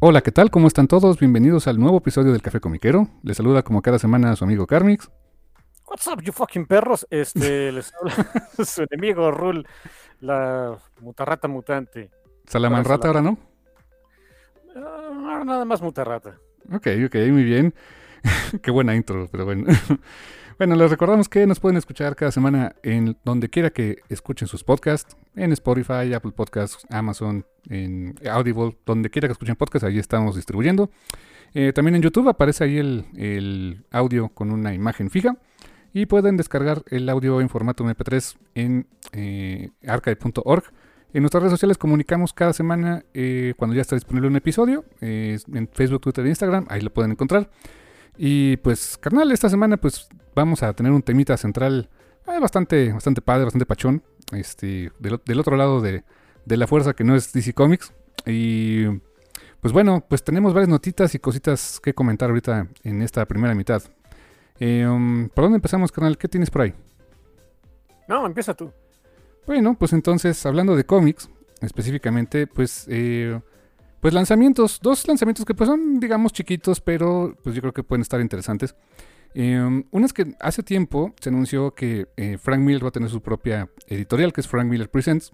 Hola, ¿qué tal? ¿Cómo están todos? Bienvenidos al nuevo episodio del Café Comiquero. Les saluda como cada semana a su amigo Carmix. What's up, you fucking perros? Este, les habla su enemigo Rul, la mutarrata mutante. Salamanrata ahora, ¿no? Ahora nada más mutarrata. Ok, ok, muy bien. Qué buena intro, pero bueno. Bueno, les recordamos que nos pueden escuchar cada semana en donde quiera que escuchen sus podcasts, en Spotify, Apple Podcasts, Amazon, en Audible, donde quiera que escuchen podcasts, ahí estamos distribuyendo. Eh, también en YouTube aparece ahí el, audio con una imagen fija y pueden descargar el audio en formato MP3 en eh, archive.org. En nuestras redes sociales comunicamos cada semana eh, cuando ya está disponible un episodio, en Facebook, Twitter e Instagram, ahí lo pueden encontrar. Y pues, carnal, esta semana pues vamos a tener un temita central eh, bastante, bastante padre, bastante pachón. Este, del, otro lado de, la fuerza que no es DC Comics. Y pues bueno, pues tenemos varias notitas y cositas que comentar ahorita en esta primera mitad. Eh, um, ¿Por dónde empezamos, carnal? ¿Qué tienes por ahí? No, empieza tú. Bueno, pues entonces, hablando de cómics, específicamente, pues eh, pues lanzamientos, dos lanzamientos que pues son, digamos, chiquitos, pero pues yo creo que pueden estar interesantes. Eh, una es que hace tiempo se anunció que eh, Frank Miller va a tener su propia editorial, que es Frank Miller Presents,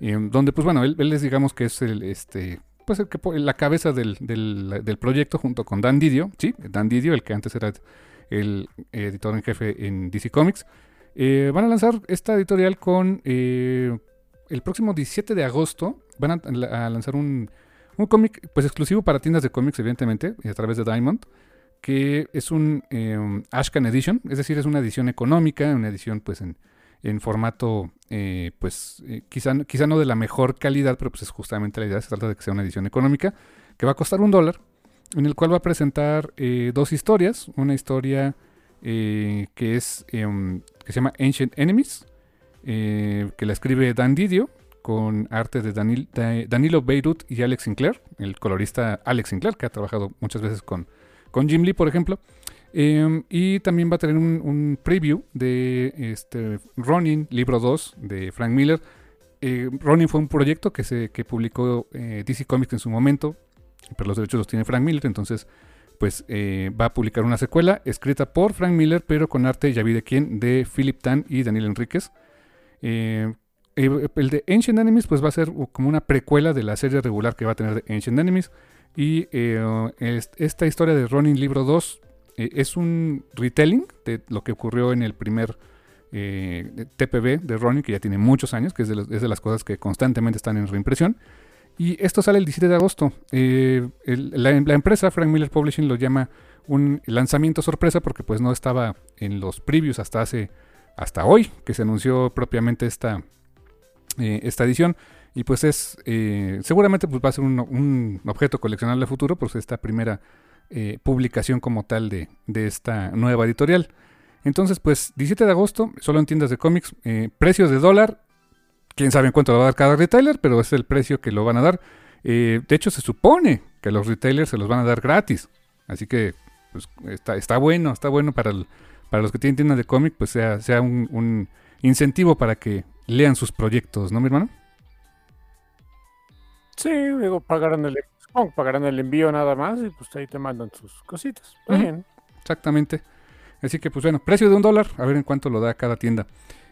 eh, donde pues bueno, él, es digamos que es el, este, pues el que, la cabeza del, del, proyecto junto con Dan Didio, sí, Dan Didio, el que antes era el editor en jefe en DC Comics. van a lanzar esta editorial con el próximo 17 de agosto, van a lanzar un un cómic, pues exclusivo para tiendas de cómics, evidentemente, a través de Diamond, que es un eh, Ashcan Edition, es decir, es una edición económica, una edición pues en, formato, eh, pues eh, quizá, quizá no de la mejor calidad, pero pues es justamente la idea, se trata de que sea una edición económica, que va a costar un dólar, en el cual va a presentar dos historias, una historia que es, em, que se llama Ancient Enemies, que la escribe Dan Didio, con arte de, Danilo Beirut y Alex Sinclair, el colorista Alex Sinclair, que ha trabajado muchas veces con, con Jim Lee, por ejemplo. Em, y también va a tener un, preview de este, Ronin, libro 2 de Frank Miller. Eh, Ronin fue un proyecto que, se, que publicó eh, DC Comics en su momento, pero los derechos los tiene Frank Miller, entonces pues eh, va a publicar una secuela escrita por Frank Miller, pero con arte, ya vi de quién, de Philip Tan y Daniel Enríquez. Eh, el de Ancient Enemies pues va a ser como una precuela de la serie regular que va a tener de Ancient Enemies. Y eh, esta historia de Ronin Libro 2 eh, es un retelling de lo que ocurrió en el primer TPB de Ronin, que ya tiene muchos años, que es de, las cosas que constantemente están en reimpresión. Y esto sale el 17 de agosto. la, empresa Frank Miller Publishing lo llama un lanzamiento sorpresa porque pues no estaba en los previews hasta hace hasta hoy que se anunció propiamente esta, eh, esta edición. Y pues es, eh, seguramente pues va a ser un, objeto coleccionable a futuro, pues esta primera eh, publicación como tal de, esta nueva editorial. Entonces, pues 17 de agosto, solo en tiendas de cómics, precios de dólar, quién sabe en cuánto lo va a dar cada retailer, pero es el precio que lo van a dar. de hecho, se supone que los retailers se los van a dar gratis. Así que pues, está, está bueno, está bueno para, para los que tienen tiendas de cómic, pues sea, sea un incentivo para que lean sus proyectos, ¿no, mi hermano? Sí, luego pagarán el, pagarán el envío nada más y pues ahí te mandan sus cositas. Bien. Exactamente. Así que, pues bueno, precio de un dólar, a ver en cuánto lo da cada tienda.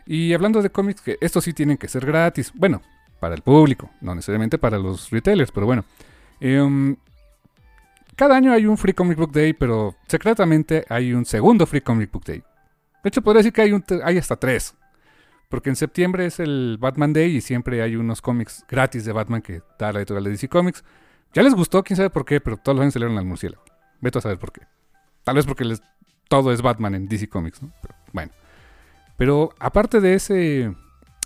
Y hablando de cómics, que estos sí tienen que ser gratis. Bueno, para el público, no necesariamente para los retailers, pero bueno. Em, cada año hay un Free Comic Book Day, pero secretamente hay un segundo Free Comic Book Day. De hecho, podría decir que hay, un, hay hasta tres. Porque en septiembre es el Batman Day y siempre hay unos cómics gratis de Batman que da la editorial de DC Comics. Ya les gustó, quién sabe por qué, pero todos los años salieron al murciélago. Veto a saber por qué. Tal vez porque les, todo es Batman en DC Comics, ¿no? Pero, bueno. Pero aparte de ese,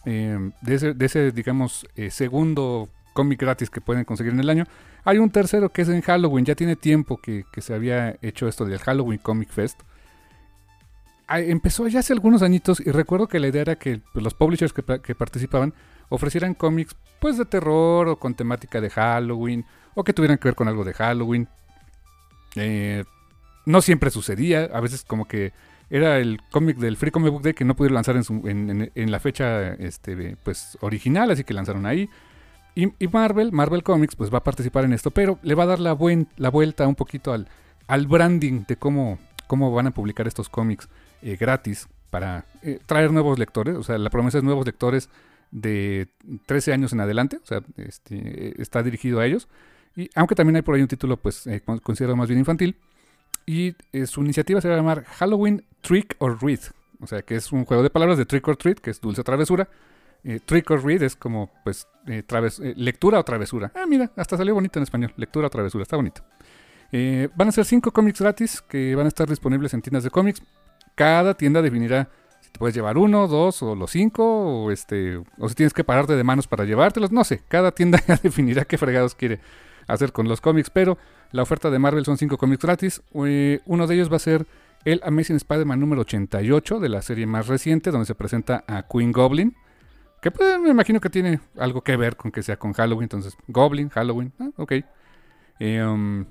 eh, de ese, digamos, eh, segundo cómic gratis que pueden conseguir en el año, hay un tercero que es en Halloween. Ya tiene tiempo que, se había hecho esto del Halloween Comic Fest. Empezó ya hace algunos añitos y recuerdo que la idea era que pues, los publishers que, participaban ofrecieran cómics pues de terror o con temática de Halloween o que tuvieran que ver con algo de Halloween. Eh, no siempre sucedía, a veces como que era el cómic del Free Comic Book Day que no pudieron lanzar en, la fecha este, pues, original, así que lanzaron ahí. Y, Marvel, Marvel Comics, pues va a participar en esto, pero le va a dar la, la vuelta un poquito al, al branding de cómo, cómo van a publicar estos cómics eh, gratis para eh, traer nuevos lectores. O sea, la promesa es nuevos lectores de 13 años en adelante, o sea, este, está dirigido a ellos. Y aunque también hay por ahí un título, pues eh, considerado más bien infantil. Y su iniciativa se va a llamar Halloween Trick or Read. O sea, que es un juego de palabras de Trick or Treat, que es dulce o travesura. Trick or Read es como, pues, lectura o travesura. Ah, mira, hasta salió bonito en español. Lectura o travesura, está bonito. van a ser cinco cómics gratis que van a estar disponibles en tiendas de cómics. Cada tienda definirá si te puedes llevar uno, dos o los cinco, o, este, o si tienes que pararte de manos para llevártelos. No sé, cada tienda ya definirá qué fregados quiere hacer con los cómics, pero la oferta de Marvel son 5 cómics gratis. Eh, uno de ellos va a ser el Amazing Spider-Man número 88 de la serie más reciente, donde se presenta a Queen Goblin. Que pues, me imagino que tiene algo que ver con que sea con Halloween. Entonces, Goblin, Halloween, ah, ok. Eh, um,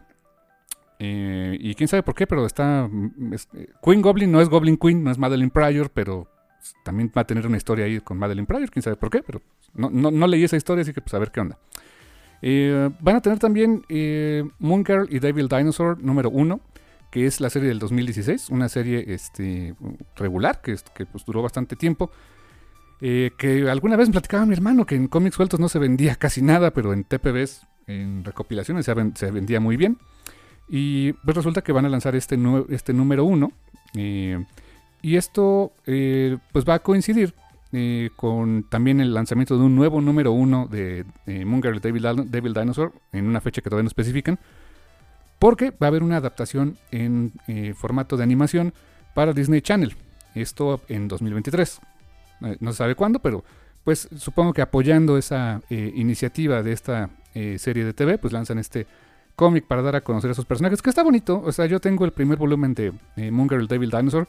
eh, y quién sabe por qué, pero está. Mm, Queen Goblin no es Goblin Queen, no es Madeline Pryor, pero también va a tener una historia ahí con Madeline Pryor, quién sabe por qué, pero no, no leí esa historia, así que pues a ver qué onda. Eh, van a tener también eh, Moon Girl y Devil Dinosaur número 1, que es la serie del 2016, una serie este, regular que, que pues, duró bastante tiempo. Eh, que alguna vez me platicaba mi hermano que en cómics sueltos no se vendía casi nada, pero en TPBs, en recopilaciones, se, vendía muy bien. Y pues resulta que van a lanzar este, este número 1. y esto pues va a coincidir eh, con también el lanzamiento de un nuevo número uno de, de Moon Devil, Dinosaur en una fecha que todavía no especifican. Porque va a haber una adaptación en eh, formato de animación para Disney Channel. Esto en 2023. Eh, no se sabe cuándo, pero pues supongo que apoyando esa iniciativa de esta serie de TV, pues lanzan este cómic para dar a conocer a esos personajes, que está bonito. O sea, yo tengo el primer volumen de Moon Devil Dinosaur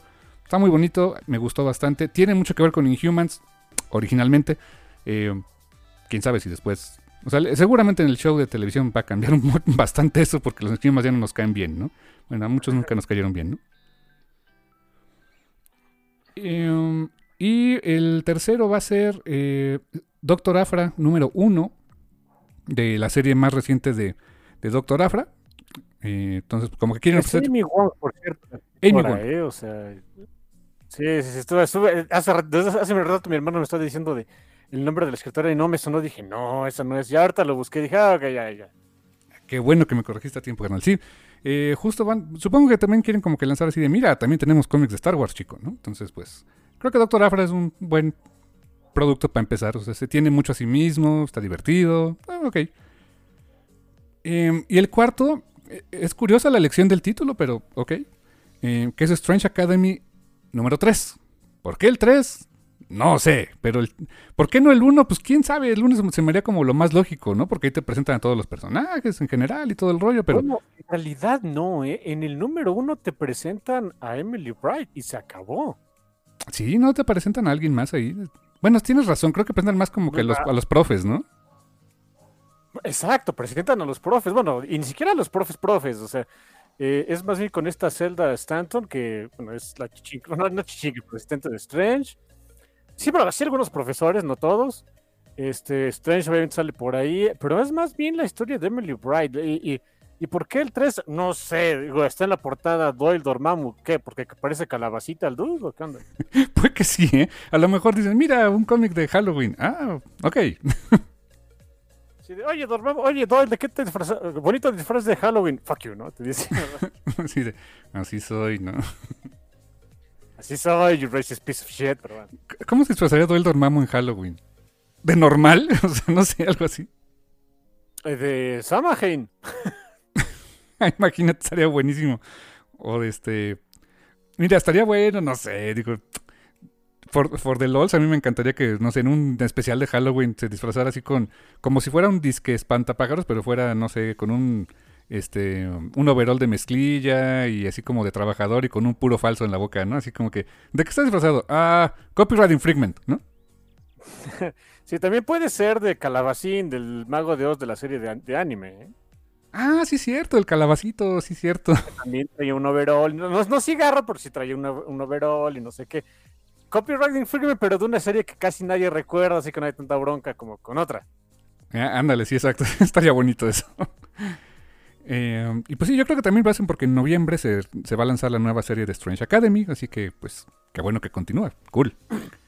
Está muy bonito, me gustó bastante. Tiene mucho que ver con Inhumans originalmente. Eh, quién sabe si después. O sea, seguramente en el show de televisión va a cambiar bastante eso porque los Inhumans ya no nos caen bien, ¿no? Bueno, a muchos nunca nos cayeron bien, ¿no? Em, y el tercero va a ser eh, Doctor Afra número uno de la serie más reciente de, Doctor Afra. Eh, entonces, como que quieren hacer. Amy Wong, por cierto. Amy Wong. o sea, Sí, sí, sí estuve, estuve, hace, hace un rato mi hermano me estaba diciendo de el nombre de la escritora y no me sonó, dije, no, esa no es. Ya ahorita lo busqué, dije, ah, ok, ya, ya. Qué bueno que me corregiste a tiempo, canal. Sí, eh, justo van, supongo que también quieren como que lanzar así de, mira, también tenemos cómics de Star Wars, chico, ¿no? Entonces, pues, creo que Doctor Afra es un buen producto para empezar. O sea, se tiene mucho a sí mismo, está divertido, ah, ok. Em, y el cuarto, e, es curiosa la elección del título, pero ok. Em, que es Strange Academy Número 3. ¿Por qué el 3? No sé, pero el, ¿por qué no el 1? Pues quién sabe, el 1 se me haría como lo más lógico, ¿no? Porque ahí te presentan a todos los personajes en general y todo el rollo, pero... Bueno, en realidad no, ¿eh? En el número 1 te presentan a Emily Bright y se acabó. Sí, no te presentan a alguien más ahí. Bueno, tienes razón, creo que presentan más como que a los, a los profes, ¿no? Exacto, presentan a los profes, bueno, y ni siquiera a los profes profes, o sea, eh, es más bien con esta Zelda Stanton, que bueno, es la chichinca, no, no chichinca, asistente de Strange. Sí, pero sí algunos profesores, no todos. Este, Strange obviamente sale por ahí, pero es más bien la historia de Emily Bright. Y, y, por qué el 3? No sé, digo, está en la portada Doyle Dormammu, ¿qué? ¿Porque parece calabacita el dude qué onda? Puede que sí, ¿eh? A lo mejor dicen, mira, un cómic de Halloween. Ah, ok. Sí, de, oye, dormamos, oye, ¿de qué te disfrazas? Bonito disfraz de Halloween. Fuck you, ¿no? Te dice. Así de, así soy, ¿no? Así soy, you racist piece of shit, pero bueno. ¿Cómo se disfrazaría Doyle Dormammu en Halloween? ¿De normal? O sea, no sé, algo así. Eh, De Samhain. Imagínate, estaría buenísimo. O de este. Mira, estaría bueno, no sé, digo. For, for the LOLs, a mí me encantaría que, no sé, en un especial de Halloween se disfrazara así con. Como si fuera un disque espantapájaros, pero fuera, no sé, con un. Este. Un overall de mezclilla y así como de trabajador y con un puro falso en la boca, ¿no? Así como que. ¿De qué estás disfrazado? Ah, copyright infringement, ¿no? Sí, también puede ser de Calabacín, del Mago de Oz de la serie de, an- de anime. ¿eh? Ah, sí, cierto, el calabacito, sí, cierto. También traía un overall. No, no, no sí traía una- un overall y no sé qué. Copyright infringement, pero de una serie que casi nadie recuerda, así que no hay tanta bronca como con otra. Ah, ándale, sí, exacto. Estaría bonito eso. Eh, y pues sí, yo creo que también lo hacen porque en noviembre se, se va a lanzar la nueva serie de Strange Academy, así que pues qué bueno que continúa. Cool.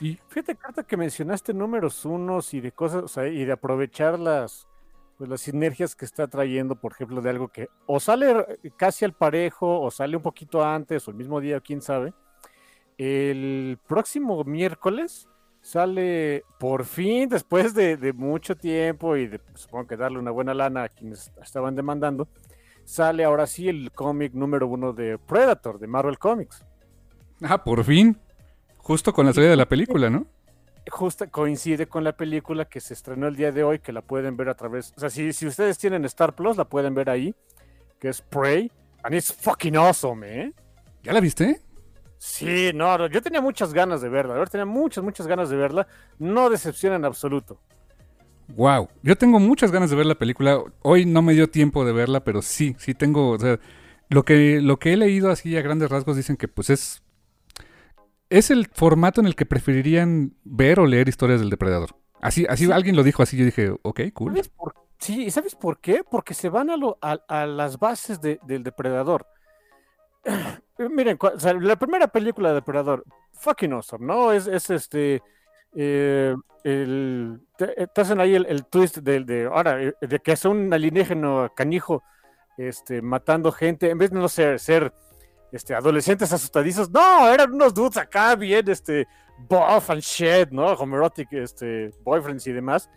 Y Fíjate, carta que mencionaste números unos y de cosas, o sea, y de aprovechar las, pues, las sinergias que está trayendo, por ejemplo, de algo que o sale casi al parejo, o sale un poquito antes, o el mismo día, quién sabe. El próximo miércoles sale por fin, después de, de mucho tiempo y de, supongo que darle una buena lana a quienes estaban demandando, sale ahora sí el cómic número uno de Predator, de Marvel Comics. ah, por fin, justo con la salida de la película, ¿no? justo coincide con la película que se estrenó el día de hoy, que la pueden ver a través, o sea, si, si ustedes tienen Star Plus, la pueden ver ahí, que es Prey, and it's fucking awesome, ¿eh? ¿Ya la viste? Sí, no, yo tenía muchas ganas de verla, verdad tenía muchas, muchas ganas de verla, no decepciona en absoluto. Wow, yo tengo muchas ganas de ver la película. Hoy no me dio tiempo de verla, pero sí, sí tengo, o sea, lo que lo que he leído así a grandes rasgos dicen que pues es es el formato en el que preferirían ver o leer historias del depredador. Así así Sí. alguien lo dijo así, yo dije, ok, cool. ¿Sabes por- Sí, ¿y sabes por qué? Porque se van a, lo- a- a las bases de- del depredador. Eh, Miren, la primera película de Depredador, fucking awesome, ¿no? Es, es este. eh, el, te, hacen ahí el, twist de, ahora, eh, de que es un alienígeno canijo este, matando gente, en vez de no ser, ser este, adolescentes asustadizos, no, eran unos dudes acá bien, este, buff and shit, ¿no? Homerotic, este, boyfriends y demás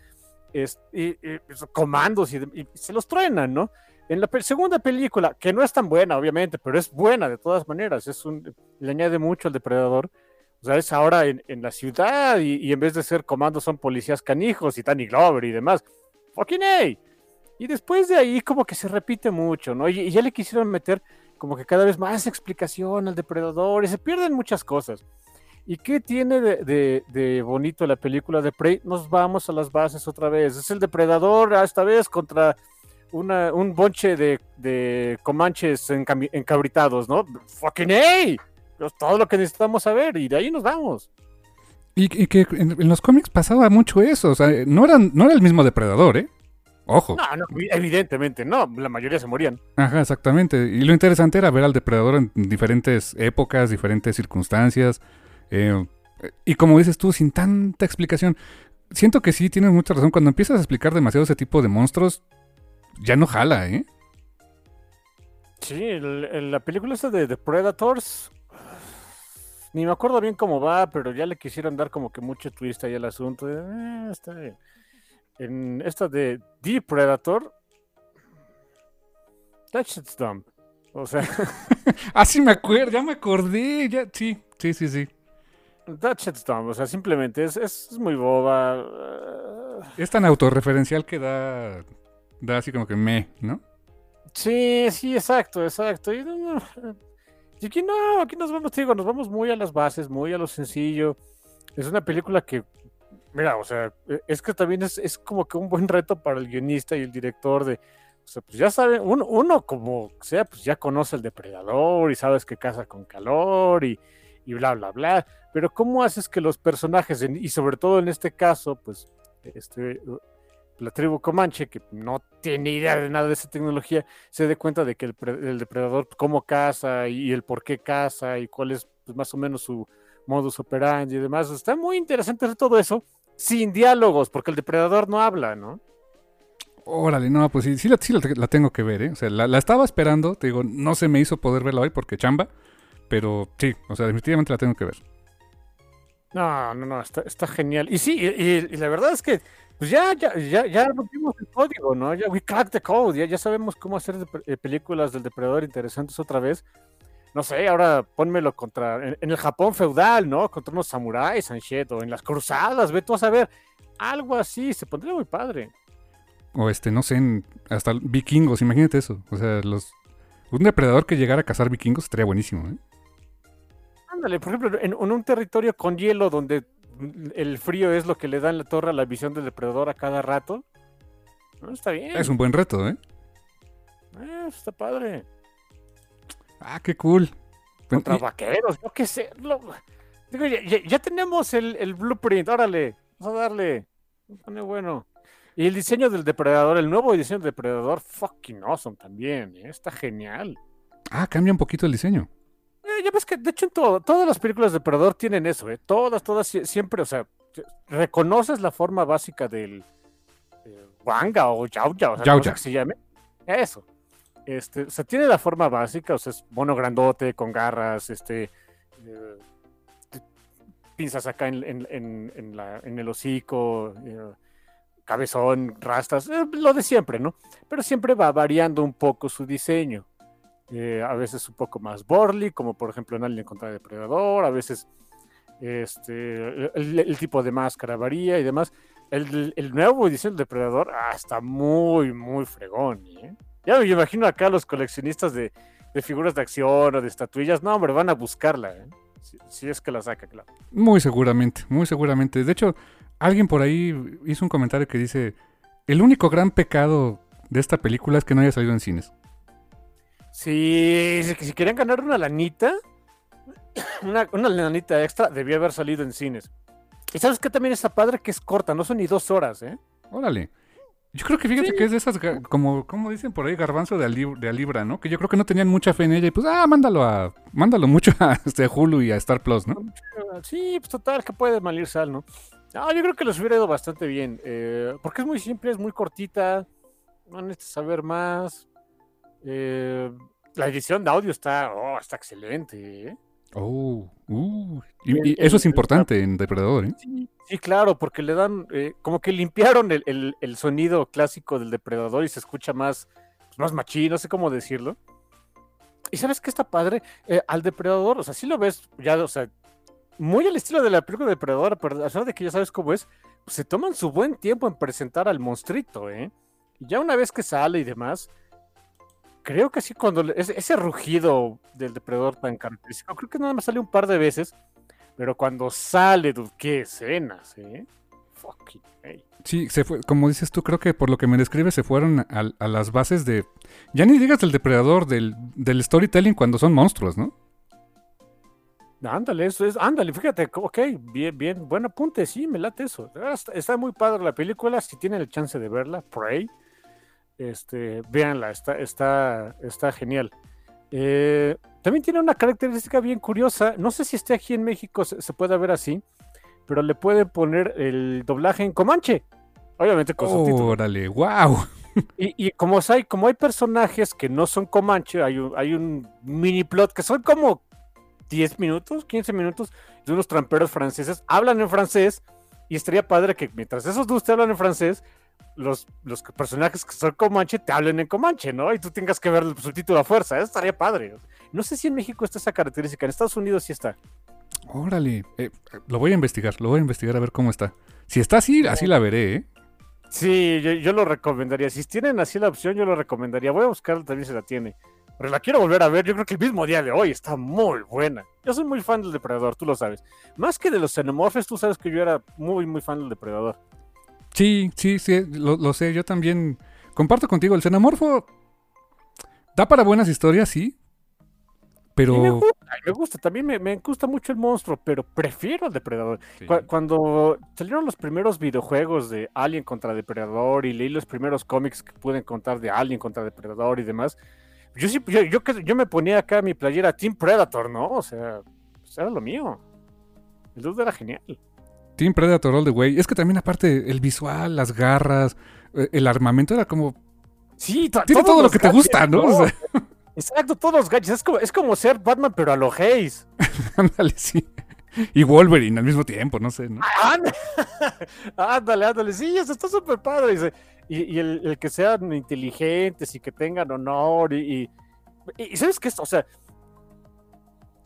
es- y, pues, comandos y, y se los truenan, ¿no? En la segunda película, que no es tan buena, obviamente, pero es buena de todas maneras, es un, le añade mucho al depredador. O sea, es ahora en, en la ciudad y, y en vez de ser comandos son policías canijos y Danny Glover y demás. ¡Fucking A! Y después de ahí como que se repite mucho, ¿no? Y, y ya le quisieron meter como que cada vez más explicación al depredador y se pierden muchas cosas. ¿Y qué tiene de, de- de bonito la película de Prey? Nos vamos a las bases otra vez. Es el depredador, esta vez contra una- un bonche de, de comanches encabritados, ¿no? ¡Fucking hey! Es todo lo que necesitamos saber y de ahí nos vamos. Y, y que en, en los cómics pasaba mucho eso, o sea, no, eran, no era el mismo depredador, ¿eh? Ojo. No, no, evidentemente no, la mayoría se morían. Ajá, exactamente. Y lo interesante era ver al depredador en diferentes épocas, diferentes circunstancias. eh, y como dices tú, sin tanta explicación. Siento que sí, tienes mucha razón. Cuando empiezas a explicar demasiado ese tipo de monstruos, ya no jala, ¿eh? Sí, el- el- la película esta de The Predators, ni me acuerdo bien cómo va, pero ya le quisieron dar como que mucho twist ahí al asunto. "Eh, está bien". En esta de The Predator, that shit's dumb. O sea, Ah, sí me acuerdo, ya me acordé. Ya, sí, sí, sí, sí. that shit's dumb. O sea, simplemente es, es, es muy boba. eh, Es tan autorreferencial que da, da así como que me, ¿no? Sí, sí, exacto, exacto. Y, y aquí no, aquí nos vamos, te digo, nos vamos muy a las bases, muy a lo sencillo. Es una película que, mira, o sea, e- es que también es, es como que un buen reto para el guionista y el director de, o sea, pues ya saben, uno, uno como sea, pues ya conoce el depredador y sabes que caza con calor y, y bla, bla, bla. Pero ¿cómo haces que los personajes, y sobre todo en este caso, pues, este, la tribu Comanche, que no tiene idea de nada de esa tecnología, se dé cuenta de que el, pre- el depredador cómo caza y, el por qué caza y cuál es pues, más o menos su modus operandi y demás. Está muy interesante todo eso sin diálogos, porque el depredador no habla, ¿no? Órale, no, pues sí, sí, la, sí la, tengo que ver, ¿eh? O sea, la estaba esperando, te digo, no se me hizo poder verla hoy porque chamba, pero sí, o sea, definitivamente la tengo que ver. No, no, no, está, está genial. Y sí, y, la verdad es que pues ya, ya, ya, ya rompimos el código, ¿no? Ya, we cracked the code, ya, ya sabemos cómo hacer eh, películas del depredador interesantes otra vez. No sé, ahora pónmelo contra, en, en el Japón feudal, ¿no? Contra unos samuráis, shit, o en las cruzadas, ve tú a saber. Algo así, se pondría muy padre. O este, no sé, en- hasta vikingos, imagínate eso. O sea, los un depredador que llegara a cazar vikingos estaría buenísimo, ¿eh? Ándale, por ejemplo, en, en un territorio con hielo donde el frío es lo que le da en la torre a la visión del depredador a cada rato. No, está bien. Es un buen reto, ¿eh? Eh, está padre. Ah, qué cool. Contra Y- vaqueros, yo qué sé. lo- digo, ya, ya- ya tenemos el, el blueprint, órale, vamos a darle. Pone bueno. Y el diseño del depredador, el nuevo diseño del depredador, fucking awesome también, ¿eh? está genial. Ah, cambia un poquito el diseño. Eh, ya ves que, de hecho, en todo, todas las películas de Depredador tienen eso, ¿eh? Todas, todas, sie- siempre, o sea, reconoces la forma básica del eh, Wanga o Yauya, o sea, Yauya. no sé que se llame. Eso. Este, o sea, tiene la forma básica, o sea, es mono grandote, con garras, este, eh, pinzas acá en, en- en- en la- en el hocico, eh, cabezón, rastas, lo de siempre, ¿no? Pero siempre va variando un poco su diseño eh, a veces un poco más burly, como por ejemplo en Alien contra Depredador, a veces este, el, tipo de máscara varía y demás. El, nuevo edición del Depredador ah, está muy, muy fregón. ¿eh? Ya me imagino acá los coleccionistas de, de figuras de acción o de estatuillas, no, hombre, van a buscarla. ¿eh? Si es que la saca, claro. Muy seguramente, muy seguramente. De hecho, alguien por ahí hizo un comentario que dice, el único gran pecado de esta película es que no haya salido en cines. Si, si, si querían ganar una lanita, una, una lanita extra, debía haber salido en cines. Y sabes que también está padre que es corta, no son ni dos horas, ¿eh? Órale. Yo creo que fíjate Sí. que es de esas, como, como dicen por ahí, garbanzo de, a lib- de a libra, ¿no? Que yo creo que no tenían mucha fe en ella y pues, ah, mándalo a, mándalo mucho a este, Hulu y a Star Plus, ¿no? Sí, pues total, que puede malir sal, ¿no? No, yo creo que les hubiera ido bastante bien. eh, porque es muy simple, es muy cortita. No necesitas saber más. Eh, la edición de audio está, oh, está excelente. ¿eh? Oh, uh. Y, eso es importante en Depredador, ¿eh? Sí, sí, claro, porque le dan, eh, como que limpiaron el, el- el sonido clásico del depredador y se escucha más, pues, más machín, no sé cómo decirlo. Y sabes qué está padre, Eh, al depredador, o sea, sí lo ves, ya, o sea, muy al estilo de la película de Depredador, pero a pesar de que ya sabes cómo es, pues, se toman su buen tiempo en presentar al monstruito, ¿eh? Y ya una vez que sale y demás, creo que sí, cuando le- ese, ese rugido del depredador tan característico, creo que nada más sale un par de veces, pero cuando sale, dude, qué escenas, ¿eh? Fucking, hey. Sí, se fue, como dices tú, creo que por lo que me describes se fueron a, a las bases de, ya ni digas del Depredador, del, del storytelling cuando son monstruos, ¿no? Ándale, eso es, ándale, fíjate, ok, bien, bien, buen apunte, sí, me late eso. Ah, Está, está muy padre la película, si tienen el chance de verla, Prey, este, véanla, está, está, está genial. Eh, también tiene una característica bien curiosa, no sé si esté aquí en México, se, se puede ver así, pero le pueden poner el doblaje en Comanche, obviamente con. Órale, wow. Y, y como, hay, como hay personajes que no son Comanche, hay un, hay un mini plot que son como 10 minutos, 15 minutos de unos tramperos franceses, hablan en francés y estaría padre que mientras esos dos te hablan en francés, los, los personajes que son Comanche te hablen en Comanche, ¿no? Y tú tengas que ver el subtítulo a fuerza, eso estaría padre. No sé si en México está esa característica, en Estados Unidos sí está. Órale. Eh, lo voy a investigar, lo voy a investigar a ver cómo está. Si está así, así la veré, ¿eh? Sí, yo, yo lo recomendaría. Si tienen así la opción, yo lo recomendaría. Voy a buscarla también si la tiene. Pero la quiero volver a ver. Yo creo que el mismo día de hoy está muy buena. Yo soy muy fan del Depredador, tú lo sabes. Más que de los xenomorphs, tú sabes que yo era muy, muy fan del Depredador. Sí, sí, sí, lo, lo sé. Yo también comparto contigo. El xenomorfo da para buenas historias, sí. Y me Pero. gusta, me gusta. También me, me gusta mucho el monstruo, pero prefiero al Depredador. Sí. Cu- Cuando salieron los primeros videojuegos de Alien contra Depredador y leí los primeros cómics que pude encontrar de Alien contra Depredador y demás, yo sí, yo, yo me ponía acá mi playera Team Predator, ¿no? O sea, pues era lo mío. El dude era genial. Team Predator All the Way. Es que también, aparte, el visual, las garras. eh, el armamento era como. Sí, tiene todo lo que te gusta, ¿no? Exacto, todos los gadgets. Es como, es como ser Batman, pero a lo Hayes. Ándale, sí. Y Wolverine al mismo tiempo, no sé, ¿no? ándale, ándale. Sí, eso está súper padre. Y, el, que sean inteligentes y que tengan honor y, y, ¿sabes qué? O sea,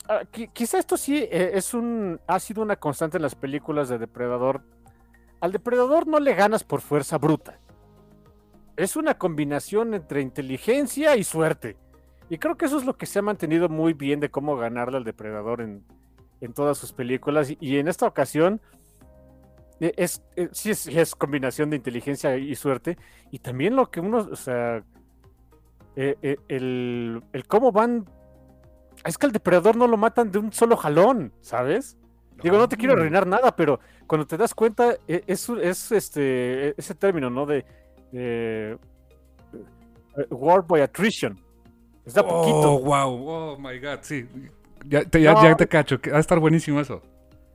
ah, quizá esto sí eh, es un, ha sido una constante en las películas de Depredador. Al Depredador no le ganas por fuerza bruta. Es una combinación entre inteligencia y suerte. Y creo que eso es lo que se ha mantenido muy bien de cómo ganarle al Depredador en, en todas sus películas. Y, en esta ocasión, eh, es, eh, sí, es, combinación de inteligencia y suerte. Y también lo que uno, o sea, eh, el, cómo van. Es que al depredador no lo matan de un solo jalón, ¿sabes? Digo, no te quiero arruinar nada, pero cuando te das cuenta, es, es este ese término, ¿no? De, war by attrition. Está poquito. Oh, wow, oh my god, sí. Ya te, ya, te cacho, va a estar buenísimo eso.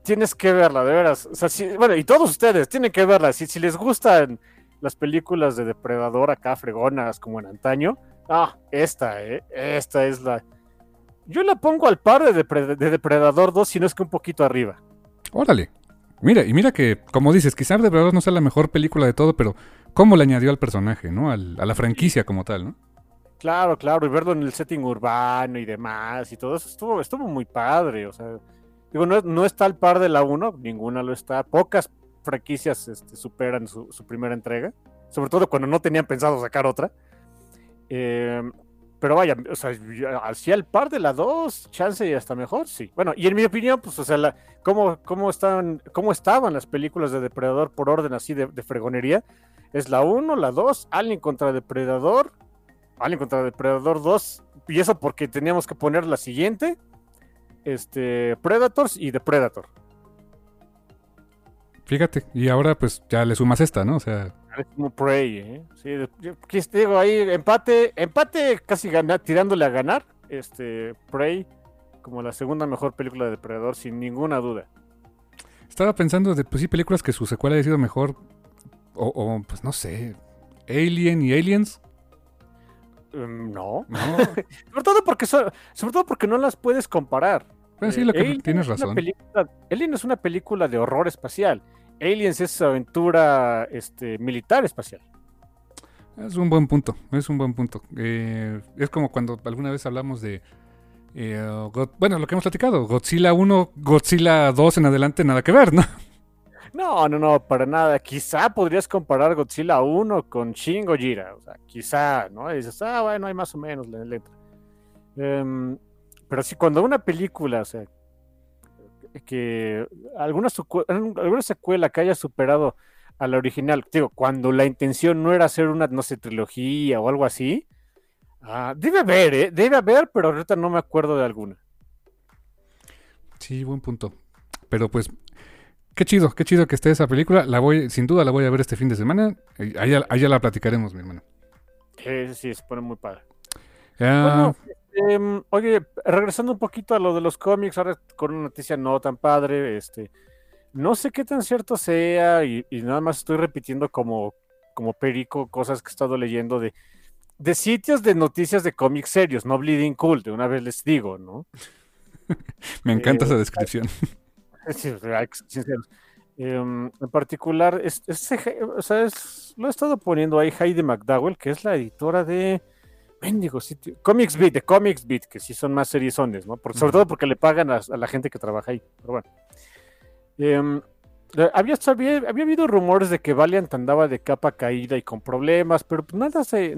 Tienes que verla, de veras. O sea, bueno, y todos ustedes tienen que verla. Si, si les gustan las películas de Depredador acá fregonas como en antaño, ah, esta, eh, esta es la... Yo la pongo al par de, Depredador 2, si no es que un poquito arriba. Órale. Mira, y mira que, como dices, quizás Depredador no sea la mejor película de todo, pero cómo le añadió al personaje, ¿no? a la franquicia como tal, ¿no? Claro, claro, y verlo en el setting urbano y demás y todo eso estuvo, estuvo muy padre, o sea, digo, no, está al par de la 1, ninguna lo está, pocas franquicias este, superan su, primera entrega, sobre todo cuando no tenían pensado sacar otra. Em, pero vaya, o sea, así al par de la 2, chance y hasta mejor, sí. Bueno, y en mi opinión, pues, o sea, la, ¿cómo, cómo, están, cómo estaban las películas de Depredador por orden así de, de fregonería? Es la 1, la 2, Alien contra Depredador, Alien contra Depredador 2. Y eso porque teníamos que poner la siguiente. Este, Predators y The Predator. Fíjate, y ahora pues ya le sumas esta, ¿no? O sea. Es como Prey, ¿eh? Sí, te digo ahí, empate, empate casi tirándole a ganar. Este, Prey, como la segunda mejor película de Depredador, sin ninguna duda. Estaba pensando de, pues sí, películas que su secuela haya sido mejor. O, o pues no sé. Alien y Aliens. Em, no. sobre, todo porque sobre todo porque no las puedes comparar. Pues sí, lo que tienes razón. Alien es una película de horror espacial. Aliens es aventura este, militar espacial. Es un buen punto, es un buen punto. Eh, es como cuando alguna vez hablamos de... Eh, bueno, lo que hemos platicado, Godzilla 1, Godzilla 2 en adelante, nada que ver, ¿no? No, no, no, para nada. Quizá podrías comparar Godzilla 1 con Shin Gojira. O sea, quizá, ¿no? Y dices, ah, bueno, hay más o menos la letra. Em, pero sí, cuando una película, o sea, que alguna, alguna secuela que haya superado a la original, digo, cuando la intención no era hacer una, no sé, trilogía o algo así, ah, debe haber, ¿eh? Debe haber, pero ahorita no me acuerdo de alguna. Sí, buen punto. Pero pues Qué chido, qué chido que esté esa película. La voy, sin duda la voy a ver este fin de semana. Allá, allá la platicaremos, mi hermano. Sí, sí, se pone muy padre. Bueno, este, oye, regresando un poquito a lo de los cómics, ahora con una noticia no tan padre, este, no sé qué tan cierto sea y, nada más estoy repitiendo como, como perico cosas que he estado leyendo de, de sitios de noticias de cómics serios, no Bleeding Cool, de una vez les digo, ¿no? Me encanta esa eh, descripción. Em, en particular, es, o sea, lo he estado poniendo ahí Heidi McDowell, que es la editora de Mendigo sitio, Comics Beat, de Comics Beat, que sí son más seriesones, ¿no? sobre todo porque le pagan a, la gente que trabaja ahí. Pero bueno. Em, eh, había, había, había, habido rumores de que Valiant andaba de capa caída y con problemas, pero pues nada se.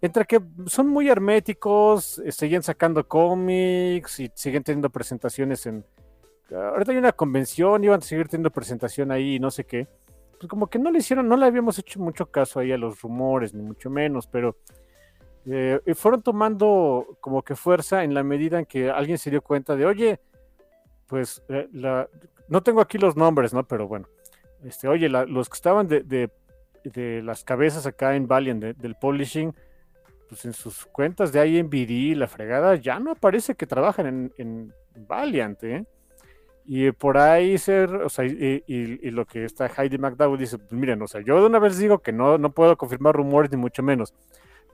Entre que son muy herméticos, eh, siguen sacando cómics y siguen teniendo presentaciones en, ahorita hay una convención, iban a seguir teniendo presentación ahí y no sé qué. Pues como que no le hicieron, no le habíamos hecho mucho caso ahí a los rumores, ni mucho menos, pero eh, fueron tomando como que fuerza en la medida en que alguien se dio cuenta de, oye, pues eh, la, no tengo aquí los nombres, ¿no? Pero bueno, este, oye, los que estaban de, de, las cabezas acá en Valiant del publishing, pues en sus cuentas de IMBD, la fregada, ya no aparece que trabajan en, Valiant, ¿eh? Y por ahí ser, o sea, y, y- y lo que está Heidi McDowell dice, pues miren, o sea, yo de una vez digo que no, no puedo confirmar rumores ni mucho menos,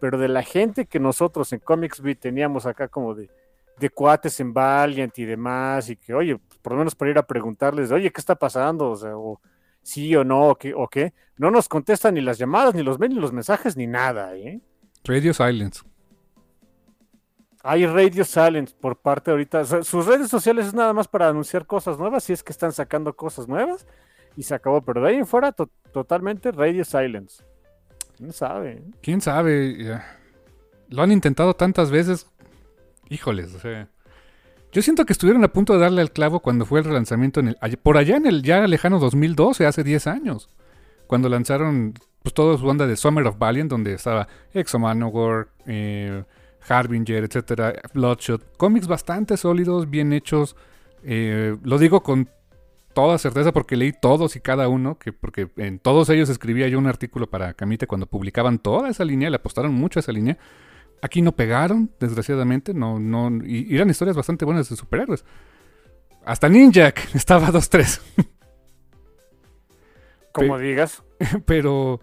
pero de la gente que nosotros en Comics Beat teníamos acá como de, de cuates en Valiant y demás, y que, oye, pues, por lo menos para ir a preguntarles, oye, ¿qué está pasando? O sea, o sí o no, o qué, o qué, no nos contestan ni las llamadas, ni los mails, ni los mensajes, ni nada, ¿eh? Radio Silence. Hay Radio Silence por parte ahorita. o sea, sus redes sociales es nada más para anunciar cosas nuevas, si es que están sacando cosas nuevas y se acabó. Pero de ahí en fuera, to- totalmente Radio Silence. No sabe. ¿Quién sabe? Lo han intentado tantas veces. Híjoles, o sea. Yo siento que estuvieron a punto de darle al clavo cuando fue el relanzamiento en el, por allá en el ya lejano 2012, hace 10 años. Cuando lanzaron pues toda su onda de Summer of Valiant, donde estaba Exo Manowar, eh, Harbinger, etcétera, Bloodshot. Cómics bastante sólidos, bien hechos. eh, lo digo con toda certeza porque leí todos y cada uno, que porque en todos ellos escribía yo un artículo para Camite cuando publicaban toda esa línea, le apostaron mucho a esa línea. Aquí no pegaron, desgraciadamente, no, no, y, eran historias bastante buenas de superhéroes. Hasta Ninjak estaba 2-3, Como digas. pero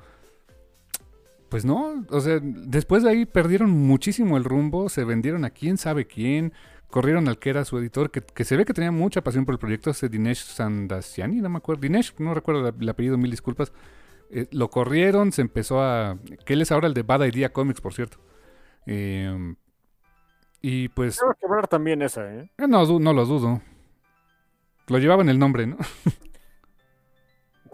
pues no, o sea, después de ahí perdieron muchísimo el rumbo, se vendieron a quién sabe quién, corrieron al que era su editor, que, que se ve que tenía mucha pasión por el proyecto, ese Dinesh Sandasiani, no me acuerdo, Dinesh, no recuerdo el apellido, mil disculpas. Eh, lo corrieron, se empezó a... que él es ahora el de Bad Idea Comics, por cierto. Eh, y pues... Tengo que hablar también esa, ¿eh? eh, No, no lo dudo. Lo llevaba en el nombre, ¿no?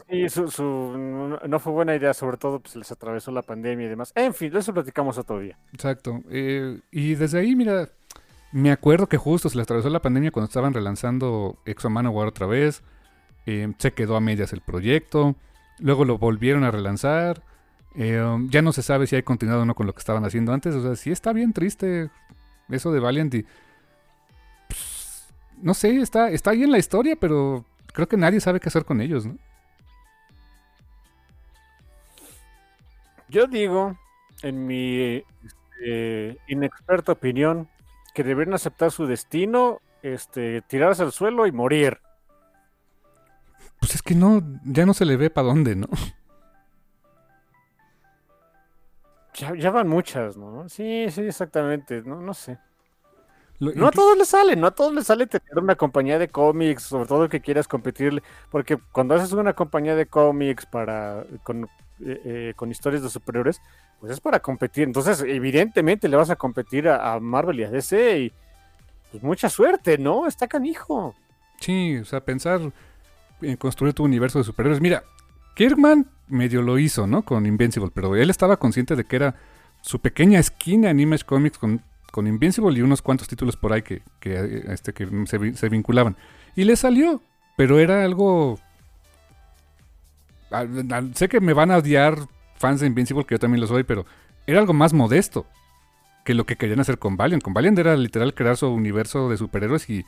Sí, su, su- no no fue buena idea, sobre todo pues les atravesó la pandemia y demás. En fin, de eso platicamos otro día. Exacto. Eh, y desde ahí, mira, me acuerdo que justo se le atravesó la pandemia cuando estaban relanzando Exo Manowar otra vez. Eh, se quedó a medias el proyecto. Luego lo volvieron a relanzar. Um, ya no se sabe si hay continuado o no con lo que estaban haciendo antes. O sea, sí está bien triste eso de Valiant. Y, pues, no sé, está, está ahí en la historia, pero creo que nadie sabe qué hacer con ellos, ¿no? Yo digo, en mi este, inexperta opinión, que deberían aceptar su destino, este, tirarse al suelo y morir. Pues es que no, ya no se le ve para dónde, ¿no? Ya, ya van muchas, ¿no? Sí, sí, exactamente. No, no sé. Lo- No a todos les sale, no a todos les sale tener una compañía de cómics, sobre todo que quieras competirle, porque cuando haces una compañía de cómics para con, eh, eh, con historias de superhéroes, pues es para competir. Entonces, evidentemente le vas a competir a, Marvel y a DC y pues mucha suerte, ¿no? Está canijo. Sí, o sea, pensar en construir tu universo de superhéroes. Mira, Kirkman medio lo hizo, ¿no? Con Invincible, pero él estaba consciente de que era su pequeña esquina en Image Comics con, con Invincible y unos cuantos títulos por ahí que, que, este, que se vinculaban. Y le salió, pero era algo... sé que me van a odiar fans de Invincible, que yo también lo soy, pero era algo más modesto que lo que querían hacer con Valiant. Con Valiant era literal crear su universo de superhéroes y,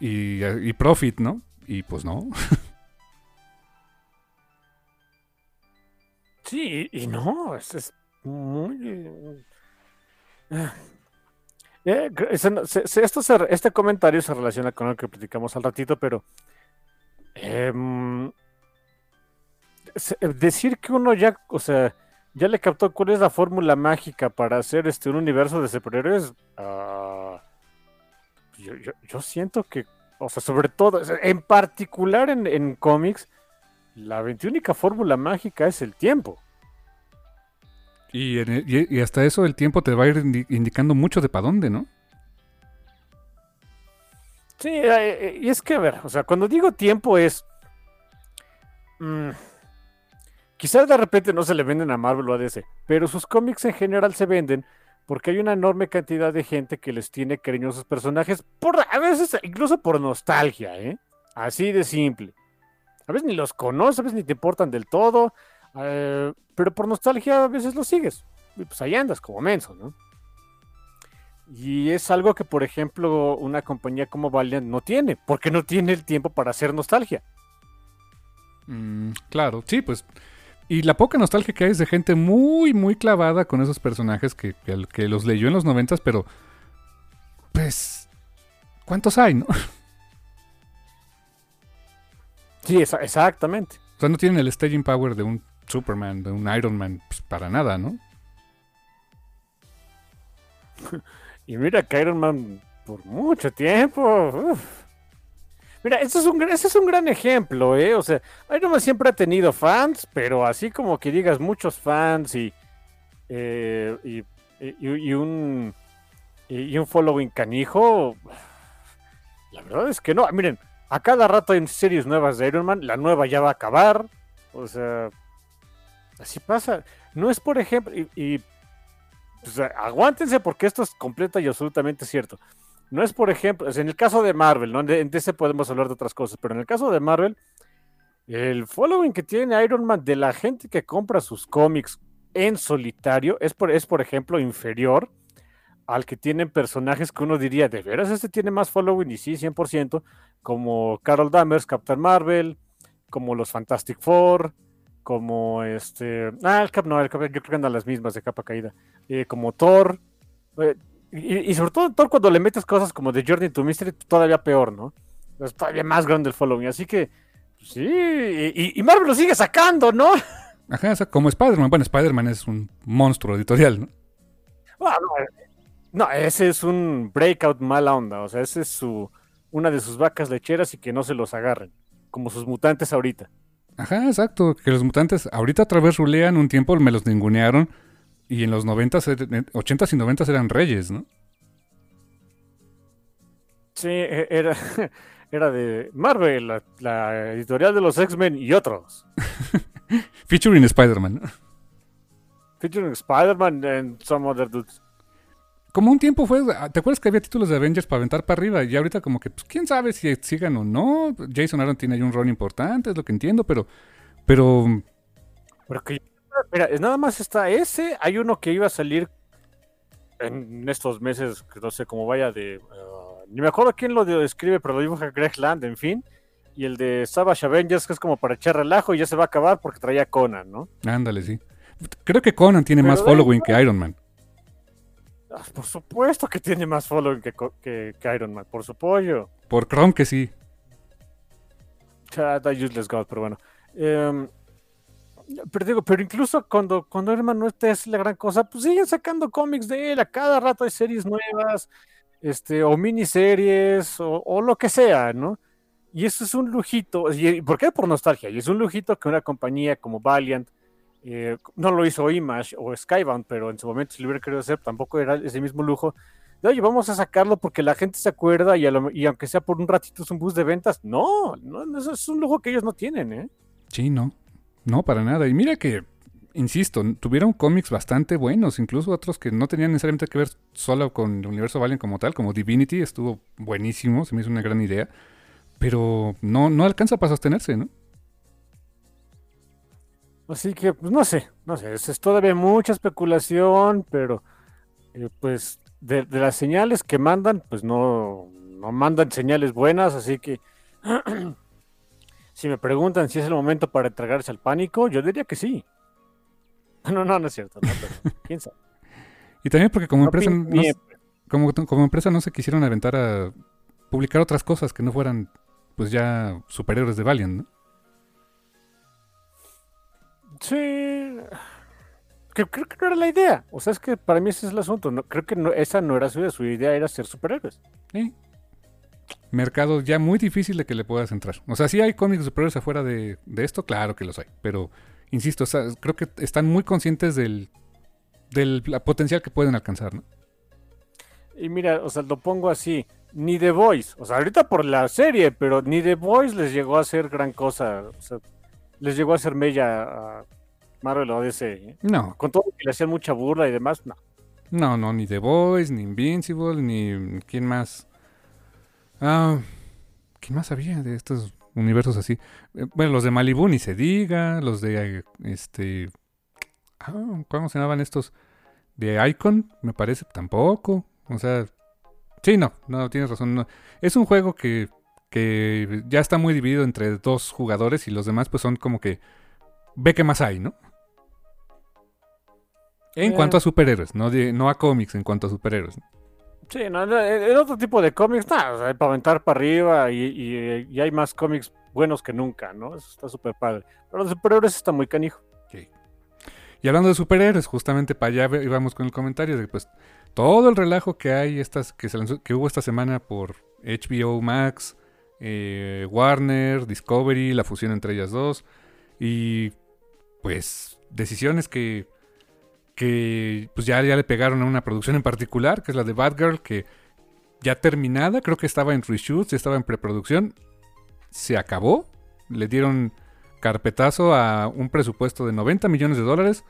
y, profit, ¿no? Y pues no. Sí, y, no, es, es muy... eh. Eh, esto este comentario se relaciona con lo que platicamos al ratito, pero em, decir que uno ya, o sea, ya le captó cuál es la fórmula mágica para hacer este un universo de superhéroes, ah, yo, yo- yo siento que, o sea, sobre todo, en particular en, en cómics, la veintiúnica fórmula mágica es el tiempo. Y, en- y- y hasta eso el tiempo te va a ir indi- indicando mucho de para dónde, ¿no? Sí, eh, eh, y es que, a ver, o sea, cuando digo tiempo es... mm, quizás de repente no se le venden a Marvel o a DC, pero sus cómics en general se venden porque hay una enorme cantidad de gente que les tiene cariño a sus personajes, a veces incluso por nostalgia, ¿eh? Así de simple. A veces ni los conoces, a veces ni te importan del todo, eh, pero por nostalgia a veces los sigues. Y pues ahí andas como menso, ¿no? Y es algo que, por ejemplo, una compañía como Valiant no tiene, porque no tiene el tiempo para hacer nostalgia. Mm, claro, sí, pues. Y la poca nostalgia que hay es de gente muy, muy clavada con esos personajes que, que, los leyó en los noventas, pero. Pues. ¿Cuántos hay, no? Sí, esa- exactamente. O sea, no tienen el staging power de un Superman, de un Iron Man, pues, para nada, ¿no? Y mira que Iron Man por mucho tiempo. uf. Mira, ese es, un, ese es un gran ejemplo, ¿eh? O sea, Iron Man siempre ha tenido fans, pero así como que digas muchos fans y, eh, y, un, y, un following canijo. La verdad es que no. Miren, a cada rato hay series nuevas de Iron Man, la nueva ya va a acabar. O sea, así pasa. No es, por ejemplo, y, pues, aguántense porque esto es completa y absolutamente cierto. No es, por ejemplo, en el caso de Marvel, ¿no? En DC podemos hablar de otras cosas, pero en el caso de Marvel, el following que tiene Iron Man de la gente que compra sus cómics en solitario es, por, es, por ejemplo, inferior al que tienen personajes que uno diría, de veras, este tiene más following, y sí, 100%, como Carol Danvers, Captain Marvel, como los Fantastic Four, como este. Ah, el Cap no, el Cap, yo creo que andan las mismas de capa caída. Eh, como Thor. eh, y, y sobre todo Thor cuando le metes cosas como The Journey to Mystery, todavía peor, ¿no? Es todavía más grande el following. Así que, pues sí. Y, y Marvel lo sigue sacando, ¿no? Ajá, o sea, como Spider-Man. Bueno, Spider-Man es un monstruo editorial, ¿no? Ah, no, eh, no, ese es un breakout mala onda. O sea, ese es su una de sus vacas lecheras y que no se los agarren. Como sus mutantes ahorita. Ajá, exacto. Que los mutantes ahorita otra vez rulean, un tiempo me los ningunearon. Y en los 90, 80s y 90 eran reyes, ¿no? Sí, e- era, era de Marvel, la, la editorial de los X-Men y otros. Featuring Spider-Man. ¿no? Featuring Spider-Man and some other dudes. Como un tiempo fue, ¿te acuerdas que había títulos de Avengers para aventar para arriba? Y ahorita como que, pues, quién sabe si sigan o no. Jason Aaron tiene ahí un rol importante, es lo que entiendo, pero... Pero... Pero que, mira, nada más está ese. Hay uno que iba a salir en estos meses, que no sé cómo vaya, de... uh, ni me acuerdo quién lo de- escribe, pero lo dibuja Greg Land, en fin. Y el de Savage Avengers, que es como para echar relajo y ya se va a acabar porque traía Conan, ¿no? Ándale, sí. Creo que Conan tiene Pero más following que Iron Man. Ah, por supuesto que tiene más following que, que, que Iron Man, por su pollo. Por Chrome que sí. Chata useless god, pero bueno. Em, pero digo, pero incluso cuando, cuando Iron Man no esté es la gran cosa, pues siguen sacando cómics de él. A cada rato hay series nuevas, este, o miniseries, o, lo que sea, ¿no? Y eso es un lujito. ¿Y por qué? Por nostalgia. Y es un lujito que una compañía como Valiant, eh, no lo hizo Image o Skybound, pero en su momento si lo hubiera querido hacer, tampoco era ese mismo lujo. De, Oye, vamos a sacarlo porque la gente se acuerda y, lo- y aunque sea por un ratito es un bus de ventas. No, no, no, eso es un lujo que ellos no tienen, ¿eh? Sí, no. No, para nada. Y mira que, insisto, tuvieron cómics bastante buenos, incluso otros que no tenían necesariamente que ver solo con el universo Valiant como tal, como Divinity, estuvo buenísimo, se me hizo una gran idea, pero no, no alcanza para sostenerse, ¿no? Así que, pues no sé, no sé, es, es todavía mucha especulación, pero eh, pues de, de las señales que mandan, pues no, no mandan señales buenas, así que si me preguntan si es el momento para entregarse al pánico, yo diría que sí. No, no, no es cierto, no, pero quién sabe. Y también porque como No empresa no, bien. como, como empresa no se quisieron aventar a publicar otras cosas que no fueran pues ya superhéroes de Valiant, ¿no? Sí, creo que no era la idea, o sea, es que para mí ese es el asunto, no, creo que no, esa no era su idea, su idea era ser superhéroes. Sí. Mercado ya muy difícil de que le puedas entrar. O sea, sí hay cómics superiores afuera de, de esto, claro que los hay. Pero, insisto, o sea, creo que están muy conscientes del, del la potencial que pueden alcanzar, ¿no? Y mira, o sea, lo pongo así, ni The Voice, o sea, ahorita por la serie, pero ni The Voice les llegó a hacer gran cosa, o sea, les llegó a hacer mella a Marvel o DC, ¿eh? No, con todo que le hacían mucha burla y demás, no. no, no, ni The Boys, ni Invincible, ni quién más. Ah, ¿quién más había de estos universos así? Eh, Bueno, los de Malibu ni se diga, los de este ah, ¿cómo se llamaban estos? De Icon, me parece, tampoco. O sea, sí, no, no, tienes razón. no. Es un juego que, que ya está muy dividido entre dos jugadores y los demás pues son como que ve qué más hay, ¿no? En Eh. cuanto a superhéroes, no, de- no a cómics, en cuanto a superhéroes. Sí, no, no, en otro tipo de cómics, nada, hay para aventar para arriba y, y- hay más cómics buenos que nunca, ¿no? Eso está súper padre. Pero los superhéroes está muy canijo. Y hablando de superhéroes, justamente para allá íbamos con el comentario de pues todo el relajo que hay estas que, se que hubo esta semana por HBO Max, eh, Warner, Discovery, la fusión entre ellas dos y pues decisiones que que pues ya, ya le pegaron a una producción en particular, que es la de Batgirl, que ya terminada, creo que estaba en reshoots, estaba en preproducción, se acabó, le dieron carpetazo a un presupuesto de 90 millones de dólares.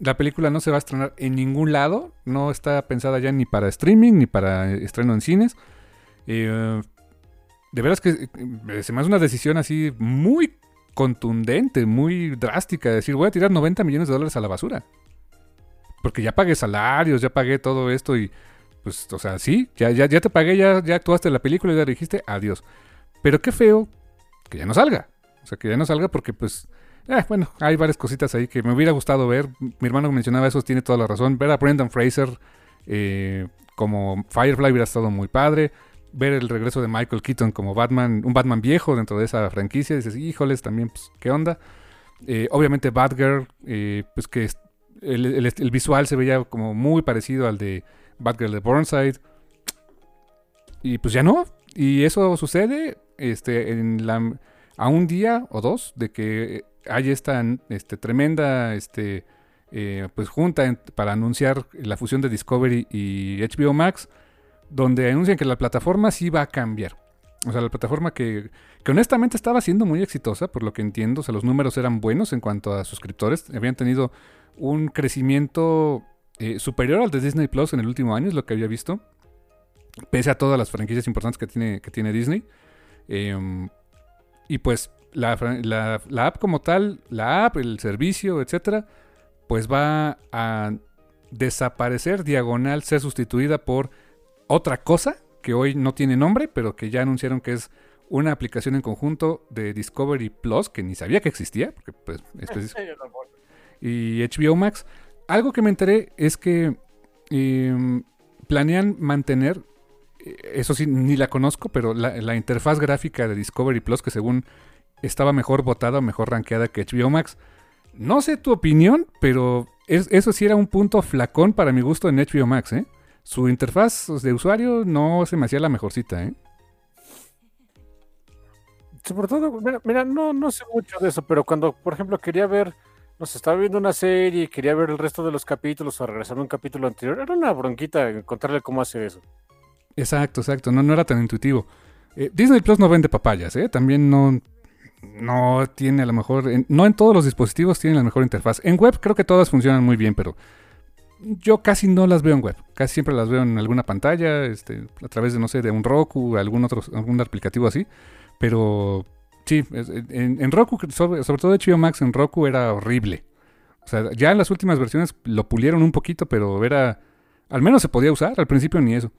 La película no se va a estrenar en ningún lado, no está pensada ya ni para streaming ni para estreno en cines. Eh, de veras que eh, se me hace una decisión así muy contundente, muy drástica, de decir voy a tirar 90 millones de dólares a la basura. Porque ya pagué salarios, ya pagué todo esto y pues, o sea, sí, ya, ya, ya te pagué, ya, ya actuaste la película y ya dijiste adiós. Pero qué feo que ya no salga. O sea, que ya no salga porque pues, eh, bueno, hay varias cositas ahí que me hubiera gustado ver. Mi hermano mencionaba eso, tiene toda la razón. Ver a Brendan Fraser eh, como Firefly hubiera estado muy padre. Ver el regreso de Michael Keaton como Batman, un Batman viejo dentro de esa franquicia. Dices, híjoles, también, pues, ¿qué onda? Eh, obviamente Batgirl, pues que el, visual se veía como muy parecido al de Batgirl de Burnside. Y pues ya no. Y eso sucede este, en la, a un día o dos de que hay esta este, tremenda este, eh, pues junta para anunciar la fusión de Discovery y HBO Max, donde anuncian que la plataforma sí va a cambiar. O sea, la plataforma que, que, honestamente estaba siendo muy exitosa, por lo que entiendo. O sea, los números eran buenos en cuanto a suscriptores. Habían tenido un crecimiento eh, superior al de Disney Plus en el último año, es lo que había visto. Pese a todas las franquicias importantes que tiene, que tiene Disney. Em, y pues la, app como tal, la app, el servicio, etcétera, pues va a desaparecer diagonal, ser sustituida por otra cosa que hoy no tiene nombre, pero que ya anunciaron que es una aplicación en conjunto de Discovery Plus, que ni sabía que existía, porque pues y HBO Max. Algo que me enteré es que em, planean mantener, eh, eso sí, ni la conozco, pero la, interfaz gráfica de Discovery Plus, que según estaba mejor votada, mejor rankeada que HBO Max. No sé tu opinión, pero eso sí era un punto flacón para mi gusto en HBO Max, ¿eh? Su interfaz de usuario no se me hacía la mejorcita, ¿eh? Sobre todo, mira, no, no sé mucho de eso, pero cuando, por ejemplo, quería ver no sé, estaba viendo una serie y quería ver el resto de los capítulos o regresar a un capítulo anterior. Era una bronquita encontrarle cómo hacer eso. Exacto, exacto. No, no era tan intuitivo. Eh, Disney Plus no vende papayas, ¿eh? También no, no tiene a lo mejor. no en todos los dispositivos tiene la mejor interfaz. En web creo que todas funcionan muy bien, pero yo casi no las veo en web. Casi siempre las veo en alguna pantalla, este, a través de, no sé, de un Roku, algún otro, algún aplicativo así. Pero Sí, en, Roku, sobre, todo HBO Max en Roku era horrible. O sea, ya en las últimas versiones lo pulieron un poquito, pero era... Al menos se podía usar, al principio ni eso.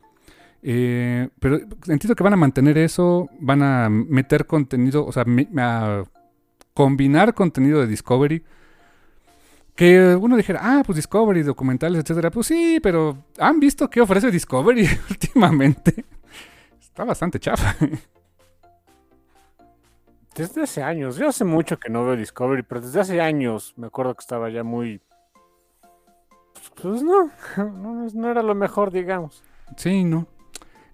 Eh, pero entiendo que van a mantener eso, van a meter contenido, o sea, a combinar contenido de Discovery. Que uno dijera, ah, pues Discovery, documentales, etcétera. Pues sí, pero ¿han visto qué ofrece Discovery últimamente? Está bastante chafa. Desde hace años, yo hace mucho que no veo Discovery, pero desde hace años me acuerdo que estaba ya muy... Pues no, no, era lo mejor, digamos. Sí, no.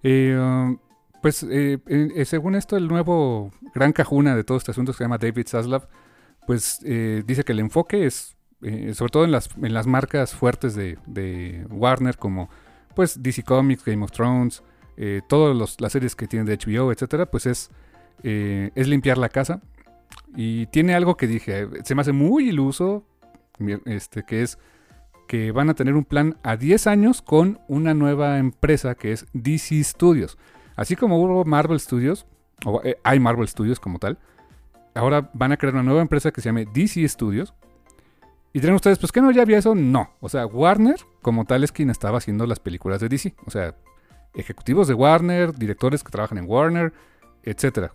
Eh, um, pues eh, eh, según esto, el nuevo gran cajuna de todo este asunto se llama David Zaslav, pues dice que el enfoque es, sobre todo en las, en las marcas fuertes de, de Warner, como pues DC Comics, Game of Thrones, todas las series que tienen de HBO, etcétera, pues es eh, es limpiar la casa. Y tiene algo que dije, se me hace muy iluso, este, que es que van a tener un plan a 10 años con una nueva empresa que es DC Studios. Así como hubo Marvel Studios, o eh, hay Marvel Studios como tal, ahora van a crear una nueva empresa que se llame DC Studios. Y dirán ustedes, pues que no ya había eso, no. O sea, Warner como tal es quien estaba haciendo las películas de DC. O sea, ejecutivos de Warner, directores que trabajan en Warner, etcétera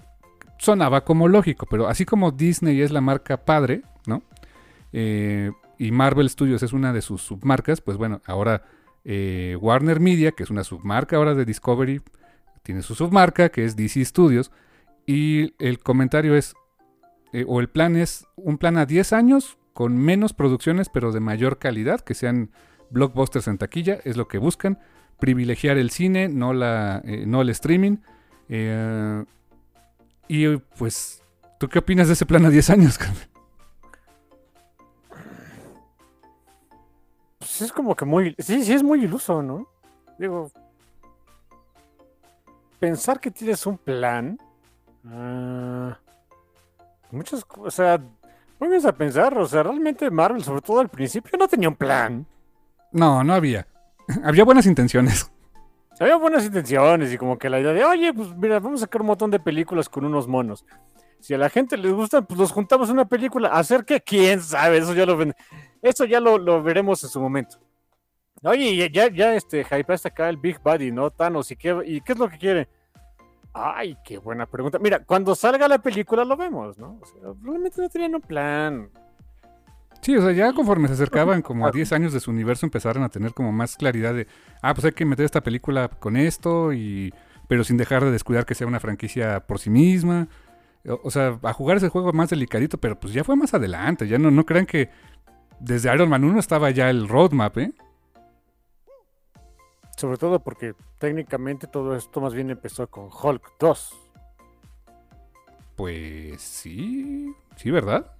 sonaba como lógico, pero así como Disney es la marca padre, ¿no? Eh, y Marvel Studios es una de sus submarcas, pues bueno, ahora eh, Warner Media, que es una submarca ahora de Discovery, tiene su submarca, que es DC Studios, Y el comentario es, eh, o el plan es un plan a 10 años con menos producciones pero de mayor calidad, que sean blockbusters en taquilla, es lo que buscan. Privilegiar el cine, no, la, eh, no el streaming. Eh, y pues, ¿tú qué opinas de ese plan a 10 años, Carmen? Pues es como que muy. Sí, sí, es muy iluso, ¿no? Digo. Pensar que tienes un plan. ah, muchas cosas. O sea, bien a pensar. O sea, realmente Marvel, sobre todo al principio, no tenía un plan. No, no había. había buenas intenciones. Había buenas intenciones y como que la idea de, oye, pues mira, vamos a sacar un montón de películas con unos monos. Si a la gente les gusta, pues los juntamos en una película. ¿Hacer qué? ¿Quién sabe? Eso ya lo. Eso ya lo, lo veremos en su momento. Oye, ya, ya, ya este, hypeaste acá el Big Buddy, ¿no? Thanos, ¿y qué, ¿y qué es lo que quiere? Ay, qué buena pregunta. Mira, cuando salga la película lo vemos, ¿no? O sea, realmente no tenían un plan. Sí, o sea, ya conforme se acercaban como a 10 años de su universo empezaron a tener como más claridad de, ah, pues hay que meter esta película con esto, y pero sin dejar de descuidar que sea una franquicia por sí misma. O, o sea, a jugar ese juego más delicadito, pero pues ya fue más adelante. Ya no, no crean que desde Iron Man 1 estaba ya el roadmap, ¿eh? Sobre todo porque técnicamente todo esto más bien empezó con Hulk 2. Pues sí, sí, ¿verdad?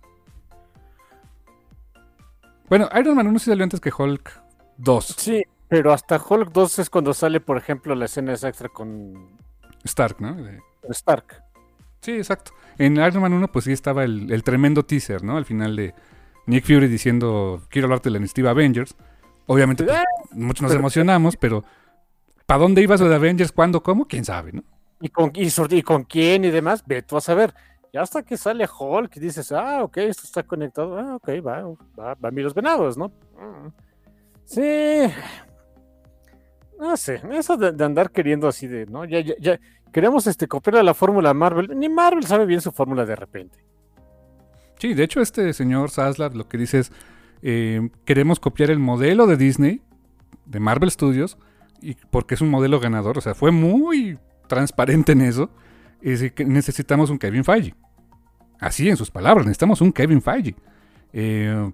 Bueno, Iron Man 1 sí salió antes que Hulk 2. Sí, pero hasta Hulk 2 es cuando sale, por ejemplo, la escena extra con Stark, ¿no? De- Stark. Sí, exacto. En Iron Man 1 pues sí estaba el, el tremendo teaser, ¿no? Al final de Nick Fury diciendo, quiero hablarte de la iniciativa Avengers. Obviamente pues, muchos nos pero- emocionamos, pero ¿para dónde ibas lo de Avengers? ¿Cuándo? ¿Cómo? ¿Quién sabe, no? ¿Y con, y, con quién y demás? Ve tú a saber. Y hasta que sale Hulk y dices, ah, ok, esto está conectado. Ah, ok, va, va, va a mí los venados, ¿no? Mm. Sí. No sé, eso de, de andar queriendo así de, ¿no? Ya, ya, ya. Queremos este, copiar la fórmula Marvel. Ni Marvel sabe bien su fórmula de repente. Sí, de hecho este señor Zaslav lo que dice es, eh, queremos copiar el modelo de Disney, de Marvel Studios, y porque es un modelo ganador, o sea, fue muy transparente en eso, que necesitamos un Kevin Feige. Así en sus palabras, necesitamos un Kevin Feige. Eh,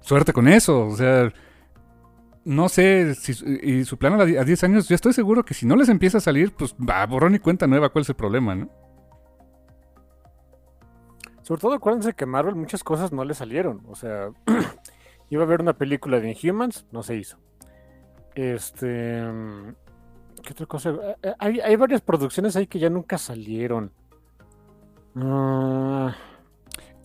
suerte con eso, o sea, no sé si y su plan a la- a 10 años, yo estoy seguro que si no les empieza a salir, pues va, borrón y cuenta nueva, ¿cuál es el problema, no? Sobre todo acuérdense que Marvel muchas cosas no le salieron. O sea, iba a haber una película de Inhumans, no se hizo. Este. mm, ¿Qué otra cosa? Eh, eh, Hay, hay varias producciones ahí que ya nunca salieron. Ah,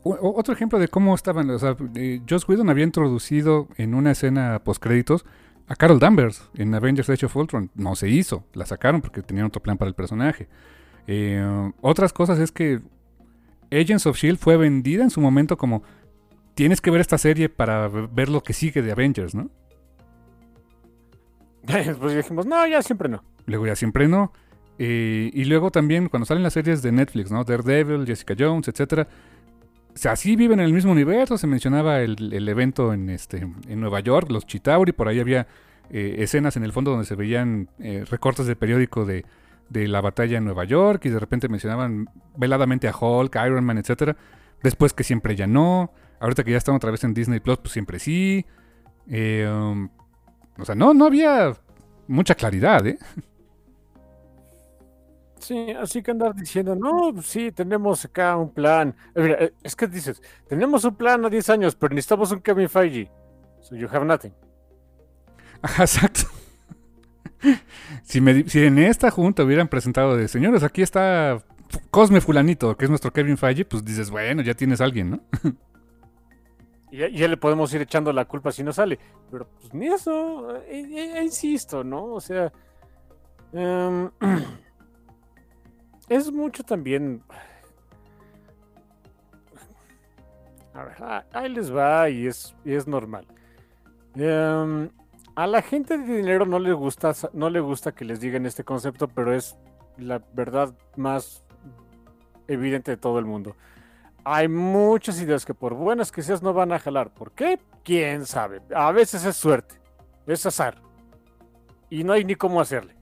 Otro ejemplo de cómo estaban, o sea, eh, Whedon había introducido en una escena postcréditos a Carol Danvers en Avengers Age of Ultron. No se hizo, la sacaron porque tenían otro plan para el personaje. Otras cosas es que Agents of Shield fue vendida en su momento como tienes que ver esta serie para ver lo que sigue de Avengers, ¿no? pues dijimos, no, ya siempre no. Luego ya siempre no. Eh, y luego también cuando salen las series de Netflix, ¿no? Daredevil, Jessica Jones, etcétera. O sea, sí viven en el mismo universo. Se mencionaba el, el evento en, este, en Nueva York, los Chitauri. Por ahí había eh, escenas en el fondo donde se veían eh, recortes de periódico de, de la batalla en Nueva York. Y de repente mencionaban veladamente a Hulk, Iron Man, etcétera. Después que siempre ya no. Ahorita que ya están otra vez en Disney Plus, pues siempre sí. Eh, um, o sea, no, no había mucha claridad, ¿eh? Sí, así que andar diciendo, no, sí, tenemos acá un plan. Eh, mira, eh, es que dices, tenemos un plan a 10 años, pero necesitamos un Kevin Feige. So you have nothing. Exacto. si, en esta junta hubieran presentado de señores, aquí está Cosme Fulanito, que es nuestro Kevin Feige, pues dices, bueno, ya tienes alguien, ¿no? Y ya, le podemos ir echando la culpa si no sale. Pero pues ni eso, eh, eh, eh, insisto, ¿no? O sea, em, es mucho también... A ver, ah, ahí les va y es, y es normal. Em, a la gente de dinero no le gusta, no le gusta que les digan este concepto, pero es la verdad más evidente de todo el mundo. Hay muchas ideas que por buenas que seas no van a jalar. ¿Por qué? ¿Quién sabe? A veces es suerte, es azar. Y no hay ni cómo hacerle.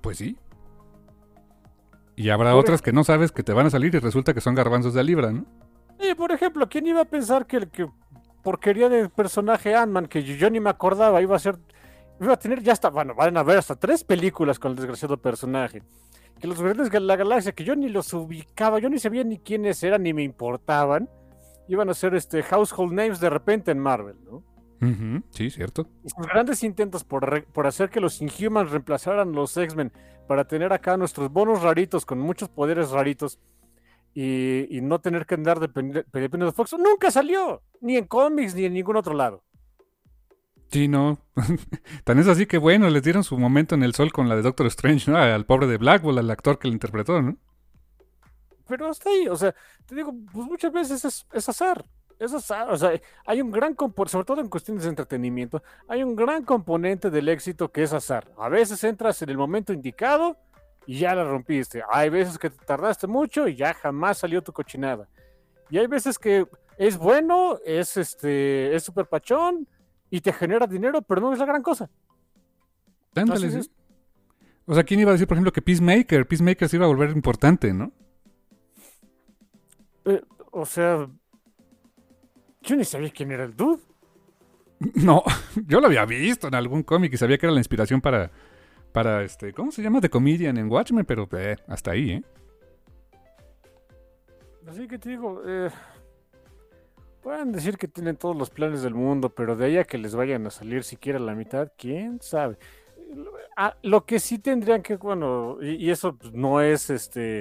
Pues sí. Y habrá Por otras que no sabes que te van a salir y resulta que son garbanzos de libra, ¿no? Y por ejemplo, ¿quién iba a pensar que el que porquería de personaje Ant-Man, que yo, yo ni me acordaba, iba a ser. Iba a tener ya hasta. Bueno, van a haber hasta tres películas con el desgraciado personaje. Que los Guardianes de la Galaxia, que yo ni los ubicaba, yo ni sabía ni quiénes eran, ni me importaban, iban a ser este household names de repente en Marvel, ¿no? Sí, cierto. Y sus grandes intentos por, por hacer que los Inhumans reemplazaran los X-Men para tener acá nuestros bonos raritos con muchos poderes raritos y, y no tener que andar dependi- dependiendo de Fox, nunca salió, ni en cómics ni en ningún otro lado. Sí, no. Tan es así que bueno, les dieron su momento en el sol con la de Doctor Strange, ¿no? Al pobre de Blackwell, al actor que lo interpretó, ¿no? Pero hasta ahí, o sea, te digo, pues muchas veces es, es azar. Es azar, o sea, hay un gran componente, sobre todo en cuestiones de entretenimiento, hay un gran componente del éxito que es azar. A veces entras en el momento indicado y ya la rompiste. Hay veces que te tardaste mucho y ya jamás salió tu cochinada. Y hay veces que es bueno, es este, es súper pachón y te genera dinero, pero no es la gran cosa. Así sí. O sea, ¿quién iba a decir, por ejemplo, que Peacemaker, Peacemaker se iba a volver importante, ¿no? Eh, o sea, yo ni sabía quién era el dude. No, yo lo había visto en algún cómic y sabía que era la inspiración para, para este, ¿cómo se llama? The Comedian en Watchmen, pero eh, hasta ahí, ¿eh? Así que te digo, eh, pueden decir que tienen todos los planes del mundo, pero de ahí a que les vayan a salir siquiera la mitad, quién sabe. Ah, lo que sí tendrían que, bueno, y, eso pues, no es este,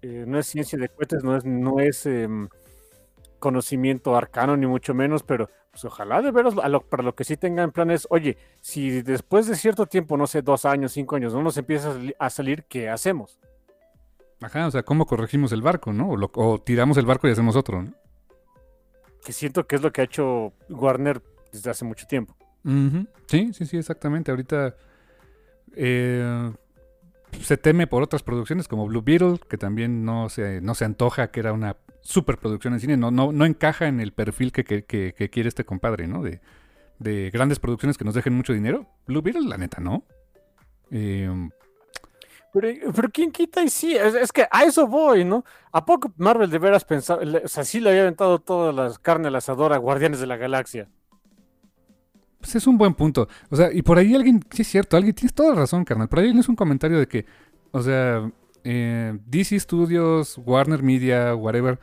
eh, no es ciencia de cohetes, no es, no es em, conocimiento arcano ni mucho menos, pero pues ojalá de veros a lo- para lo que sí tengan planes, oye, si después de cierto tiempo, no sé, dos años, cinco años, no nos empieza a sali- a salir, ¿qué hacemos? Ajá, o sea, ¿cómo corregimos el barco, no? O, lo- o tiramos el barco y hacemos otro, ¿no? Que siento que es lo que ha hecho Warner desde hace mucho tiempo. Sí, sí, sí, exactamente. Ahorita eh, se teme por otras producciones como Blue Beetle, que también no se, no se antoja que era una superproducción en cine, no, no, no encaja en el perfil que, que- que- que quiere este compadre, ¿no? De, de grandes producciones que nos dejen mucho dinero. Blue Beetle, la neta, no. Eh, Pero, pero ¿quién quita? Y sí, es, es que a eso voy, ¿no? ¿A poco Marvel de veras pensaba, o sea, sí le había aventado toda la carne al asador a Guardianes de la Galaxia? Pues es un buen punto. O sea, y por ahí alguien, sí es cierto, alguien, tienes toda razón, carnal. Por ahí es un comentario de que, o sea, eh, DC Studios, Warner Media, whatever,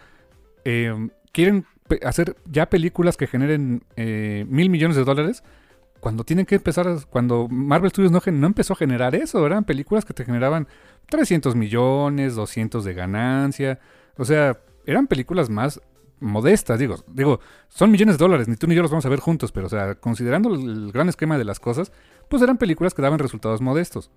eh, quieren hacer ya películas que generen eh, mil millones de dólares. Cuando tienen que empezar, cuando Marvel Studios no, no empezó a generar eso, eran películas que te generaban 300 millones, 200 de ganancia. O sea, eran películas más modestas, digo, digo, son millones de dólares, ni tú ni yo los vamos a ver juntos, pero o sea, considerando el gran esquema de las cosas, pues eran películas que daban resultados modestos.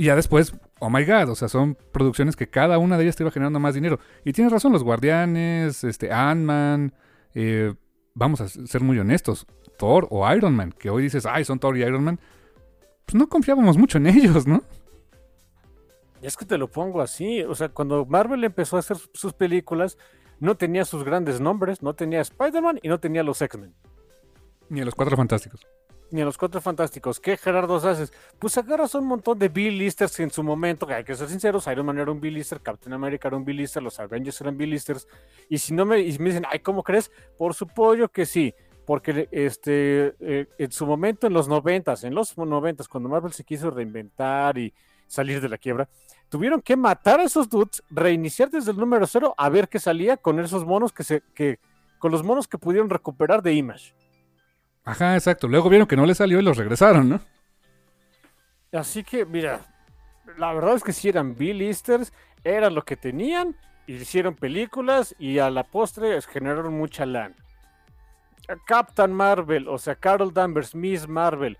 Y ya después, oh my god, o sea, son producciones que cada una de ellas te iba generando más dinero. Y tienes razón, los Guardianes, este, Ant-Man, eh, vamos a ser muy honestos, Thor o Iron Man, que hoy dices, ay, son Thor y Iron Man, pues no confiábamos mucho en ellos, ¿no? Es que te lo pongo así, o sea, cuando Marvel empezó a hacer sus películas, no tenía sus grandes nombres, no tenía Spider-Man y no tenía los X-Men. Ni a los Cuatro Fantásticos. Ni a los Cuatro Fantásticos. ¿Qué Gerardo haces? Pues agarras un montón de Bill-listers en su momento, que hay que ser sinceros, Iron Man era un Bill-lister, Captain America era un Bill-lister, los Avengers eran Bill-listers. Y si no me, y me dicen, ay, ¿cómo crees? Por supuesto que sí. Porque este, eh, en su momento, en los noventas, en los noventas, cuando Marvel se quiso reinventar y salir de la quiebra, tuvieron que matar a esos dudes, reiniciar desde el número cero, a ver qué salía con esos monos que se, que, con los monos que pudieron recuperar de Image. Ajá, exacto. Luego vieron que no les salió y los regresaron, ¿no? Así que, mira, la verdad es que si eran B-listers, era lo que tenían, hicieron películas y a la postre generaron mucha lana. Captain Marvel, o sea, Carol Danvers, Miss Marvel.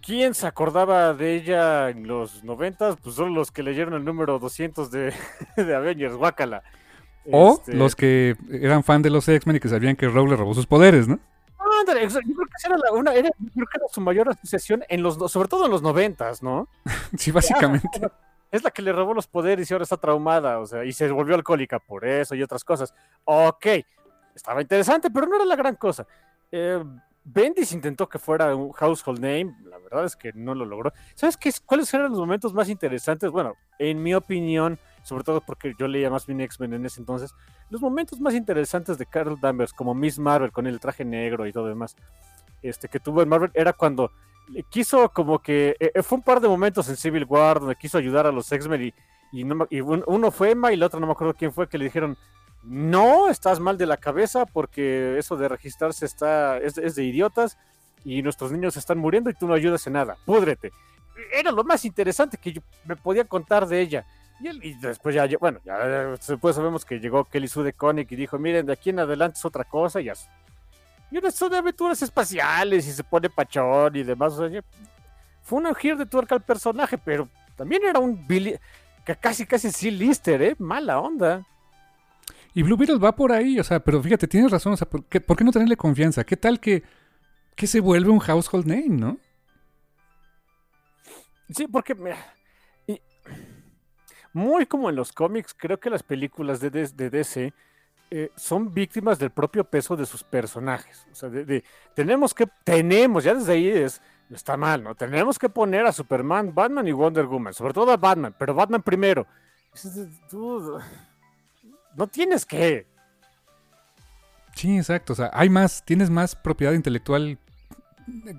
¿Quién se acordaba de ella en los 90? Pues solo los que leyeron el número 200 de, de Avengers, Guacala. O los que eran fan de los X-Men y que sabían que Rogue le robó sus poderes, ¿no? Ándale, yo creo que era, la- una, era- yo creo que era su mayor asociación, en los, sobre todo en los 90, ¿no? Sí, básicamente. Es la que le robó los poderes y ahora está traumada, o sea, y se volvió alcohólica por eso y otras cosas. Ok, estaba interesante, pero no era la gran cosa. Eh, Bendis intentó que fuera un household name, la verdad es que no lo logró. ¿Sabes qué, cuáles eran los momentos más interesantes? Bueno, en mi opinión, sobre todo porque yo leía más bien X-Men en ese entonces, los momentos más interesantes de Carol Danvers, como Miss Marvel con el traje negro y todo demás, este, que tuvo en Marvel, era cuando quiso como que, eh, fue un par de momentos en Civil War donde quiso ayudar a los X-Men y, uno fue Emma y el otro no me acuerdo quién fue, que le dijeron, no, estás mal de la cabeza porque eso de registrarse está, es, de idiotas y nuestros niños están muriendo y tú no ayudas en nada, púdrete. Era lo más interesante que me podía contar de ella. Y, después ya, bueno, ya después sabemos que llegó Kelly Sue de Koenig y dijo, miren, de aquí en adelante es otra cosa y ya. Y ahora son de aventuras espaciales y se pone pachón y demás. fue un giro de tuerca al personaje, pero también era un Billy, que casi casi sí lister, ¿eh? Mala onda. Y Blue Beetle va por ahí, o sea, pero fíjate, tienes razón, o sea, ¿por qué, no tenerle confianza? ¿Qué tal que, que se vuelve un household name, no? Sí, porque muy como en los cómics, creo que las películas de, de, DC eh, son víctimas del propio peso de sus personajes. O sea, de, tenemos que, tenemos, ya desde ahí es, está mal, ¿no? Tenemos que poner a Superman, Batman y Wonder Woman, sobre todo a Batman, pero Batman primero. no tienes que. Sí, exacto. O sea, hay más, tienes más propiedad intelectual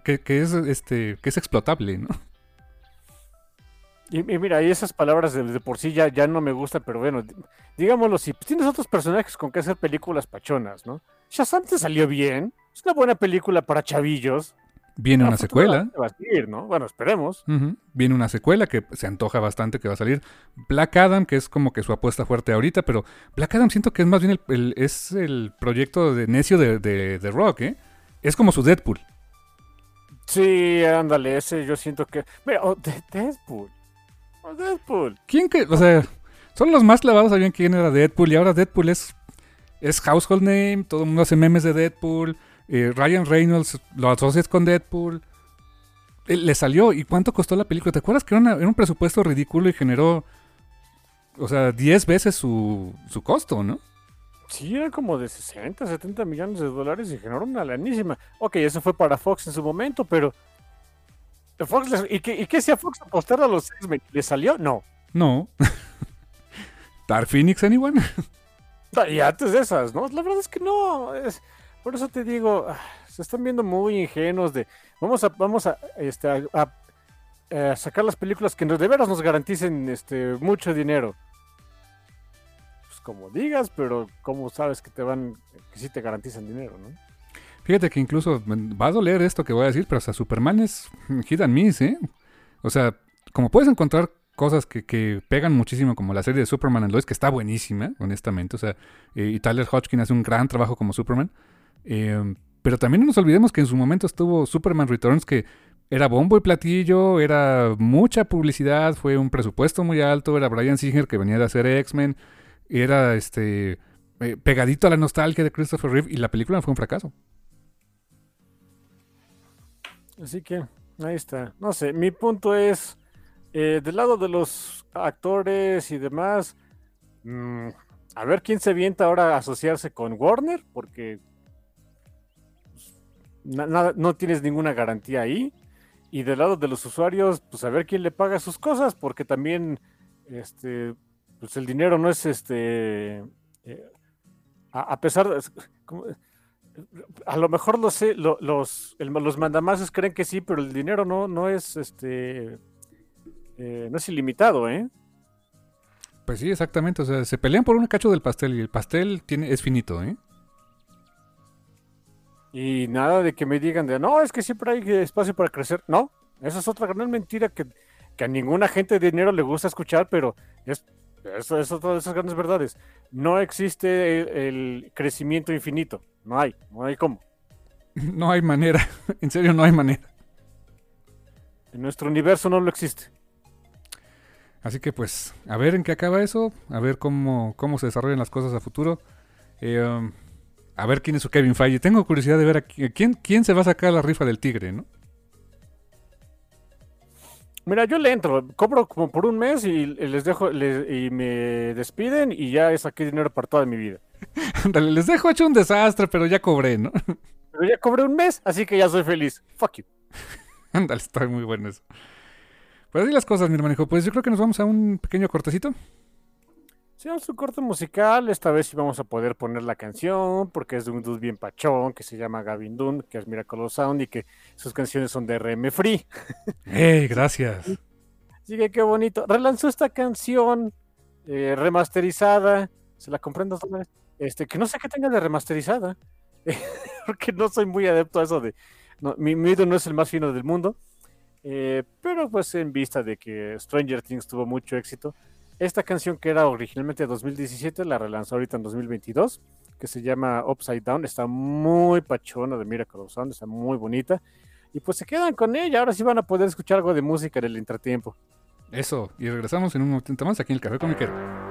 que, que es este, que es explotable, ¿no? Y, mira, y esas palabras de, por sí ya, ya no me gustan, pero bueno, digámoslo, si tienes otros personajes con que hacer películas pachonas, ¿no? Shazam te salió bien, es una buena película para chavillos. Viene una secuela. Va a salir, ¿no? Bueno, esperemos. Viene una secuela que se antoja bastante que va a salir. Black Adam, que es como que su apuesta fuerte ahorita, pero Black Adam siento que es más bien el, es el proyecto de necio de, de, Rock, ¿eh? Es como su Deadpool. Sí, ándale, ese yo siento que... Mira, oh, Deadpool. Deadpool. ¿Quién que.? O sea, son los más clavados sabían quién era Deadpool y ahora Deadpool es, es household name. Todo el mundo hace memes de Deadpool. Eh, Ryan Reynolds lo asocias con Deadpool. Eh, le salió. ¿Y cuánto costó la película? ¿Te acuerdas que era, un presupuesto ridículo y generó. O sea, 10 veces su, su costo, ¿no? Sí, era como de 60, 70 millones de dólares y generó una lanísima. Ok, eso fue para Fox en su momento, pero ¿y, qué, ¿Y hacía Fox apostar a los X-Men? ¿Le salió? No. No. ¿Dark Phoenix, anyone? y antes de esas, ¿no? La verdad es que no. Es, por eso te digo, ah, se están viendo muy ingenuos de. Vamos a, vamos a, este, a, sacar las películas que de veras nos garanticen este, mucho dinero. Pues como digas, pero ¿cómo sabes que te van, que sí te garantizan dinero, no? Fíjate que incluso va a doler esto que voy a decir, pero o Superman es hit and miss, ¿eh? O sea, como puedes encontrar cosas que, pegan muchísimo, como la serie de Superman and Lois, que está buenísima, honestamente. O sea, eh, y Tyler Hodgkin hace un gran trabajo como Superman. Eh, pero también no nos olvidemos que en su momento estuvo Superman Returns, que era bombo y platillo, era mucha publicidad, fue un presupuesto muy alto, era Brian Singer que venía de hacer X-Men, era este eh, pegadito a la nostalgia de Christopher Reeve y la película fue un fracaso. Así que ahí está. No sé, mi punto es, eh, del lado de los actores y demás, mm, a ver quién se vienta ahora a asociarse con Warner, porque pues, no tienes ninguna garantía ahí. Y del lado de los usuarios, pues a ver quién le paga sus cosas, porque también este, pues el dinero no es este. Eh, a, pesar de a lo mejor los, los, los mandamases creen que sí, pero el dinero no, no es este eh, no es ilimitado, ¿eh? Pues sí, exactamente. O sea, se pelean por un cacho del pastel y el pastel tiene, es finito, ¿eh? Y nada de que me digan de no, es que siempre hay espacio para crecer. No, esa es otra gran mentira que, a ninguna gente de dinero le gusta escuchar, pero es eso, eso, todas esas grandes verdades. No existe el, crecimiento infinito. No hay, no hay cómo. No hay manera. En serio, no hay manera. En nuestro universo no lo existe. Así que pues, a ver en qué acaba eso, a ver cómo, cómo se desarrollan las cosas a futuro. Eh, um, a ver quién es su Kevin Feige. Tengo curiosidad de ver a quién, quién se va a sacar la rifa del tigre, ¿no? Mira, yo le entro, cobro como por un mes y, les dejo les, y me despiden y ya saqué dinero para toda mi vida. Dale, les dejo hecho un desastre, pero ya cobré, ¿no? Pero ya cobré un mes, así que ya soy feliz. Fuck you. Ándale, está muy bueno eso. Pues así las cosas, mi hermano. Pues yo creo que nos vamos a un pequeño cortecito sea un corte musical, esta vez sí vamos a poder poner la canción, porque es de un dude bien pachón que se llama Gavin Dunn, que es Miraculous Sound y que sus canciones son de RM Free. ¡Hey, gracias! Así qué bonito. Relanzó esta canción eh, remasterizada, se la compré en dos dólares, este, que no sé qué tenga de remasterizada, porque no soy muy adepto a eso de... Mi, mi no es el más fino del mundo, eh, pero pues en vista de que Stranger Things tuvo mucho éxito, esta canción que era originalmente de 2017 la relanzó ahorita en 2022, que se llama Upside Down. Está muy pachona de Miracle of Sound, está muy bonita. Y pues se quedan con ella. Ahora sí van a poder escuchar algo de música en el entretiempo. Eso, y regresamos en un momento más aquí en el Café Comiquero.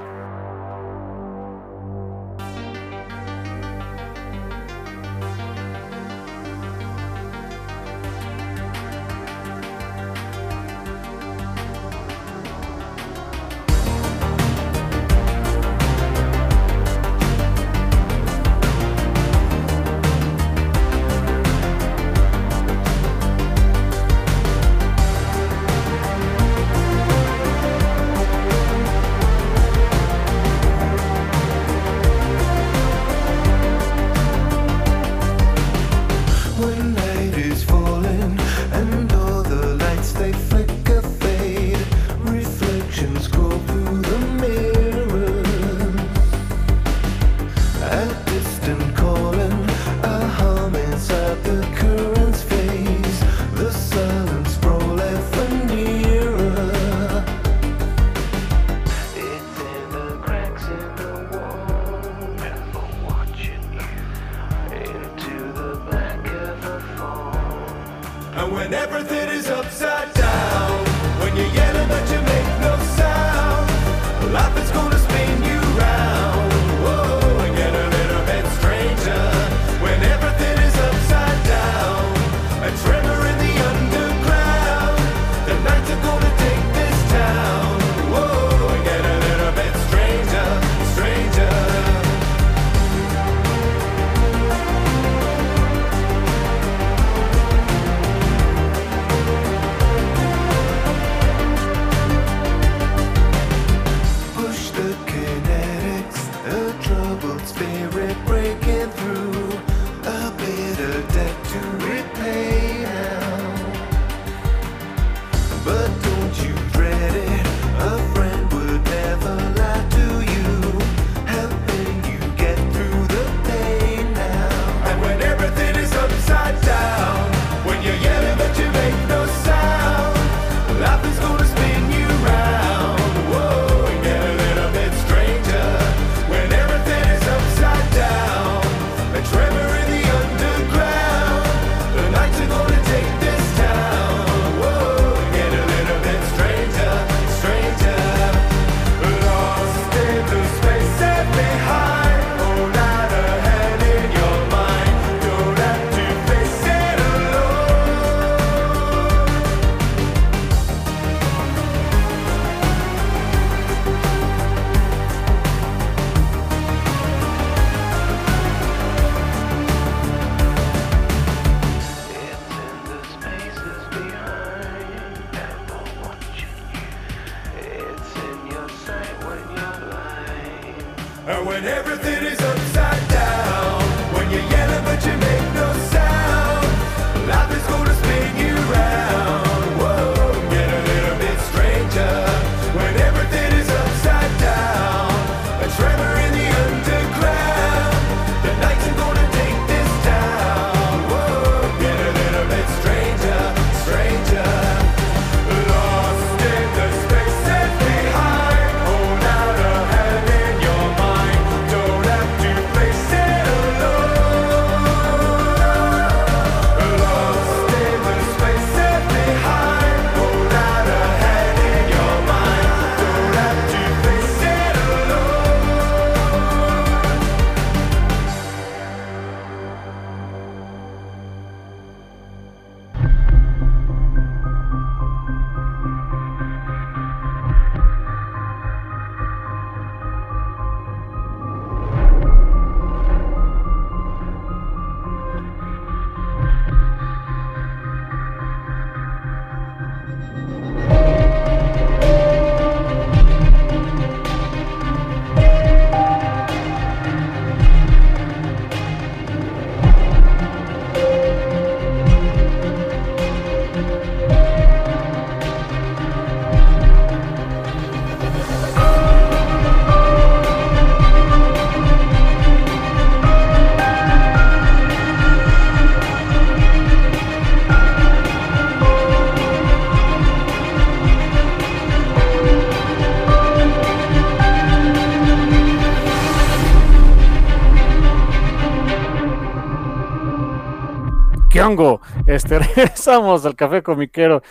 Chongo. Este, regresamos al café comiquero.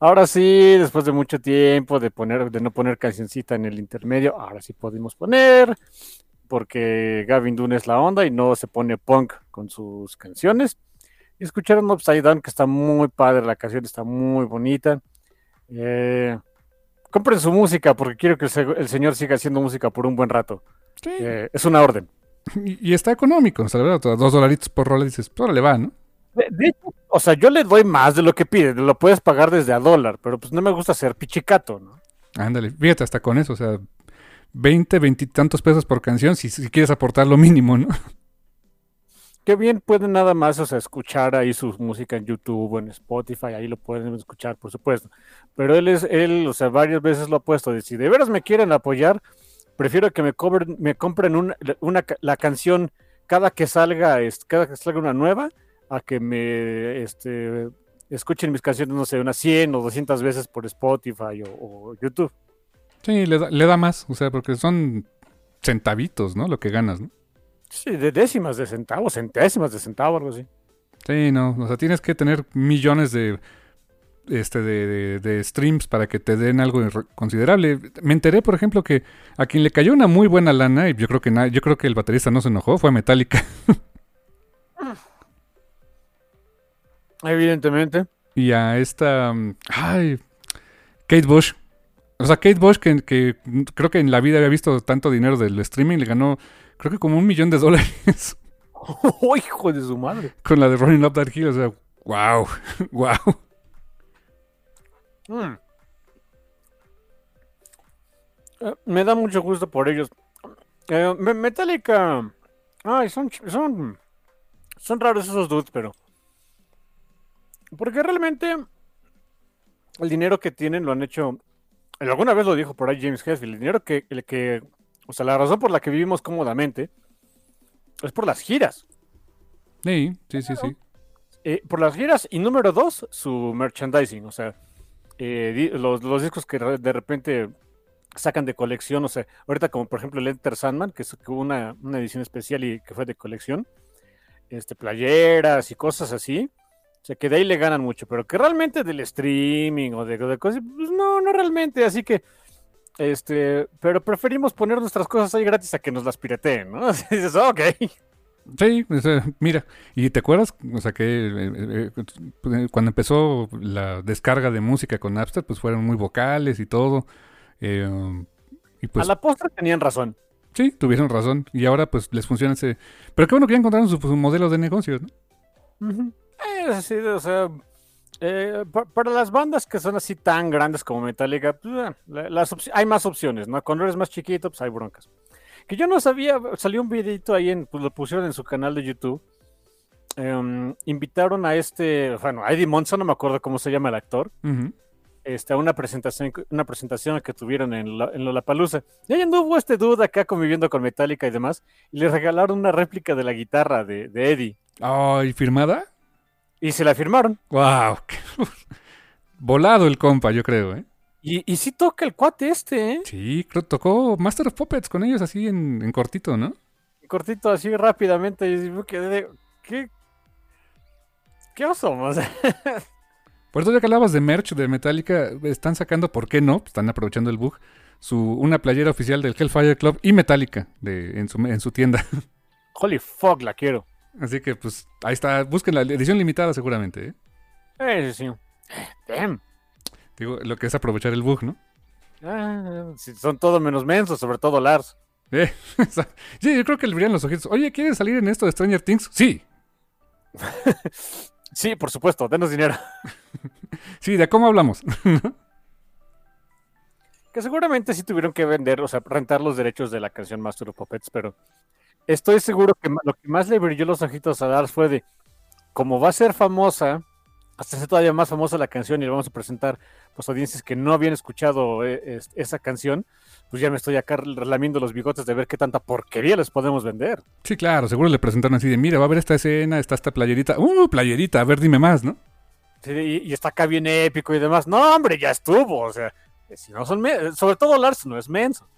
Ahora sí, después de mucho tiempo de poner, de no poner cancioncita en el intermedio, ahora sí podemos poner, porque Gavin Dune es la onda y no se pone punk con sus canciones. Y escucharon Upside Down, que está muy padre, la canción está muy bonita. Eh, compren su música, porque quiero que el, se- el señor siga haciendo música por un buen rato. Sí. Eh, es una orden. Y, y está económico, o sea, dos dolaritos por rola dices, pues le va, ¿no? De, de hecho, o sea, yo le doy más de lo que pide, lo puedes pagar desde a dólar, pero pues no me gusta ser pichicato, ¿no? Ándale, fíjate, hasta con eso, o sea, 20, 20 y tantos pesos por canción si, si quieres aportar lo mínimo, ¿no? Qué bien pueden nada más, o sea, escuchar ahí su música en YouTube o en Spotify, ahí lo pueden escuchar, por supuesto. Pero él es, él, o sea, varias veces lo ha puesto, de si de veras me quieren apoyar, prefiero que me cobren, me compren una, una la canción cada que salga, cada que salga una nueva, a que me este, escuchen mis canciones, no sé, unas 100 o 200 veces por Spotify o, o YouTube. Sí, le da, le da más, o sea, porque son centavitos, ¿no? Lo que ganas, ¿no? Sí, de décimas de centavos, centésimas de centavo, algo así. Sí, no, o sea, tienes que tener millones de este de, de- de streams para que te den algo considerable. Me enteré, por ejemplo, que a quien le cayó una muy buena lana y yo creo que yo creo que el baterista no se enojó, fue a Metallica Evidentemente. y a esta mm, ay, Kate Bush. O sea, Kate Bush que, que creo que en la vida había visto tanto dinero del streaming, le ganó creo que como un millón de dólares ¡Oh, hijo de su madre! con la de Running Up That Hill, o sea, wow, wow. Mm. Eh, me da mucho gusto por ellos. Eh, Me- Metallica. Ay, son, son. Son raros esos dudes, pero. Porque realmente. El dinero que tienen lo han hecho. Alguna vez lo dijo por ahí James Hetfield. El dinero que, el que. O sea, la razón por la que vivimos cómodamente. Es por las giras. Sí, sí, sí, sí. Eh, por las giras y número dos, su merchandising, o sea, eh, los, los discos que de repente sacan de colección, o sea, ahorita como por ejemplo el Enter Sandman, que es una, una edición especial y que fue de colección, este, playeras y cosas así, sea, que de ahí le ganan mucho, pero que realmente del streaming o de, de cosas, pues no, no realmente, así que, este, pero preferimos poner nuestras cosas ahí gratis a que nos las pirateen, ¿no? Así dices, ok. Sí, o sea, mira, ¿y te acuerdas? O sea, que eh, eh, eh, cuando empezó la descarga de música con Napster, pues fueron muy vocales y todo. eh, y pues a la postre tenían razón. sí, tuvieron razón. Y ahora pues les funciona ese... Pero qué bueno que ya encontraron su, su modelo de negocio, ¿no? Ujú. Es así, o sea, eh, pa- para las bandas que son así tan grandes como Metallica, pues, eh, las hay más opciones, ¿no? Cuando eres más chiquito, pues hay broncas. Que yo no sabía, salió un videito ahí, en, pues lo pusieron en su canal de YouTube. Em, invitaron a este, bueno, a Eddie Monson, no me acuerdo cómo se llama el actor, este, a una presentación, una presentación que tuvieron en, la, en Lollapalooza. Y ahí anduvo este dude acá conviviendo con Metallica y demás, y le regalaron una réplica de la guitarra de, de Eddie, Ay, ¿firmada? Y se la firmaron. ¡Wow! Volado el compa, yo creo, ¿eh? Y, y sí toca el cuate este, ¿eh? Sí, creo tocó Master of Puppets con ellos así en, en cortito, ¿no? Cortito, así rápidamente. Y me quedé de, ¿qué? ¿Qué sea, Por eso ya que hablabas de merch de Metallica, están sacando, ¿por qué no? Están aprovechando el bug. Su, una playera oficial del Hellfire Club y Metallica de, en, su, en su tienda. holy fuck, la quiero. Así que pues ahí está, busquen la edición limitada seguramente. ¿eh? Eh, sí, sí. Damn. Digo, lo que es aprovechar el bug, ¿no? Ah, son todo menos mensos, sobre todo Lars. Eh, sí, yo creo que le brillan los ojitos. Oye, ¿quieres salir en esto de Stranger Things? Sí. Sí, por supuesto, denos dinero. Sí, ¿de cómo hablamos? Que seguramente sí tuvieron que vender, o sea, rentar los derechos de la canción Master of Puppets, pero estoy seguro que lo que más le brilló los ojitos a Lars fue de, como va a ser famosa, hasta ser todavía más famosa la canción y le vamos a presentar pues audiencias que no habían escuchado eh, es- esa canción, pues ya me estoy acá relamiendo los bigotes de ver qué tanta porquería les podemos vender. Sí, claro, seguro le presentaron así de, mira, va a haber esta escena, está esta playerita. ¡Uh, playerita! A ver, dime más, ¿no? Sí, y, y está acá bien épico y demás. No, hombre, ya estuvo, o sea, si no son, sobre todo Lars no es menso.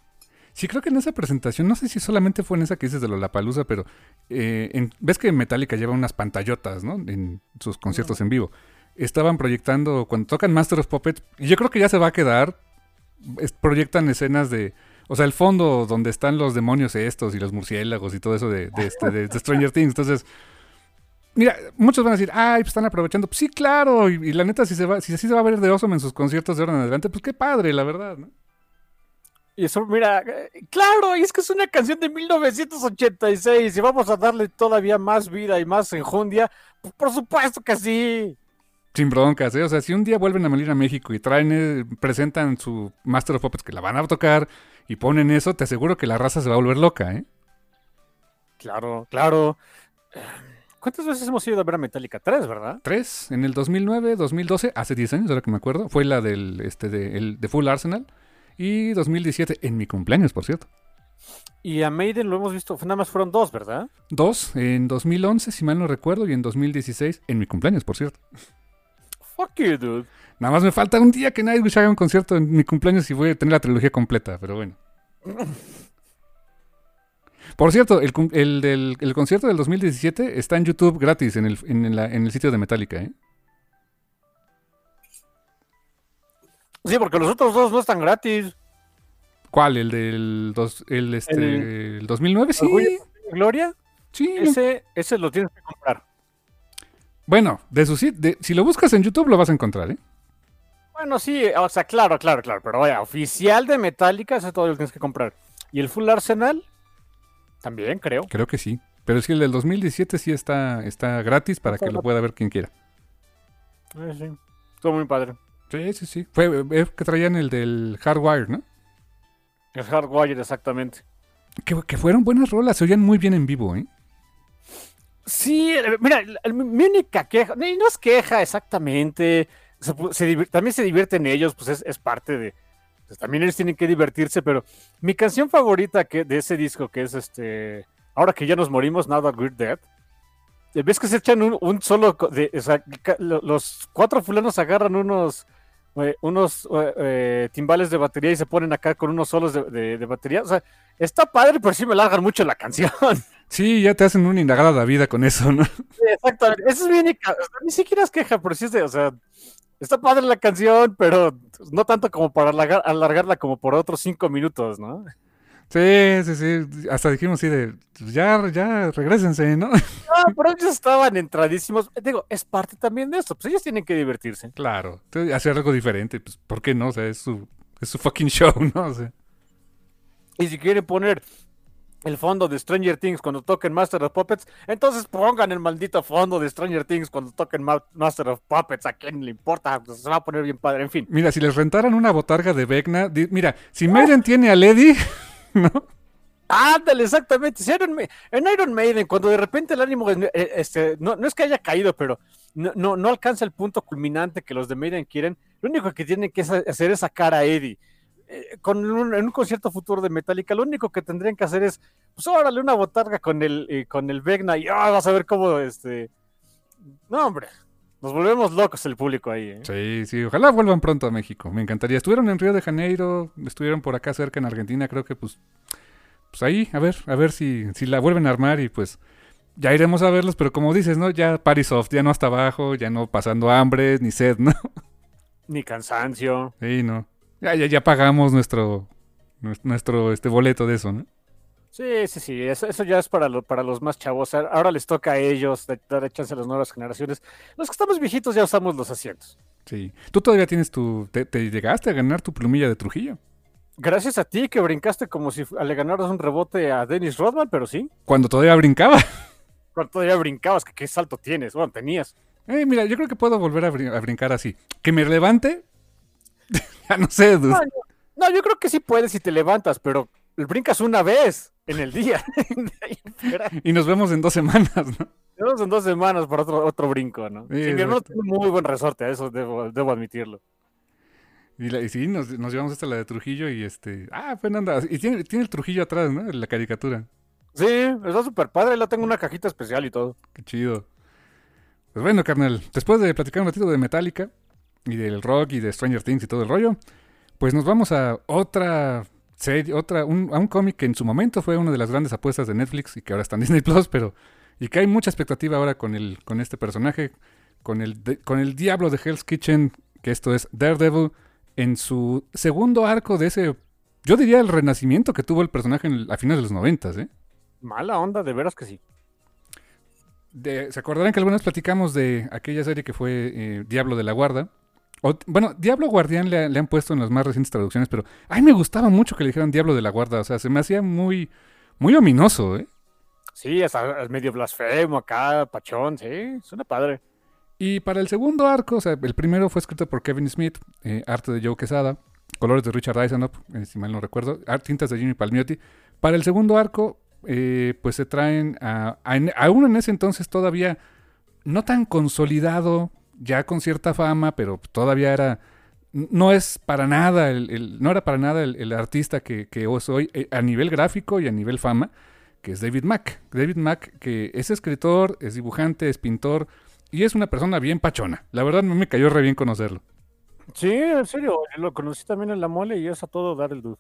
Sí, creo que en esa presentación, no sé si solamente fue en esa que dices de Lollapalooza, pero eh, en- ves que Metallica lleva unas pantallotas, ¿no? En sus conciertos en vivo. Estaban proyectando, cuando tocan Master of Puppets, y yo creo que ya se va a quedar, es- proyectan escenas de, o sea, el fondo donde están los demonios estos y los murciélagos y todo eso de, de, este, de- de Stranger Things. Entonces, mira, muchos van a decir, ay, pues están aprovechando. Pues sí, claro, y, y la neta, si, se va, si así se va a ver de Awesome en sus conciertos de ahora en adelante, pues qué padre, la verdad, ¿no? Y eso, mira, claro, y es que es una canción de 1986 y vamos a darle todavía más vida y más enjundia. Pues, por supuesto que sí. Sin broncas, ¿eh? O sea, si un día vuelven a venir a México y traen, eh, presentan su Master of Puppets que la van a tocar y ponen eso, te aseguro que la raza se va a volver loca, ¿eh? Claro, claro. ¿Cuántas veces hemos ido a ver a Metallica? Tres, ¿verdad? Tres, en el 2009, 2012, hace 10 años, ahora que me acuerdo, fue la del, este, de, el, de Full Arsenal. Y 2017, en mi cumpleaños, por cierto. Y a Maiden lo hemos visto, nada más fueron dos, ¿verdad? Dos, en 2011, si mal no recuerdo, y en 2016, en mi cumpleaños, por cierto. Fuck you, dude. Nada más me falta un día que Nightwish haga un concierto en mi cumpleaños y voy a tener la trilogía completa, pero bueno. Por cierto, el, el del- el concierto del 2017 está en YouTube gratis en el, en la- en el sitio de Metallica, ¿eh? Sí, porque los otros dos no están gratis. ¿Cuál? ¿El del dos- el, este, El- el 2009? Sí. Gloria, sí. ese, ese lo tienes que comprar. Bueno, de su de- si lo buscas en YouTube lo vas a encontrar, ¿eh? Bueno, sí, o sea, claro, claro, claro, pero vaya, oficial de Metallica, ese todo lo tienes que comprar. ¿Y el Full Arsenal? También, creo. Creo que sí. Pero es que el del 2017 sí está, está gratis para que lo pueda ver quien quiera. Eh, sí. Estuvo muy padre. Sí, sí, sí. Fue eh, que traían el del Hardwire, ¿no? El Hardwire, exactamente. Que, que fueron buenas rolas, se oían muy bien en vivo, ¿eh? Sí, eh, mira, mi única queja, no es queja exactamente, se se también se divierten ellos, pues es, es parte de, pues también ellos tienen que divertirse, pero mi canción favorita que, de ese disco, que es este, ahora que ya nos morimos, Now That We're Dead, eh, ves que se echan un, un solo, de, o sea, los cuatro fulanos agarran unos, unos eh, timbales de batería y se ponen acá con unos solos de, de- de batería, o sea, está padre, pero sí me largan mucho la canción. Sí, ya te hacen una indagada de vida con eso, ¿no? Sí, Exactamente, eso es bien, o sea, ni siquiera es queja, pero sí es de, o sea, está padre la canción, pero no tanto como para alargar- alargarla como por otros cinco minutos, ¿no? Sí, sí, sí. Hasta dijimos así de, pues ya, ya, regrésense, ¿no? Ah, pero ellos estaban entradísimos. Digo, es parte también de esto, pues ellos tienen que divertirse. Claro. Hacer algo diferente, pues, ¿por qué no? O sea, es su, es su fucking show, ¿no? O sea, Y si quieren poner el fondo de Stranger Things cuando toquen Master of Puppets, entonces pongan el maldito fondo de Stranger Things cuando toquen Ma- Master of Puppets, a quién le importa, se va a poner bien padre, en fin. mira, si les rentaran una botarga de Vecna, mira, si Maiden tiene a Lady, ¿no? Ándale, exactamente. Si Iron en Iron Maiden, cuando de repente el ánimo eh, este, no, no es que haya caído, pero no, no, no alcanza el punto culminante que los de Maiden quieren, lo único que tienen que hacer es sacar a Eddie. Eh, con en un concierto futuro de Metallica, lo único que tendrían que hacer es, pues órale, una botarga con el, eh, con el Vecna y ah, vas a ver cómo, este... No, hombre, nos volvemos locos el público ahí. ¿eh? Sí, sí, ojalá vuelvan pronto a México. Me encantaría. Estuvieron en Río de Janeiro, estuvieron por acá cerca en Argentina, creo que pues, pues ahí, a ver, a ver si, si la vuelven a armar y pues ya iremos a verlos, pero como dices, ¿no? Ya party soft, ya no hasta abajo, ya no pasando hambre ni sed, ¿no? Ni cansancio. Sí, no. Ya, ya, ya pagamos nuestro, nues- nuestro este boleto de eso, ¿no? Sí, sí, sí, eso, eso ya es para, lo- para los más chavos. Ahora les toca a ellos dar chance a las nuevas generaciones. Los que estamos viejitos ya usamos los asientos. Sí. Tú todavía tienes tu. Te, te llegaste a ganar tu plumilla de Trujillo. Gracias a ti que brincaste como si le ganaras un rebote a Dennis Rodman, pero sí, Cuando todavía brincaba. cuando todavía brincabas, que qué salto tienes. Bueno, tenías. Eh, mira, yo creo que puedo volver a, brin- a brincar así. Que me levante. ya no sé, dude. No, yo- no, yo creo que sí puedes si te levantas, pero brincas una vez en el día. Y nos vemos en dos semanas, ¿no? tenemos en dos semanas para otro, otro brinco, ¿no? Sí, Sí, mi hermano tiene muy buen resorte, eso debo, debo admitirlo. Y, la- y sí, nos, nos llevamos hasta la de Trujillo y este. Ah, pues anda. Y tiene, tiene el Trujillo atrás, ¿no? La caricatura. Sí, está súper padre, la tengo una cajita especial y todo. Qué chido. Pues bueno, carnal, después de platicar un ratito de Metallica y del rock y de Stranger Things y todo el rollo, pues nos vamos a otra serie, otra, un, a un cómic que en su momento fue una de las grandes apuestas de Netflix y que ahora está en Disney Plus, pero y que hay mucha expectativa ahora con el, con este personaje, con el, de- con el diablo de Hell's Kitchen, que esto es Daredevil, en su segundo arco de ese, yo diría el renacimiento que tuvo el personaje en el- a finales de los noventas, ¿eh? Mala onda, de veras que sí. De- ¿Se acordarán que alguna vez platicamos de aquella serie que fue eh, Diablo de la Guarda? O- bueno, Diablo Guardián le, le han puesto en las más recientes traducciones, pero ay, me gustaba mucho que le dijeran Diablo de la Guarda. O sea, se me hacía muy, muy ominoso, ¿eh? Sí, es, es medio blasfemo acá, pachón, sí, suena padre. Y para el segundo arco, o sea, el primero fue escrito por Kevin Smith, eh, arte de Joe Quesada, colores de Richard Eisenhower, eh, si mal no recuerdo, art- tintas de Jimmy Palmiotti. Para el segundo arco, eh, pues se traen a, a- en ese entonces todavía no tan consolidado, ya con cierta fama, pero todavía era, no es para nada, el, el- no era para nada el, el artista que, que es hoy eh, a nivel gráfico y a nivel fama, que es David Mack. David Mack, que es escritor, es dibujante, es pintor y es una persona bien pachona. La verdad me cayó re bien conocerlo. Sí, en serio, lo conocí también en la mole y es a todo dar el dude.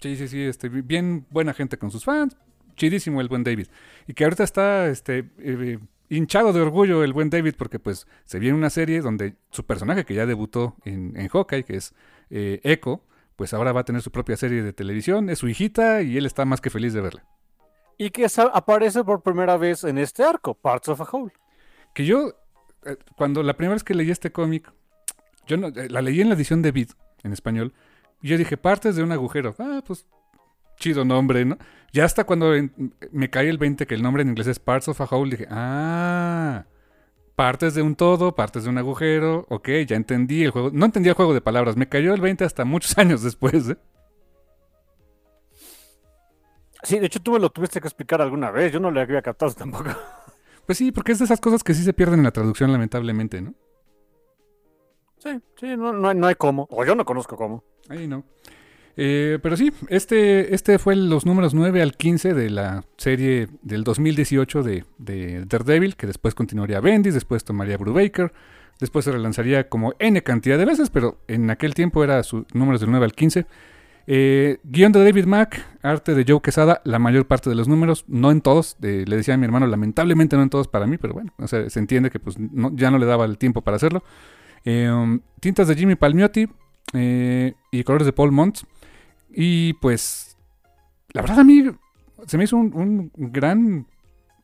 Sí, sí, sí, este, bien buena gente con sus fans. Chidísimo el buen David. Y que ahorita está este, eh, hinchado de orgullo el buen David porque pues se viene una serie donde su personaje que ya debutó en, en Hawkeye, que es eh, Echo, pues ahora va a tener su propia serie de televisión. Es su hijita y él está más que feliz de verla. Y que aparece por primera vez en este arco, Parts of a Whole. Que yo, eh, cuando la primera vez que leí este cómic, yo no- eh, la leí en la edición de Vid, en español, y yo dije, partes de un agujero. Ah, pues, chido nombre, ¿no? Ya hasta cuando en- me cae el 20 que el nombre en inglés es Parts of a Whole, dije, ah, partes de un todo, partes de un agujero, ok, ya entendí el juego. No entendía el juego de palabras, me cayó el 20 hasta muchos años después, ¿eh? Sí, de hecho tú me lo tuviste que explicar alguna vez, yo no le había captado tampoco. Pues sí, porque es de esas cosas que sí se pierden en la traducción, lamentablemente, ¿no? Sí, sí, no, no, hay- no hay cómo, o yo no conozco cómo. Ahí no. Eh, pero sí, este, este fue los números 9 al 15 de la serie del 2018 de, de Daredevil, que después continuaría Bendis, después tomaría Brubaker, después se relanzaría como N cantidad de veces, pero en aquel tiempo era su números del 9 al 15. Eh, guion de David Mack, arte de Joe Quesada, la mayor parte de los números, no en todos, eh, le decía a mi hermano, lamentablemente no en todos para mí, pero bueno, se entiende que pues, ya no le daba el tiempo para hacerlo. Eh, um, tintas de Jimmy Palmiotti y colores de Paul Monts. Y pues, la verdad a mí se me hizo un, gran,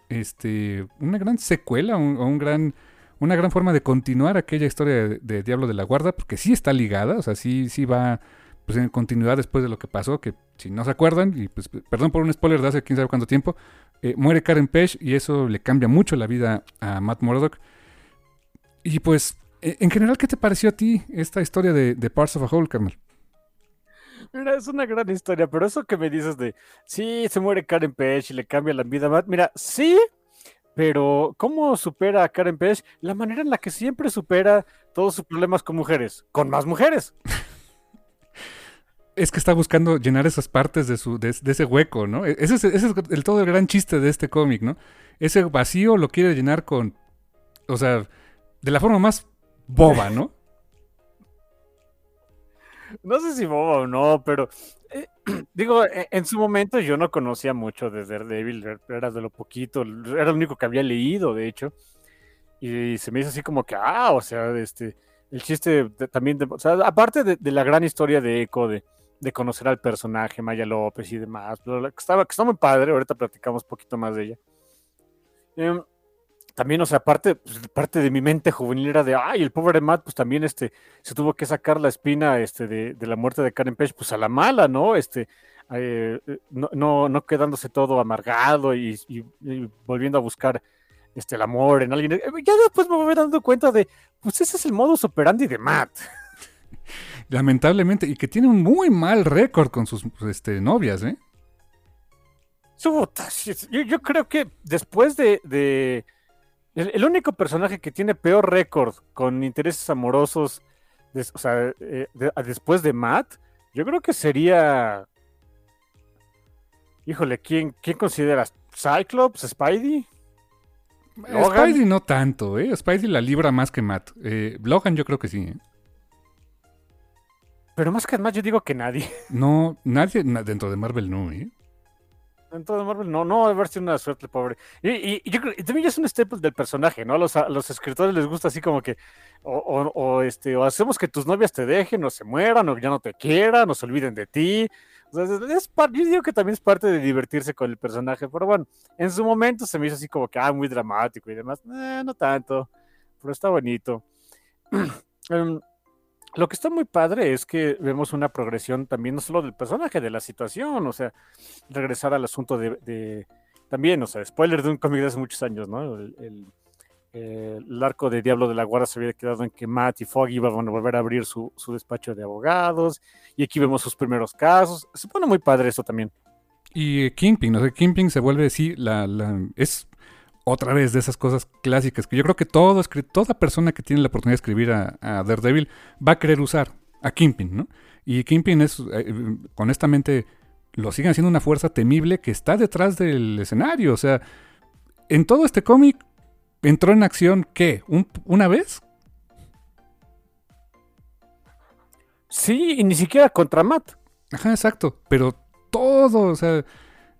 este, una gran secuela, un, un gran, una gran forma de continuar aquella historia de, Diablo de la Guarda, porque sí está ligada, o sea, sí, sí va pues en continuidad después de lo que pasó, que si no se acuerdan, y pues perdón por un spoiler de hace quién sabe cuánto tiempo, eh, muere Karen Page y eso le cambia mucho la vida a Matt Murdock. Y pues, eh, en general, ¿qué te pareció a ti esta historia de, de Parts of a Whole, Carmel? Mira, es una gran historia, pero eso que me dices de, sí, se muere Karen Page y le cambia la vida Matt, mira, sí, pero ¿cómo supera a Karen Page? La manera en la que siempre supera todos sus problemas con mujeres, con más mujeres. Es que está buscando llenar esas partes de, su, de, de ese hueco, ¿no? E- Ese es, ese es el, todo el gran chiste de este cómic, ¿no? Ese vacío lo quiere llenar con, o sea, de la forma más boba, ¿no? No sé si boba o no, pero eh, digo, e- en su momento yo no conocía mucho de Daredevil, er- era de lo poquito, era lo único que había leído, de hecho, y se me hizo así como que, ah, o sea, este, el chiste también, de- o sea, aparte de, la gran historia de Echo, de, conocer al personaje, Maya López y demás, que estaba, que está muy padre, ahorita platicamos un poquito más de ella. Em, también, o sea, parte, pues, parte de mi mente juvenil era de, ay, el pobre Matt, pues también este, se tuvo que sacar la espina este, de, de la muerte de Karen Page, pues a la mala, ¿no? Este, eh, no, no, no quedándose todo amargado y, y- y volviendo a buscar este, el amor en alguien. Eh, Ya después me voy dando cuenta de, pues ese es el modus operandi de Matt. Lamentablemente, y que tiene un muy mal récord con sus este, novias, ¿eh? Yo, yo creo que después de. de- el, el único personaje que tiene peor récord con intereses amorosos, des- o sea, eh, de- después de Matt, yo creo que sería. Híjole, ¿quién, quién consideras? ¿Cyclops? ¿Spidey? Logan. Spidey no tanto, ¿eh? Spidey la libra más que Matt. Eh, Logan yo creo que sí, ¿eh? Pero más que más, yo digo que nadie. No, nadie na- dentro de Marvel no, ¿eh? Dentro de Marvel, no, no, haber sido una suerte, pobre. Y, y- y yo creo también es un staple del personaje, ¿no? A los, a los escritores les gusta así como que, o, o- o, este, o hacemos que tus novias te dejen, o se mueran, o ya no te quieran, o se olviden de ti. O sea, es, par- yo digo que también es parte de divertirse con el personaje, pero bueno, en su momento se me hizo así como que, ah, muy dramático y demás. Eh, no tanto, pero está bonito. Em, lo que está muy padre es que vemos una progresión también, no solo del personaje, de la situación, o sea, regresar al asunto de, también, o sea, spoiler de un cómic de hace muchos años, ¿no? El, eh, arco de Diablo de la Guarda se había quedado en que Matt y Foggy iban a volver a abrir su, su despacho de abogados, y aquí vemos sus primeros casos. Se pone muy padre eso también. Y eh, Kingpin, o sea, Kingpin se vuelve, sí, la, la, es otra vez de esas cosas clásicas que yo creo que todo, toda persona que tiene la oportunidad de escribir a, a Daredevil va a querer usar a Kingpin, ¿no? Y Kingpin es, eh, honestamente, lo siguen haciendo una fuerza temible que está detrás del escenario. O sea, en todo este cómic entró en acción, ¿qué? ¿Un- ¿Una vez? Sí, y ni siquiera contra Matt. Ajá, exacto. Pero todo, o sea,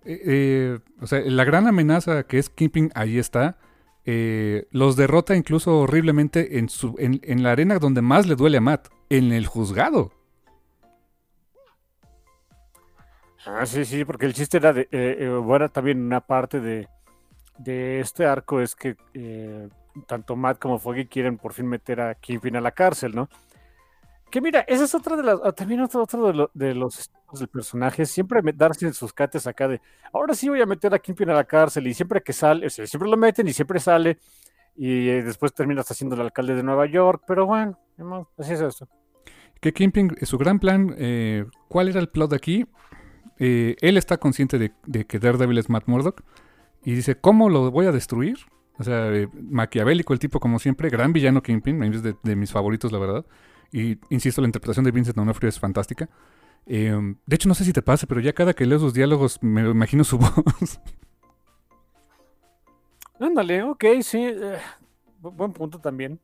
eh, eh, o sea, la gran amenaza que es Kingpin ahí está. Eh, los derrota incluso horriblemente en, su, en, en la arena donde más le duele a Matt, en el juzgado. Ah, sí, sí, porque el chiste era de, eh, bueno, también una parte de, de este arco es que tanto Matt como Foggy quieren por fin meter a Kingpin a la cárcel, ¿no? Que mira, esa es otra de las, ah, también otro, otro de, lo- de del personaje, siempre darse en sus cates acá de, ahora sí voy a meter a Kingpin a la cárcel y siempre que sale, siempre lo meten y siempre sale y eh, después terminas haciendo el alcalde de Nueva York, pero bueno, así es esto. Que Kingpin, su gran plan, eh, ¿cuál era el plot aquí? Eh, él está consciente de, de que Daredevil es Matt Murdock y dice, ¿cómo lo voy a destruir? O sea, eh, maquiavélico el tipo como siempre, gran villano Kingpin, es de, de mis favoritos, la verdad. Y insisto, la interpretación de Vincent D'Onofrio es fantástica. Eh, de hecho, no sé si te pasa, pero ya cada que leo sus diálogos me imagino su voz. Ándale, ok, sí, eh, bu- buen punto también.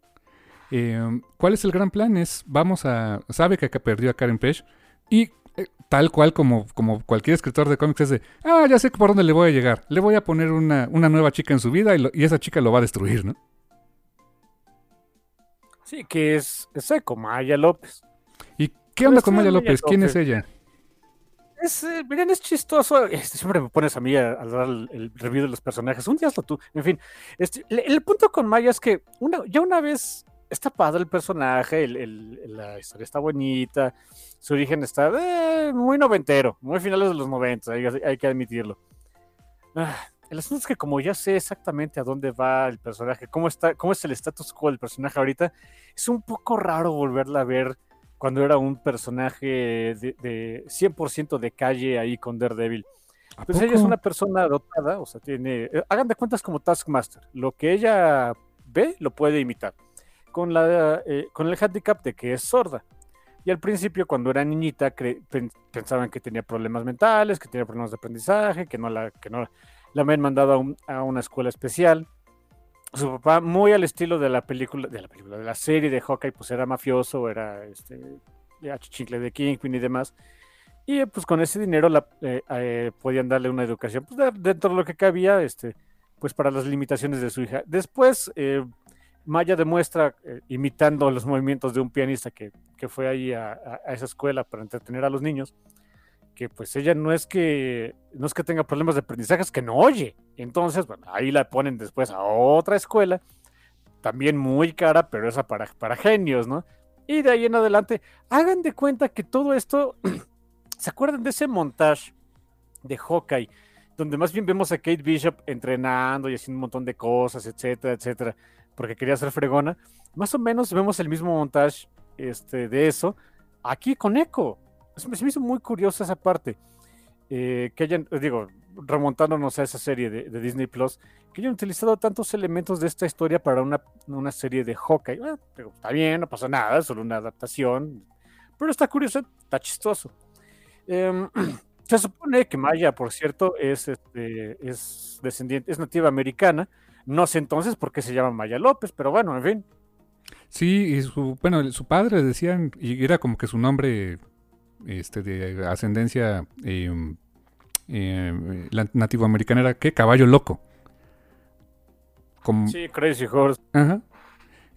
Eh, ¿Cuál es el gran plan? Es, vamos a... Sabe que acá perdió a Karen Page y eh, tal cual como, como cualquier escritor de cómics es de, ah, ya sé por dónde le voy a llegar. Le voy a poner una, una nueva chica en su vida y, lo- y esa chica lo va a destruir, ¿no? Sí, que es, es seco, Maya López. ¿Y qué onda con Maya López? ¿Quién es ella? Es, eh, miren, es chistoso. este, siempre me pones a mí a, a dar el, el review de los personajes. Un día hazlo tú. En fin, este, el, el punto con Maya es que una, ya una vez está padre el personaje, el- la historia está bonita, su origen está eh, muy noventero, muy finales de los noventas, hay, hay que admitirlo. Ah, el asunto es que como ya sé exactamente a dónde va el personaje, cómo, está, cómo es el status quo del personaje ahorita, es un poco raro volverla a ver cuando era un personaje de, de 100% de calle ahí con Daredevil. ¿A Pues ella es una persona dotada, o sea, tiene, eh, hagan de cuentas como Taskmaster, lo que ella ve lo puede imitar, con, la, eh, con el handicap de que es sorda. Y al principio, cuando era niñita, pensaban que tenía problemas mentales, que tenía problemas de aprendizaje, que no la, que no la habían mandado a, un- a una escuela especial. Su papá, muy al estilo de la película, de la película, de la serie de Hawkeye, pues era mafioso, era este, de Kingpin y demás. Y pues con ese dinero la, eh, eh, podían darle una educación pues, de- dentro de lo que cabía, este, pues para las limitaciones de su hija. Después, eh, Maya demuestra, imitando los movimientos de un pianista que, que fue ahí a esa escuela para entretener a los niños, que pues ella no es que no es que tenga problemas de aprendizaje, es que no oye. Entonces, bueno, ahí la ponen después a otra escuela, también muy cara, pero esa para, para genios, ¿no? Y de ahí en adelante, hagan de cuenta que todo esto, ¿se acuerdan de ese montaje de Hawkeye? Donde más bien vemos a Kate Bishop entrenando y haciendo un montón de cosas, etcétera, etcétera, porque quería ser fregona. Más o menos vemos el mismo montaje este, de eso aquí con Echo. Se me hizo muy curiosa esa parte. eh, que hayan, digo, remontándonos a esa serie de, Disney Plus, que hayan utilizado tantos elementos de esta historia para una, una serie de Hawkeye. Está bien, no pasa nada, solo una adaptación, pero está curioso, está chistoso. Em, se supone que Maya, por cierto, es, este, es descendiente, es nativa americana. No sé entonces por qué se llama Maya López, pero bueno, en fin. Sí, y su, bueno, su padre decían, y era como que su nombre este, de ascendencia eh, eh, la- nativoamericana era, ¿qué? Caballo loco. Como, Sí, Crazy Horse. Ajá.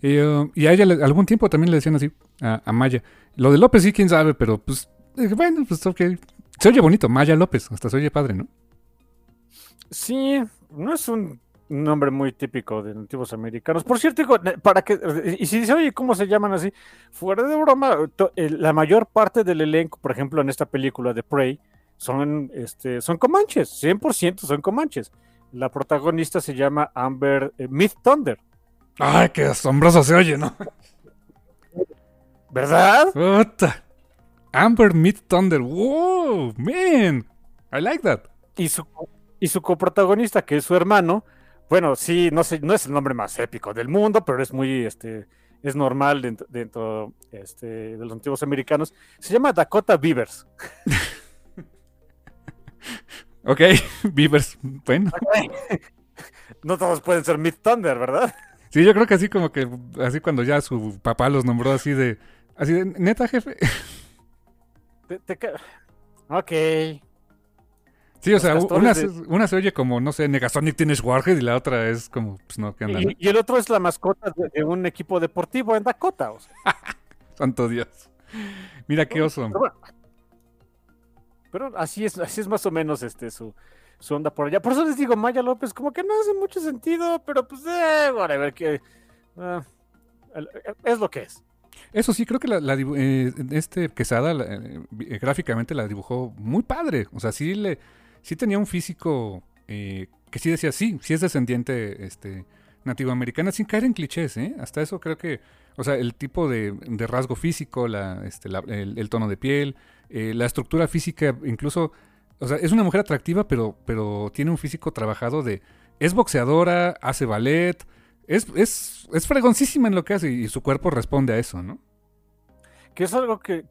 Y, uh, y a ella le- algún tiempo también le decían así, a, a Maya. Lo de López sí, quién sabe, pero pues, bueno, pues ok. Se oye bonito, Maya López, hasta se oye padre, ¿no? Sí, no es un nombre muy típico de nativos americanos. Por cierto, para que, y si dice, oye, ¿cómo se llaman así? Fuera de broma, eh, la mayor parte del elenco, por ejemplo, en esta película de Prey, son, este, son comanches, 100% son comanches. La protagonista se llama Amber eh, Myth Thunder, Ay, qué asombroso se oye, ¿no? ¿verdad? Puta. Amber Mid Thunder. Wow, man. I like that. Y su, y su coprotagonista, que es su hermano, bueno, sí, no sé, no es el nombre más épico del mundo, pero es muy, este, es normal dentro, dentro este, de los antiguos americanos. Se llama Dakota Beavers. Ok, Beavers. Bueno. No todos pueden ser Mid Thunder, ¿verdad? Sí, yo creo que así como que, así cuando ya su papá los nombró así de, así de, neta, jefe. Te- te ok. Sí, o sea, una, castores se- una se oye como, no sé, Negasonic Teenage Warhead y la otra es como, pues no, ¿qué onda? no? Y, y el otro es la mascota de, de un equipo deportivo en Dakota. o sea. Santo Dios. Mira qué oso. Pero, bueno. Pero así es, así es más o menos este su, su onda por allá. Por eso les digo, Maya López, como que no hace mucho sentido, pero pues, eh, whatever, que ah, el- es lo que es. Eso sí, creo que la, la dibu- eh, este Quesada la- eh, gráficamente la dibujó muy padre. O sea, sí le, sí tenía un físico eh, que sí decía, sí, sí es descendiente este, nativoamericana, sin caer en clichés, ¿eh? Hasta eso creo que, o sea, el tipo de, de rasgo físico, la, este, la- el, el tono de piel, eh, la estructura física, incluso, o sea, es una mujer atractiva, pero, pero tiene un físico trabajado de, es boxeadora, hace ballet, es, es, es fregoncísima en lo que hace y su cuerpo responde a eso, ¿no? Que es algo que,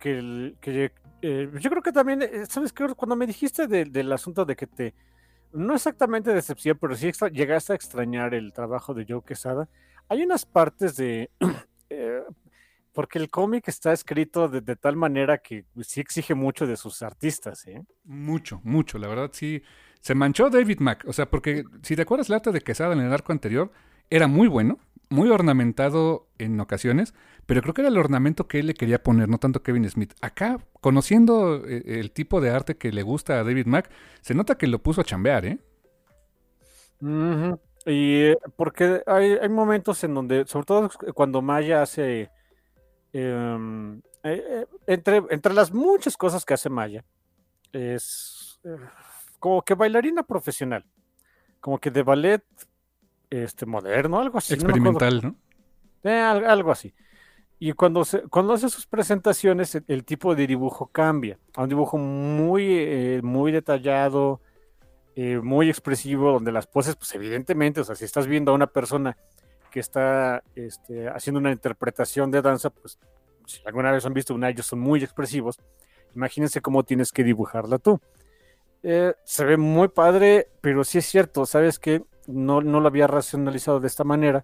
eh, yo creo que también, eh, ¿sabes qué? Cuando me dijiste de- del asunto de que te, no exactamente decepción, pero sí llegaste a extrañar el trabajo de Joe Quesada, hay unas partes de, eh, porque el cómic está escrito de, tal manera que sí exige mucho de sus artistas, ¿eh? Mucho, mucho, la verdad sí. Se manchó David Mack, o sea, porque si te acuerdas el arte de Quesada en el arco anterior, era muy bueno, muy ornamentado en ocasiones, pero creo que era el ornamento que él le quería poner, no tanto Kevin Smith. Acá, conociendo eh, el tipo de arte que le gusta a David Mack, se nota que lo puso a chambear, ¿eh? Y porque hay, hay momentos en donde, sobre todo cuando Maya hace, em, eh, eh, entre, entre las muchas cosas que hace Maya, es eh, como que bailarina profesional, como que de ballet este, moderno, algo así. Experimental, ¿no? al- algo así. Y cuando, se- cuando hace sus presentaciones, el, el tipo de dibujo cambia a un dibujo muy, eh, muy detallado, eh, muy expresivo, donde las poses, pues evidentemente, o sea, si estás viendo a una persona que está este, haciendo una interpretación de danza, pues si alguna vez han visto una, ellos son muy expresivos, imagínense cómo tienes que dibujarla tú. Eh, se ve muy padre, pero sí es cierto, ¿sabes que No, no lo había racionalizado de esta manera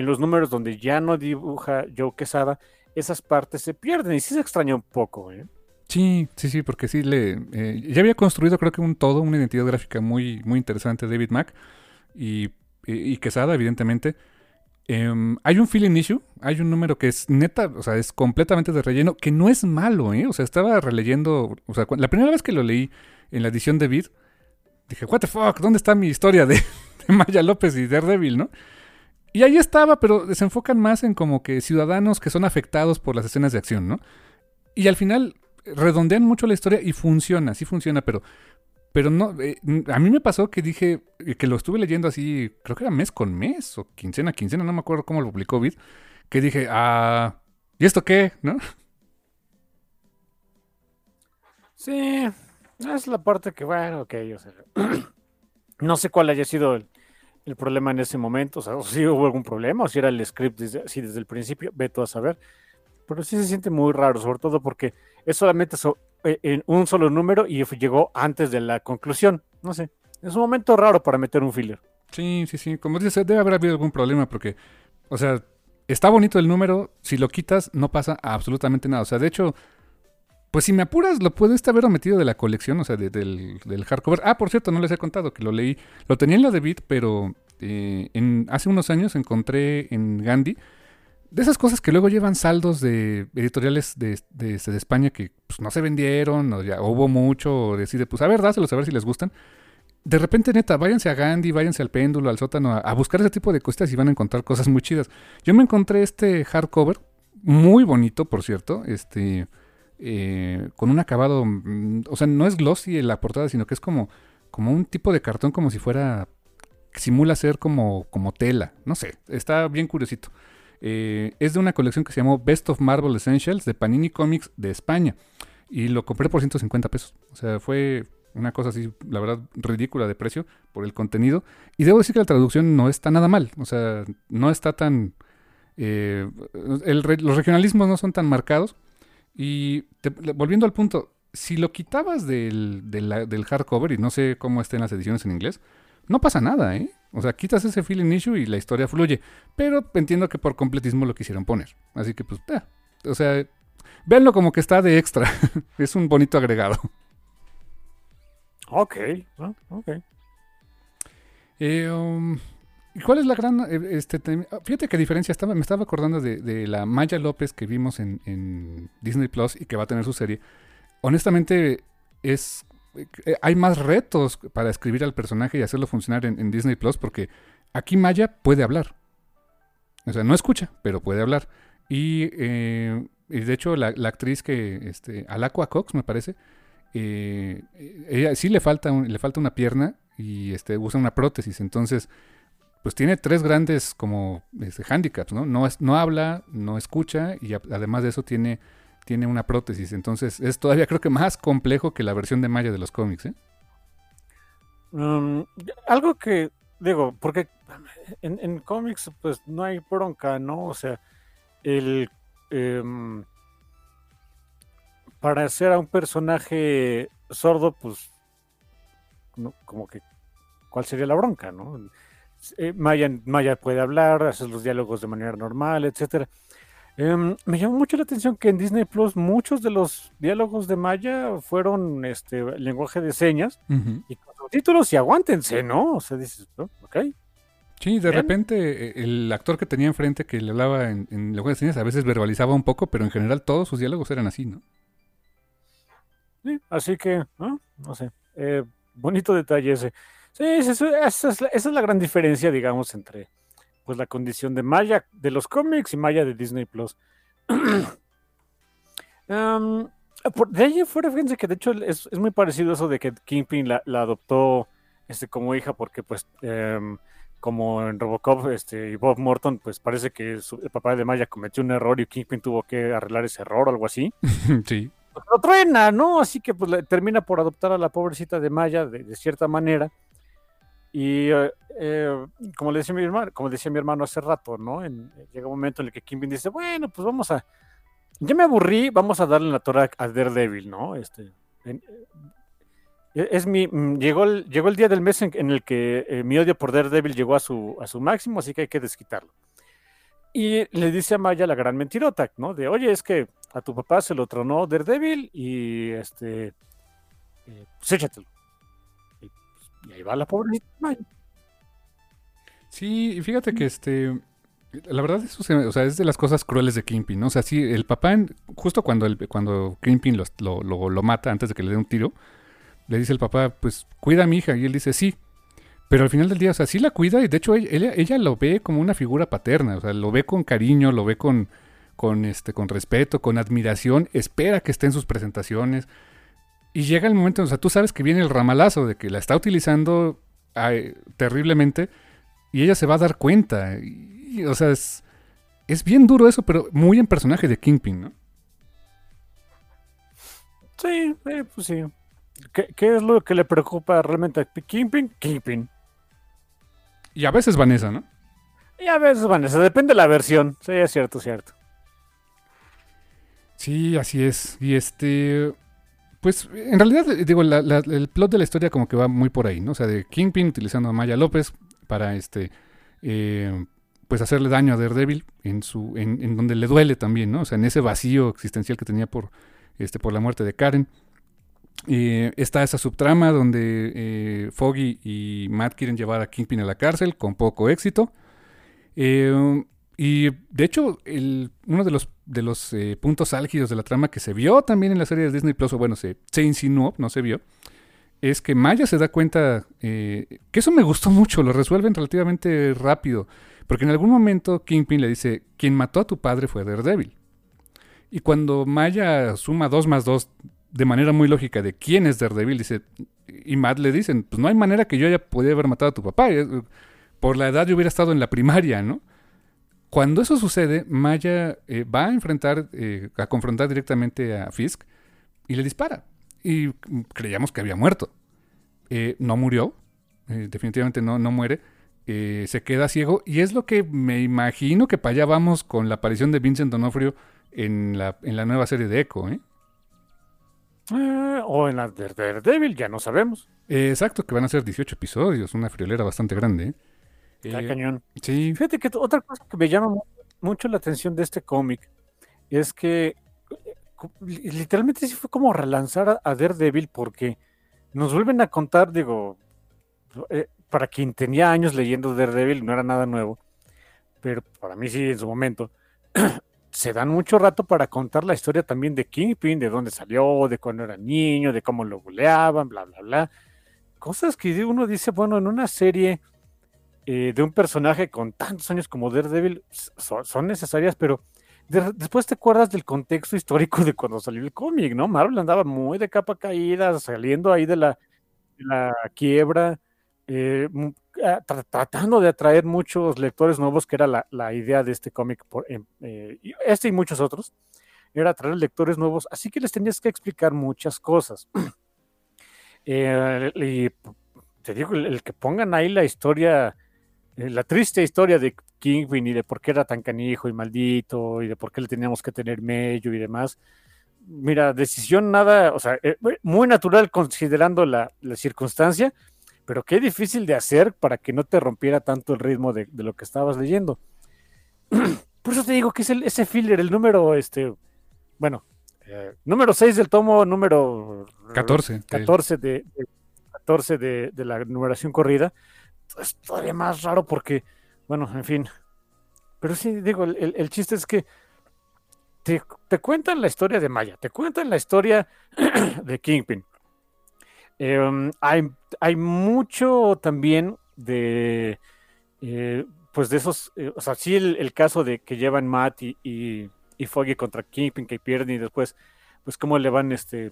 en los números donde ya no dibuja Joe Quesada, esas partes se pierden y sí se extraña un poco. ¿eh? Sí, sí, sí, porque sí le... eh, ya había construido creo que un todo, una identidad gráfica muy, muy interesante David Mack y, y, Quesada, evidentemente. Em, hay un feeling issue, hay un número que es neta, o sea, es completamente de relleno, que no es malo, ¿eh? O sea, estaba releyendo, o sea, la primera vez que lo leí en la edición de Vid, dije, what the fuck, ¿dónde está mi historia de, de Maya López y Daredevil, no? Y ahí estaba, pero se enfocan más en como que ciudadanos que son afectados por las escenas de acción, ¿no? Y al final redondean mucho la historia y funciona, sí funciona, pero, pero no, eh, a mí me pasó que dije, eh, que lo estuve leyendo así, creo que era mes con mes o quincena quincena, no me acuerdo cómo lo publicó Vid, que dije, ah, ¿y esto qué? ¿No? Sí, es la parte que, bueno, ok, o sea, no sé cuál haya sido el, el problema en ese momento, o sea, o si hubo algún problema, o si era el script desde, así desde el principio, ve tú a saber, pero sí se siente muy raro, sobre todo porque es solamente so- eh, en un solo número y llegó antes de la conclusión, no sé, es un momento raro para meter un filler. Sí, sí, sí, como dices, debe haber habido algún problema porque, o sea, está bonito el número, si lo quitas no pasa absolutamente nada. O sea, de hecho, pues si me apuras, lo puedes haber metido de la colección, o sea, de- del, hardcover. Ah, por cierto, no les he contado que lo leí. Lo tenía en la de Beat, pero eh, en, hace unos años encontré en Gandhi de esas cosas que luego llevan saldos de editoriales de, de España que pues, no se vendieron, o ya hubo mucho, o decide, pues a ver, dáselos a ver si les gustan. De repente, neta, váyanse a Gandhi, váyanse al péndulo, al sótano, a, a buscar ese tipo de cositas y van a encontrar cosas muy chidas. Yo me encontré este hardcover, muy bonito, por cierto, este, eh, con un acabado, mm, o sea, no es glossy la portada, sino que es como, como un tipo de cartón, como si fuera, simula ser como, como tela, no sé, está bien curiosito. Eh, es de una colección que se llamó Best of Marvel Essentials de Panini Comics de España. Y lo compré por 150 pesos. O sea, fue una cosa así, la verdad, ridícula de precio por el contenido. Y debo decir que la traducción no está nada mal. O sea, no está tan... eh, los regionalismos no son tan marcados. Y te- volviendo al punto, si lo quitabas del, del hardcover, y no sé cómo estén las ediciones en inglés, no pasa nada, ¿eh? O sea, quitas ese feeling issue y la historia fluye. Pero entiendo que por completismo lo quisieron poner. Así que, pues, eh, o sea, véanlo como que está de extra. es un bonito agregado. Ok, ah, ok. Eh, um, ¿y ¿Cuál es la gran... eh, Este, ah, fíjate qué diferencia. Estaba, me estaba acordando de, de la Maya López que vimos en, Disney Plus y que va a tener su serie. Honestamente, es... eh, hay más retos para escribir al personaje y hacerlo funcionar en, Disney Plus porque aquí Maya puede hablar. O sea, no escucha, pero puede hablar. Y, eh, y de hecho, la, la actriz que... Este, Alacua Cox, me parece, eh, ella sí le falta, le falta una pierna y este, usa una prótesis. Entonces, pues tiene tres grandes como este, handicaps, ¿no? No, habla, no escucha y además de eso tiene, tiene una prótesis. Entonces, es todavía creo que más complejo que la versión de Maya de los cómics, ¿eh? Um, algo que, digo, porque en, en cómics pues no hay bronca, ¿no? O sea, el... em, para hacer a un personaje sordo, pues, no, como que, ¿cuál sería la bronca, no? Eh, Maya, Maya puede hablar, hace los diálogos de manera normal, etcétera. Em, me llamó mucho la atención que en Disney Plus muchos de los diálogos de Maya fueron este lenguaje de señas y con subtítulos y aguántense, ¿no? O sea, dices, "Oh, ok. Sí, de Bien. repente eh, el actor que tenía enfrente que le hablaba en, en lenguaje de señas a veces verbalizaba un poco, pero en general todos sus diálogos eran así, ¿no? Sí, así que, ¿no? No sé. eh, bonito detalle ese. Sí, esa, es- esa es la, esa es la gran diferencia, digamos, entre pues la condición de Maya de los cómics y Maya de Disney Plus. Am, por- de ahí fuera, fíjense que de hecho es, es muy parecido eso de que Kingpin la, la adoptó este, como hija, porque pues em, como en Robocop este, y Bob Morton, pues parece que su- el papá de Maya cometió un error y Kingpin tuvo que arreglar ese error o algo así sí. pues, lo truena, ¿no? Así que pues termina por adoptar a la pobrecita de Maya de, de cierta manera. Y eh, como le decía mi hermano, como decía mi hermano hace rato, ¿no? Llega un momento en el que Kimbin dice, bueno, pues vamos a, ya me aburrí, vamos a darle la torre a Daredevil, ¿no? Este, eh, es mi, mm, llegó el, llegó el día del mes en, en el que eh, mi odio por Daredevil llegó a su, a su máximo, así que hay que desquitarlo. Y le dice a Maya la gran mentirota, ¿no? De, oye, es que a tu papá se lo tronó Daredevil y este, eh, pues échatelo. Y, ahí va la Maya. Sí, y fíjate que este. La verdad, eso se- o sea, es de las cosas crueles de Kingpin, ¿no? O sea, sí, el papá, justo cuando, el, cuando Kingpin lo, lo- lo mata antes de que le dé un tiro, le dice el papá, pues cuida a mi hija. Y él dice, sí. Pero al final del día, o sea, sí la cuida y de hecho ella, ella lo ve como una figura paterna, o sea, lo ve con cariño, lo ve con, con, este, con respeto, con admiración, espera que esté en sus presentaciones. Y llega el momento, o sea, tú sabes que viene el ramalazo de que la está utilizando ay, terriblemente y ella se va a dar cuenta. Y, o sea, es, es bien duro eso, pero muy en personaje de Kingpin, ¿no? Sí, eh, pues sí. ¿Qué, qué es lo que le preocupa realmente a Kingpin? Kingpin. Y a veces Vanessa, ¿no? Y a veces, Vanessa, depende de la versión. Sí, es cierto, cierto. Sí, así es. Y este. Pues en realidad, eh, digo, la- la- el plot de la historia como que va muy por ahí, ¿no? O sea, de Kingpin utilizando a Maya López para este. eh, pues hacerle daño a Daredevil en su en, donde le duele también, ¿no? O sea, en ese vacío existencial que tenía por este por la muerte de Karen. Está esa subtrama donde eh, Foggy y Matt quieren llevar a Kingpin a la cárcel con poco éxito. Eh, y de hecho, el- uno de los, de los eh, puntos álgidos de la trama que se vio también en la serie de Disney Plus, o bueno, se, se insinuó, no se vio, es que Maya se da cuenta eh, que eso me gustó mucho, lo resuelven relativamente rápido, porque en algún momento Kingpin le dice, quien mató a tu padre fue Daredevil. Y cuando Maya suma 2 más 2 de manera muy lógica de quién es Daredevil, dice, y Matt le dicen, pues no hay manera que yo haya podido haber matado a tu papá, eh, por la edad yo hubiera estado en la primaria, ¿no? Cuando eso sucede, Maya eh, va a enfrentar, eh, a confrontar directamente a Fisk y le dispara. Y creíamos que había muerto. Eh, no murió, eh, definitivamente no, no muere. Se queda ciego y es lo que me imagino que para allá vamos con la aparición de Vincent D'Onofrio en la, en la nueva serie de Echo. o en la de Daredevil, ya no sabemos. Exacto, que van a ser 18 episodios, una friolera bastante grande. ¿eh? Está Eh, cañón. sí, Fíjate que otra cosa que me llama mu- mucho la atención de este cómic es que eh, literalmente sí fue como relanzar a, Daredevil porque nos vuelven a contar, digo, eh, para quien tenía años leyendo Daredevil no era nada nuevo, pero para mí sí en su momento, se dan mucho rato para contar la historia también de Kingpin, de dónde salió, de cuando era niño, de cómo lo buleaban, bla, bla, bla. Cosas que uno dice, bueno, en una serie eh, de un personaje con tantos años como Daredevil son, necesarias, pero de- después te acuerdas del contexto histórico de cuando salió el cómic, ¿no? Marvel andaba muy de capa caída, saliendo ahí de la, la quiebra, eh, ah, tra- tratando de atraer muchos lectores nuevos, que era la, la idea de este cómic, em, eh, este y muchos otros, era atraer lectores nuevos, así que les tenías que explicar muchas cosas. Eh, y te digo, el, el que pongan ahí la historia, la triste historia de Kingpin y de por qué era tan canijo y maldito y de por qué le teníamos que tener mello y demás. Mira, decisión nada, o sea, eh, muy natural considerando la, la circunstancia, pero qué difícil de hacer para que no te rompiera tanto el ritmo de, de lo que estabas leyendo. Por eso te digo que es el, ese filler, el número, este, bueno, eh, número 6 del tomo, número 14. 14 de, de- 14 de, de la numeración corrida, es todavía más raro porque, bueno, en fin. Pero sí, digo, el, el- chiste es que te, cuentan la historia de Maya, te cuentan la historia de Kingpin. Em, hay, hay mucho también de, eh, pues de esos, eh, o sea, sí el, caso de que llevan Matt y, y, Foggy contra Kingpin, que pierden y después, pues cómo le van, este,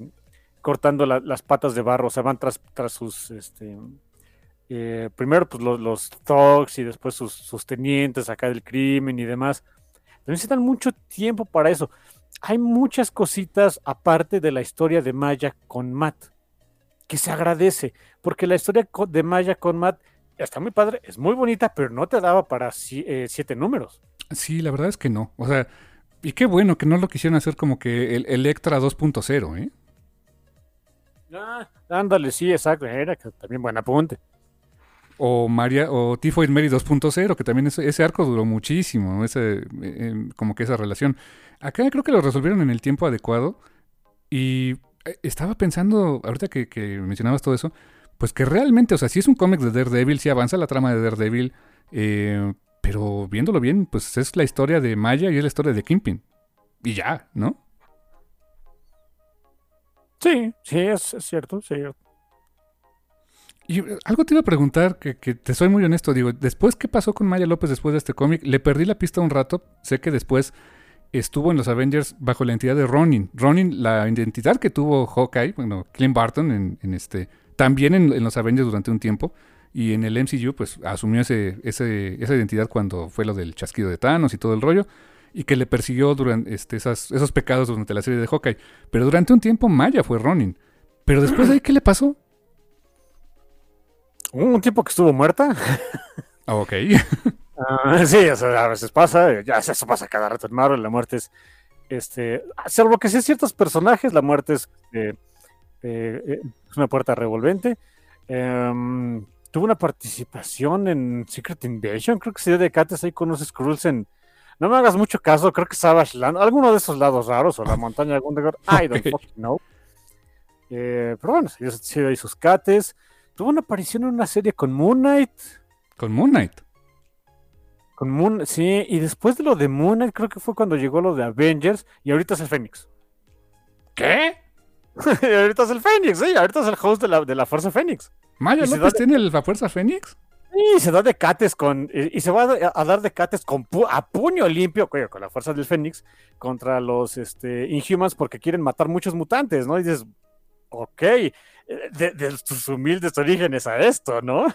cortando la- las patas de barro, o sea, van tras, tras sus, este, eh, primero pues los, los thugs y después sus, sus tenientes acá del crimen y demás. Necesitan mucho tiempo para eso. Hay muchas cositas aparte de la historia de Maya con Matt, que se agradece, porque la historia de Maya con Matt está muy padre, es muy bonita, pero no te daba para eh, siete números. Sí, la verdad es que no. O sea, y qué bueno que no lo quisieron hacer como que el Electra 2.0, ¿eh? Ah, ándale, sí, exacto, era que también buen apunte. O María, o Tifoid Mary 2.0, que también ese, arco duró muchísimo, ¿no? ese, eh, eh, como que esa relación. Acá creo que lo resolvieron en el tiempo adecuado. Y eh, estaba pensando, ahorita que, mencionabas todo eso, pues que realmente, o sea, sí es un cómic de Daredevil, sí avanza la trama de Daredevil, pero viéndolo bien, pues es la historia de Maya y es la historia de Kingpin. Y ya, ¿no? Sí, sí, es cierto, sí. Y eh, algo te iba a preguntar, que, te soy muy honesto, digo, después, ¿qué pasó con Maya López después de este cómic? Le perdí la pista un rato, sé que después estuvo en los Avengers bajo la identidad de Ronin. Ronin, la identidad que tuvo Hawkeye, bueno, Clint Barton, en, este, también en, en los Avengers durante un tiempo, y en el MCU, pues asumió ese, ese, esa identidad cuando fue lo del chasquido de Thanos y todo el rollo, y que le persiguió durante este, esas, esos pecados durante la serie de Hawkeye. Pero durante un tiempo Maya fue Ronin. Pero después de ahí, ¿qué le pasó? Un tiempo que estuvo muerta. Ah, ok. Ah, sí, o sea, a veces pasa, ya eso pasa cada rato en Marvel, la muerte es, este, salvo que sí ciertos personajes, la muerte es, eh, eh, eh, es una puerta revolvente. Em, tuvo una participación en Secret Invasion, creo que se dio de cates ahí con unos Skrulls en... No me hagas mucho caso, creo que Savage Land, alguno de esos lados raros, o la montaña de algún lugar, I don't fucking know. Eh, pero bueno, se dio ahí sus cates. Tuvo una aparición en una serie con Moon Knight. Con Moon Knight. Con Moon, sí, y después de lo de Moon Knight, creo que fue cuando llegó lo de Avengers, y ahorita es el Fénix. ¿Qué? y ahorita es el Fénix, sí, ahorita es el host de la, de la Fuerza Fénix. ¿Maya ¿Y se López da- tiene la fuerza Fénix? Y se da de cates con. Y, se va a, a dar de cates con pu- a puño limpio, coño, con la fuerza del Fénix, contra los este, Inhumans porque quieren matar muchos mutantes, ¿no? Y dices, ok, de, de tus humildes orígenes a esto, ¿no?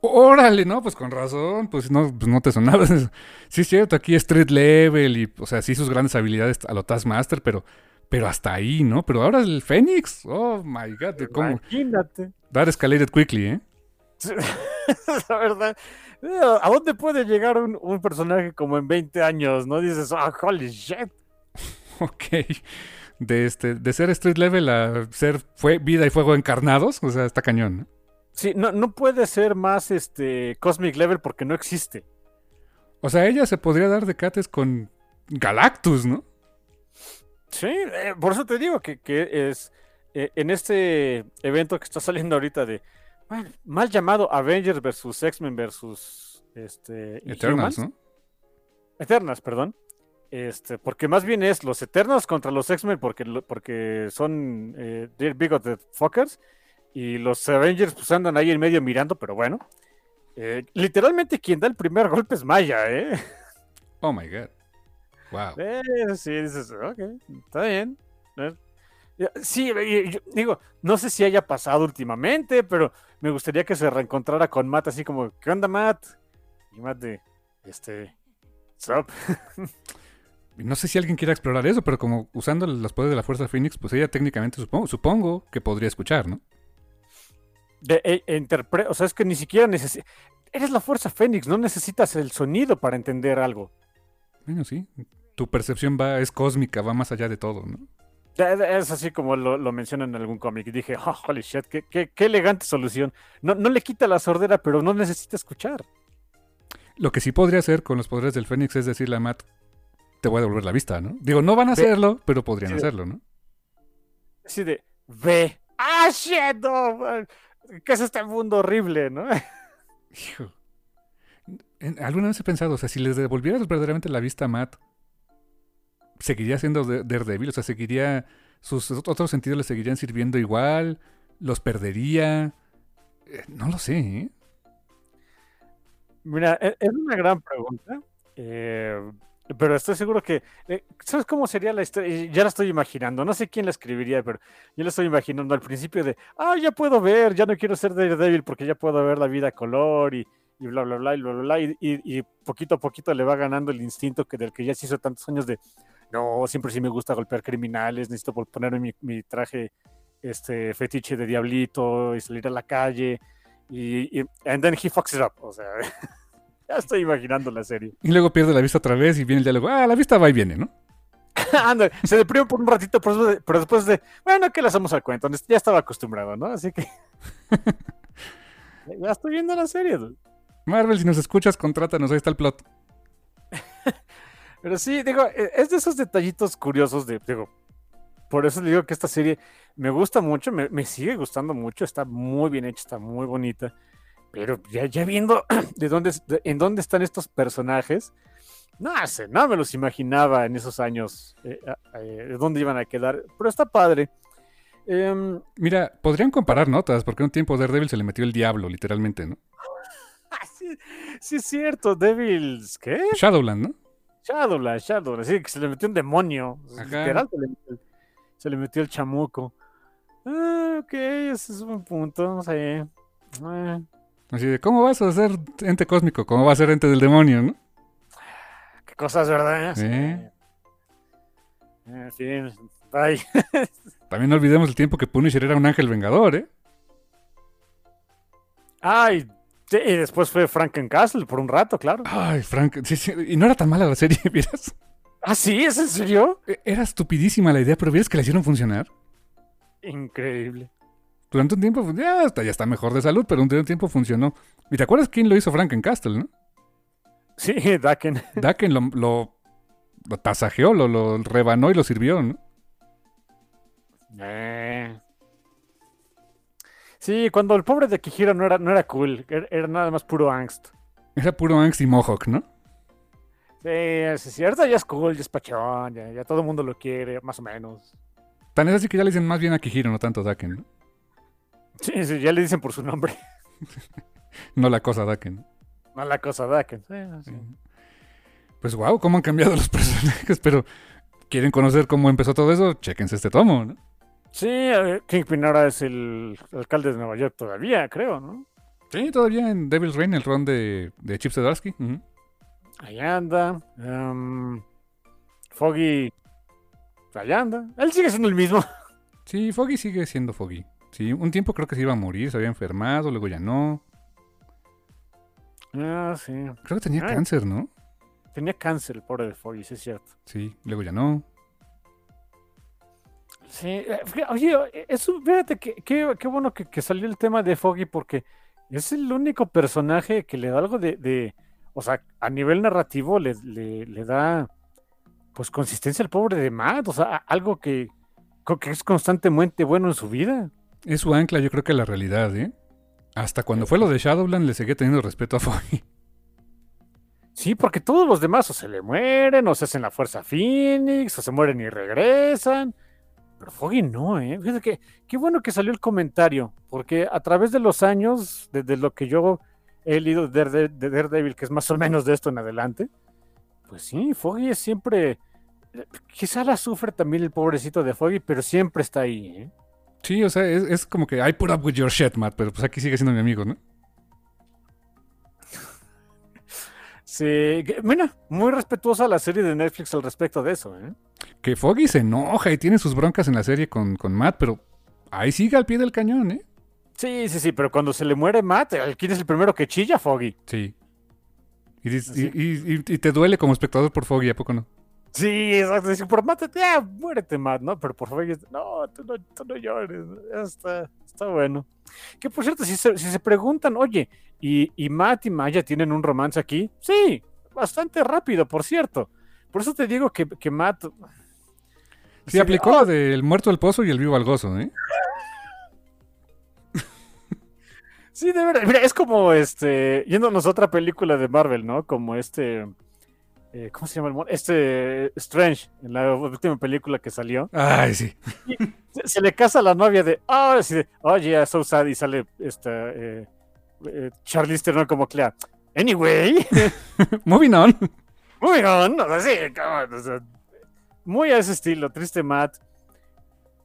Órale, no, pues con razón, pues no, pues no te sonaba. Sí, es cierto, aquí Street Level y, o sea, sí sus grandes habilidades a lo Taskmaster, pero, pero hasta ahí, ¿no? Pero ahora el Fénix, oh my god, ¿cómo? Imagínate. That escalated quickly, ¿eh? la verdad. ¿A dónde puede llegar un, un personaje como en 20 años, no? Dices, ah, holy shit. Ok. De, este, de ser Street Level a ser fue vida y fuego encarnados, o sea, está cañón, ¿no? Sí, no, no puede ser más este Cosmic Level porque no existe. O sea, ella se podría dar de cates con Galactus, ¿no? Sí, eh, por eso te digo que, que es eh, en este evento que está saliendo ahorita de mal llamado Avengers versus X-Men versus este Eternals, Inhumans. ¿no? Eternals, perdón. Este, porque más bien es los Eternals contra los X-Men porque, porque son eh, they're bigoted fuckers y los Avengers pues andan ahí en medio mirando, pero bueno. Eh, literalmente quien da el primer golpe es Maya, ¿eh? Oh my god. Wow. Eh, sí, dices, ok, está bien. Sí, yo digo, no sé si haya pasado últimamente, pero me gustaría que se reencontrara con Matt así como, ¿qué onda, Matt? Y Matt de, este, what's up? No sé si alguien quiera explorar eso, pero como usando los poderes de la Fuerza Phoenix, pues ella técnicamente supongo, supongo que podría escuchar, ¿no? De, e- interpre- o sea, es que ni siquiera necesitas... Eres la fuerza Fénix, no necesitas el sonido para entender algo. Bueno, sí. Tu percepción va, es cósmica, va más allá de todo, ¿no? Es así como lo, lo mencionan en algún cómic. Dije, oh, holy shit, qué, qué- qué elegante solución. No, no le quita la sordera, pero no necesita escuchar. Lo que sí podría hacer con los poderes del Fénix es decirle a Matt, te voy a devolver la vista, ¿no? Digo, no van a hacerlo, pero podrían Sí. hacerlo, ¿no? Así de, ve. ¡Ah, shit! No! ¿Qué es este mundo horrible, no? Hijo. Alguna vez he pensado, o sea, si les devolvieras verdaderamente la vista a Matt, seguiría siendo de- Daredevil, o sea, seguiría, sus otros sentidos le seguirían sirviendo igual, los perdería. Eh, no lo sé, ¿eh? Mira, e- es una gran pregunta. eh, pero estoy seguro que. eh, ¿Sabes cómo sería la historia? Y Ya la estoy imaginando. No sé quién la escribiría, pero yo la estoy imaginando al principio de. Ah, ya puedo ver, ya no quiero ser Daredevil porque ya puedo ver la vida a color y, y bla, bla, bla, y bla, bla, bla. Y, poquito a poquito le va ganando el instinto que del que ya se hizo tantos años de. No, siempre sí me gusta golpear criminales, necesito ponerme mi, mi traje este fetiche de diablito y salir a la calle. Y, y and then he fucks it up. O sea, ya estoy imaginando la serie. Y luego pierde la vista otra vez y viene el diálogo, ah, la vista va y viene, ¿no? Anda, se deprime por un ratito, pero después de, bueno, ¿qué le hacemos al cuento? Ya estaba acostumbrado, ¿no? Así que. ya estoy viendo la serie. dude. Marvel, si nos escuchas, contrátanos, ahí está el plot. Pero sí, digo, eh, es de esos detallitos curiosos de, digo, por eso le digo que esta serie me gusta mucho, me, me sigue gustando mucho, está muy bien hecha, está muy bonita, pero ya, ya viendo de dónde, de- en dónde están estos personajes, no sé, no me los imaginaba en esos años, eh, eh, de dónde iban a quedar, pero está padre. Em, Mira, podrían comparar notas, porque un tiempo Daredevil se le metió el diablo, literalmente, ¿no? ah, sí, sí es cierto, Devils, ¿qué? Shadowland, ¿no? Shadowland, Shadowland, sí, que se le metió un demonio. Literal, se le, metió, se le metió el chamuco. Ah, ok, ese es un punto, sí. Ah, Así de, ¿cómo vas a ser ente cósmico? ¿Cómo va a ser ente del demonio, no? qué cosas, ¿verdad? Sí. Sí. Fin, bye. También no olvidemos el tiempo que Punisher era un ángel vengador, ¿eh? Ay, sí, y después fue Frankencastle por un rato, claro. Ay, Frank, sí, sí, y no era tan mala la serie, ¿vieras? Ah, sí, ¿es en serio? E- Era estupidísima la idea, pero ¿vieras que la hicieron funcionar? Increíble. Durante un tiempo, ya está, ya está mejor de salud, pero durante un tiempo funcionó. ¿Y te acuerdas quién lo hizo Frankencastle, no? Sí, Daken. Daken lo, lo, lo tasajeó, lo, lo rebanó y lo sirvió, ¿no? Eh. Sí, cuando el pobre de Kihiro no era, no era cool, era, era nada más puro angst. Era puro angst y mohawk, ¿no? Sí, es cierto, ya es cool, ya es pachón, ya, ya todo el mundo lo quiere, más o menos. Tan es así que ya le dicen más bien a Kihiro, no tanto a Daken, ¿no? Sí, sí, ya le dicen por su nombre. No la cosa Daken. No la cosa Daken. Sí, sí. Pues wow, cómo han cambiado los personajes, pero quieren conocer cómo empezó todo eso, chéquense este tomo, ¿no? Sí, Kingpin ahora es el alcalde de Nueva York todavía, creo, ¿no? Sí, todavía en Devil's Reign, el ron de, de Chip Zdarsky. Ahí anda. em, Foggy. Ahí anda. Él sigue siendo el mismo. Sí, Foggy sigue siendo Foggy. Sí, un tiempo creo que se iba a morir, se había enfermado, luego ya no. Ah, sí. Creo que tenía Ay. cáncer, ¿no? Tenía cáncer el pobre de Foggy, sí es cierto. Sí, luego ya no. Sí, eh, oye, eso, fíjate que qué bueno que, que salió el tema de Foggy porque es el único personaje que le da algo de, de- o sea, a nivel narrativo le, le- le da pues consistencia al pobre de Matt, o sea, algo que, que es constantemente bueno en su vida. Es su ancla, yo creo que la realidad, ¿eh? Hasta cuando fue lo de Shadowland le seguía teniendo respeto a Foggy. Sí, porque todos los demás o se le mueren, o se hacen la fuerza Phoenix, o se mueren y regresan. Pero Foggy no, ¿eh? Fíjate que qué bueno que salió el comentario, porque a través de los años, desde lo que yo he leído de, Darede- de Daredevil, que es más o menos de esto en adelante, pues sí, Foggy es siempre... Quizá la sufre también el pobrecito de Foggy, pero siempre está ahí, ¿eh? Sí, o sea, es, es como que I put up with your shit, Matt, pero pues aquí sigue siendo mi amigo, ¿no? Sí, que- mira, muy respetuosa la serie de Netflix al respecto de eso, ¿eh? Que Foggy se enoja y tiene sus broncas en la serie con, con Matt, pero ahí sigue al pie del cañón, ¿eh? Sí, sí, sí, pero cuando se le muere Matt, ¿quién es el primero que chilla, Foggy? Sí. Y- y- y- y te duele como espectador por Foggy, ¿a poco no? Sí, exacto. Dice, por Matt, ya, muérete, Matt, ¿no? Pero por Foggy, no, tú no, tú no llores. Ya está, está bueno. Que por cierto, si se, si se preguntan, oye, ¿y, ¿y Matt y Maya tienen un romance aquí? Sí, bastante rápido, por cierto. Por eso te digo que, que Matt. Sí, aplicó la del muerto al pozo y el vivo al gozo, ¿eh? Sí, de verdad. Mira, es como este. Yéndonos a otra película de Marvel, ¿no? Como este. Eh, ¿Cómo se llama el mon- Este Strange, en la última película que salió. Ay, sí. Se, se le casa a la novia de. Oh, de, oh, yeah, so sad. Y sale esta. Eh, eh, Charlize Theron como Clea. Anyway, Moving on. moving on. O sea, sí, come on, o sea, muy a ese estilo, triste Matt.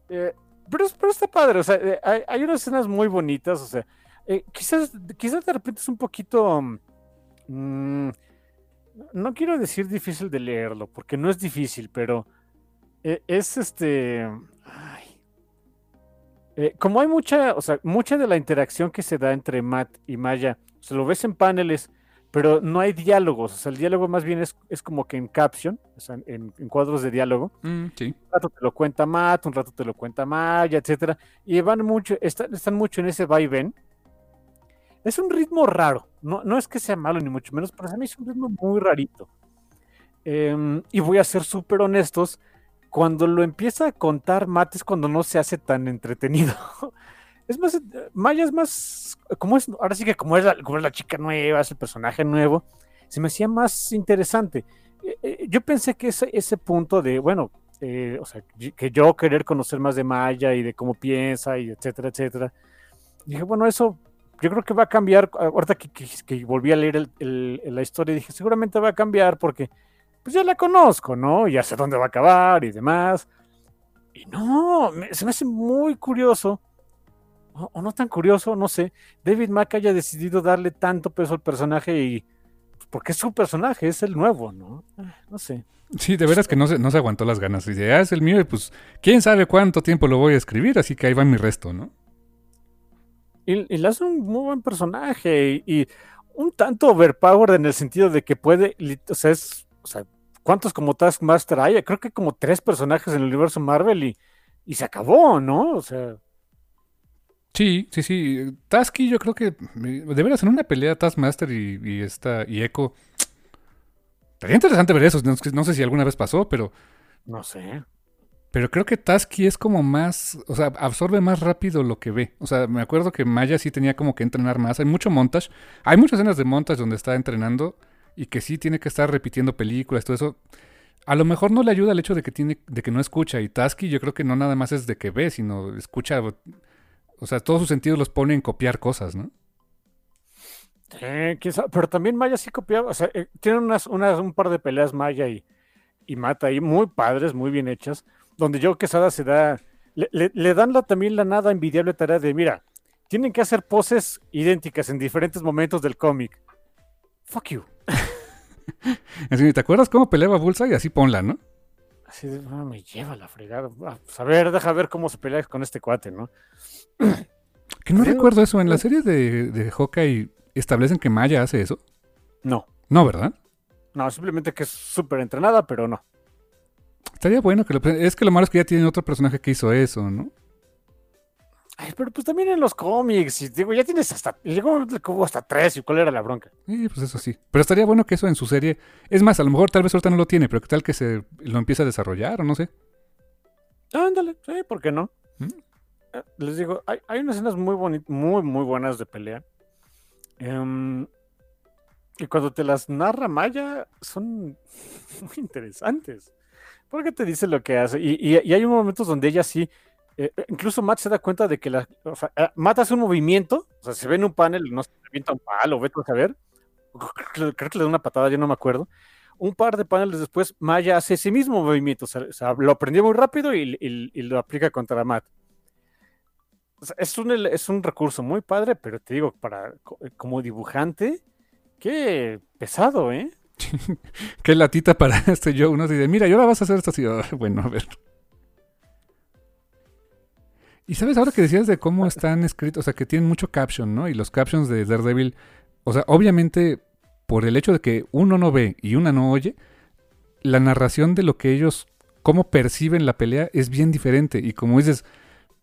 Eh, pero, pero está padre, o sea, eh, hay, hay unas escenas muy bonitas, o sea, eh, quizás, quizás de repente es un poquito. mm, no quiero decir difícil de leerlo, porque no es difícil, pero eh, es este. ay. Eh, como hay mucha, o sea, mucha de la interacción que se da entre Matt y Maya, se lo ves en paneles, pero no hay diálogos, o sea, el diálogo más bien es, es como que en caption, o sea, en, en cuadros de diálogo. Mm, sí. Un rato te lo cuenta Matt, un rato te lo cuenta Maya, etcétera, y van mucho, están, están mucho en ese va y ven. Es un ritmo raro, no, no es que sea malo ni mucho menos, pero a mí es un ritmo muy rarito. Em, y voy a ser súper honestos, cuando lo empieza a contar Matt es cuando no se hace tan entretenido. Es más, eh, Maya es más, como es, ahora sí que como es la, como es la chica nueva, es el personaje nuevo, se me hacía más interesante. Eh, eh, yo pensé que ese, ese punto de, bueno, eh, o sea, que yo querer conocer más de Maya y de cómo piensa y etcétera, etcétera. Dije, bueno, eso yo creo que va a cambiar. Ahorita que, volví a leer el- el- la historia, dije, seguramente va a cambiar porque pues ya la conozco, ¿no? Ya sé dónde va a acabar y demás. Y no, se me hace muy curioso, o, no tan curioso, no sé, David Mack haya decidido darle tanto peso al personaje y pues, porque es su personaje, es el nuevo, ¿no? No sé. Sí, de veras que no se, no se aguantó las ganas. Dice, ah, es el mío y pues, quién sabe cuánto tiempo lo voy a escribir, así que ahí va mi resto, ¿no? Y, y le hace un muy buen personaje y, y un tanto overpowered en el sentido de que puede, o sea, es, o sea, ¿cuántos como Taskmaster hay? Creo que como tres personajes en el universo Marvel y, y se acabó, ¿no? O sea, Sí, sí, sí. Tasky yo creo que de veras en una pelea Taskmaster y, y esta y Echo. Estaría interesante ver eso. No, no sé si alguna vez pasó, pero, No sé. Pero creo que Tasky es como más, o sea, absorbe más rápido lo que ve. O sea, me acuerdo que Maya sí tenía como que entrenar más. Hay mucho montage. Hay muchas escenas de montage donde está entrenando y que sí tiene que estar repitiendo películas, todo eso. A lo mejor no le ayuda el hecho de que tiene, de que no escucha. Y Tasky yo creo que no nada más es de que ve, sino escucha. O sea, todos sus sentidos los pone en copiar cosas, ¿no? Eh, Pero también Maya sí copiaba. O sea, eh, tiene unas, unas, un par de peleas Maya y, y Mata ahí muy padres, muy bien hechas. Donde Joe Quesada se da. Le, le- le dan la, también la nada envidiable tarea de: mira, tienen que hacer poses idénticas en diferentes momentos del cómic. Fuck you. Así, ¿te acuerdas cómo peleaba Bullseye? Así ponla, ¿no? Así de, "Ah, me lleva la fregada. Ah, pues a ver, deja ver cómo se pelea con este cuate, ¿no? Que no Sí, recuerdo eso. En la serie de, de Hawkeye establecen que Maya hace eso. No, No, ¿verdad? no, simplemente que es súper entrenada, pero no. Estaría bueno que lo... Es que lo malo es que ya tienen otro personaje que hizo eso, ¿no? Ay, pero pues también en los cómics, y digo, ya tienes hasta, llegó como hasta tres, y cuál era la bronca. Sí, pues eso sí. Pero estaría bueno que eso en su serie... Es más, a lo mejor tal vez ahorita no lo tiene, pero que tal que se lo empiece a desarrollar o no sé. Ándale, sí, ¿por qué no? ¿Mm? Eh, Les digo, hay, hay unas escenas muy bonitas, muy, muy buenas de pelea. Em, y cuando te las narra Maya, son muy interesantes. Porque te dice lo que hace. Y, hay momentos donde ella sí. eh, incluso Matt se da cuenta de que la, eh, Matt hace un movimiento, o sea, se ve en un panel, no se avienta un palo, vete a saber. Creo que, le- da una patada, yo no me acuerdo. Un par de paneles después, Maya hace ese mismo movimiento, o sea, lo aprendió muy rápido y, lo aplica contra Matt. O sea, es, un, es un recurso muy padre, pero te digo, para co- como dibujante, qué pesado, ¿eh? Qué latita para este yo. Uno dice, mira, yo la vas a hacer así. Ah, Bueno, a ver. Y sabes, ahora que decías de cómo están escritos, o sea, que tienen mucho caption, ¿no? Y los captions de Daredevil, o sea, obviamente, por el hecho de que uno no ve y una no oye, la narración de lo que ellos, cómo perciben la pelea es bien diferente. Y como dices,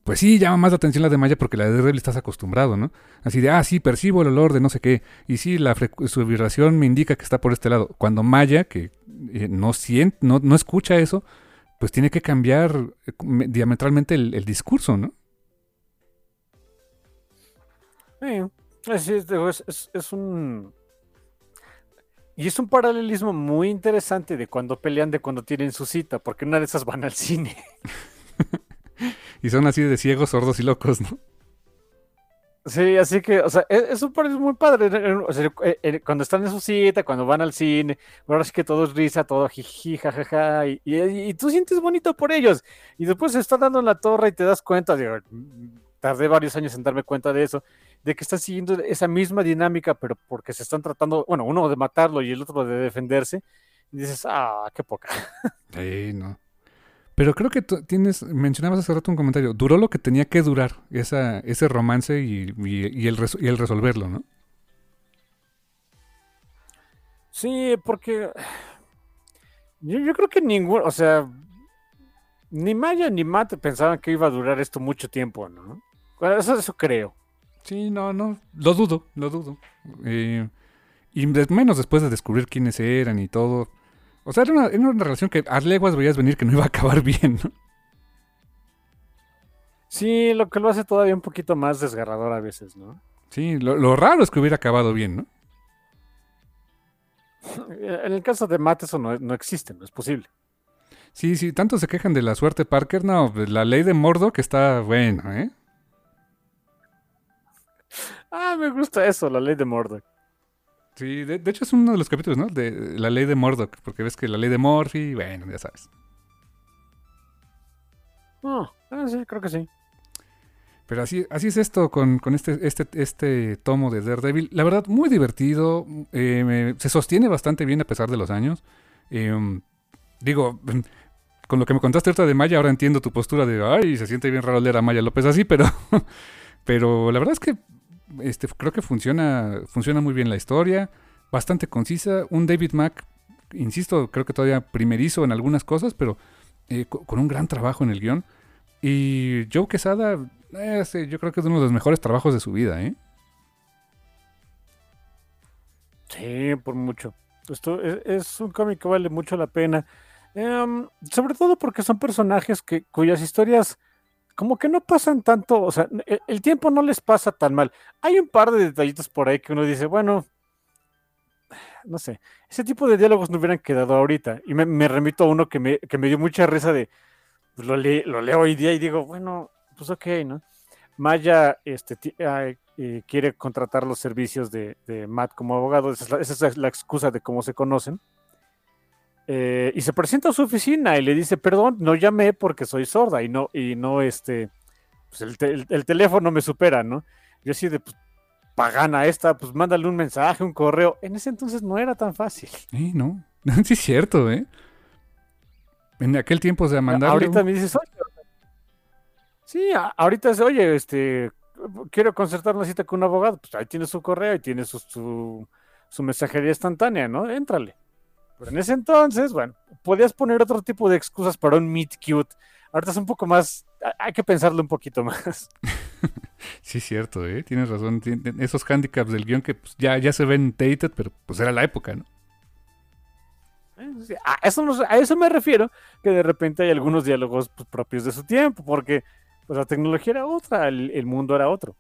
pues sí, llama más la atención la de Maya porque la de Daredevil estás acostumbrado, ¿no? Así de, ah, sí, percibo el olor de no sé qué. Y sí, la su vibración me indica que está por este lado. Cuando Maya, que eh, no siente, no, no escucha eso, pues tiene que cambiar eh, me- diametralmente el, el discurso, ¿no? Sí, es- es- es un... Y es un paralelismo muy interesante de cuando pelean, de cuando tienen su cita, porque una de esas van al cine. Y son así de ciegos, sordos y locos, ¿no? Sí, así que, o sea, es, es un paralelismo muy padre. eh, o sea, cuando están en su cita, cuando van al cine, ahora sí que todo es risa, todo jiji, jajaja, y, y, y tú sientes bonito por ellos. Y después se está dando en la torre y te das cuenta, digo, tardé varios años en darme cuenta de eso, de que están siguiendo esa misma dinámica, pero porque se están tratando, bueno, uno de matarlo y el otro de defenderse. Y dices, ah, qué poca. Sí, no. Pero creo que tienes, mencionabas hace rato un comentario, duró lo que tenía que durar esa, ese romance y, y- y el, res- y el resolverlo, ¿no? Sí, porque yo, yo creo que ninguno, o sea, ni Maya ni Matt pensaban que iba a durar esto mucho tiempo, ¿no? Eso, eso creo. Sí, no, no, lo dudo, lo dudo. Eh, y menos después de descubrir quiénes eran y todo. O sea, era una, era una relación que a leguas veías venir que no iba a acabar bien, ¿no? Sí, lo que lo hace todavía un poquito más desgarrador a veces, ¿no? Sí, lo, lo raro es que hubiera acabado bien, ¿no? En el caso de Matt eso no, no existe, no es posible. Sí, sí, tanto se quejan de la suerte Parker, no, la ley de Mordo que está bueno, ¿eh? Ah, me gusta eso, la ley de Mordor. Sí, de, de hecho es uno de los capítulos, ¿no? De la ley de Murdoch, porque ves que la ley de Morphy, bueno, ya sabes. Ah, ah, sí, creo que sí. Pero así, así es esto con, con este, este, este tomo de Daredevil. La verdad, muy divertido. eh, me- se sostiene bastante bien a pesar de los años. Eh, digo, con lo que me contaste ahorita de Maya, ahora entiendo tu postura de, ay, se siente bien raro leer a Maya López así, pero, pero la verdad es que este, creo que funciona, funciona muy bien la historia. Bastante concisa. Un David Mack, insisto, creo que todavía primerizo en algunas cosas, pero eh, co- con un gran trabajo en el guion. Y Joe Quesada, ese yo creo que es uno de los mejores trabajos de su vida, ¿eh? Sí, por mucho. Esto es, es un cómic que vale mucho la pena. Em, sobre todo porque son personajes que, cuyas historias como que no pasan tanto, o sea, el, el tiempo no les pasa tan mal. Hay un par de detallitos por ahí que uno dice, bueno, no sé, ese tipo de diálogos no hubieran quedado ahorita. Y me, remito a uno que me, que me dio mucha risa de, pues, lo, le- lo leo hoy día y digo, bueno, pues ok, ¿no? Maya este, eh, quiere contratar los servicios de, Matt como abogado, esa es la excusa de cómo se conocen. Eh, y se presenta a su oficina y le dice, perdón, no llamé porque soy sorda y no, y no, este, pues el, te- el- el teléfono me supera, ¿no? Yo así de, pues, pagana esta, pues mándale un mensaje, un correo. En ese entonces no era tan fácil. Eh, no. sí es cierto, ¿eh? En aquel tiempo, o sea, mandarle Ahorita me dices, oye, sí, a- ahorita es, oye, este, quiero concertar una cita con un abogado, pues ahí tiene su correo y tiene su, su, su mensajería instantánea, ¿no? Éntrale. Pero en ese entonces, bueno, podías poner otro tipo de excusas para un meet cute. Ahorita es un poco más, ha- hay que pensarlo un poquito más. Sí cierto, ¿eh? Tienes razón. Esos handicaps del guion que pues, ya, ya se ven dated, pero pues era la época, ¿no? ¿eh? A eso, nos- a eso me refiero, que de repente hay algunos diálogos pues, propios de su tiempo, porque pues, la tecnología era otra, el, el mundo era otro.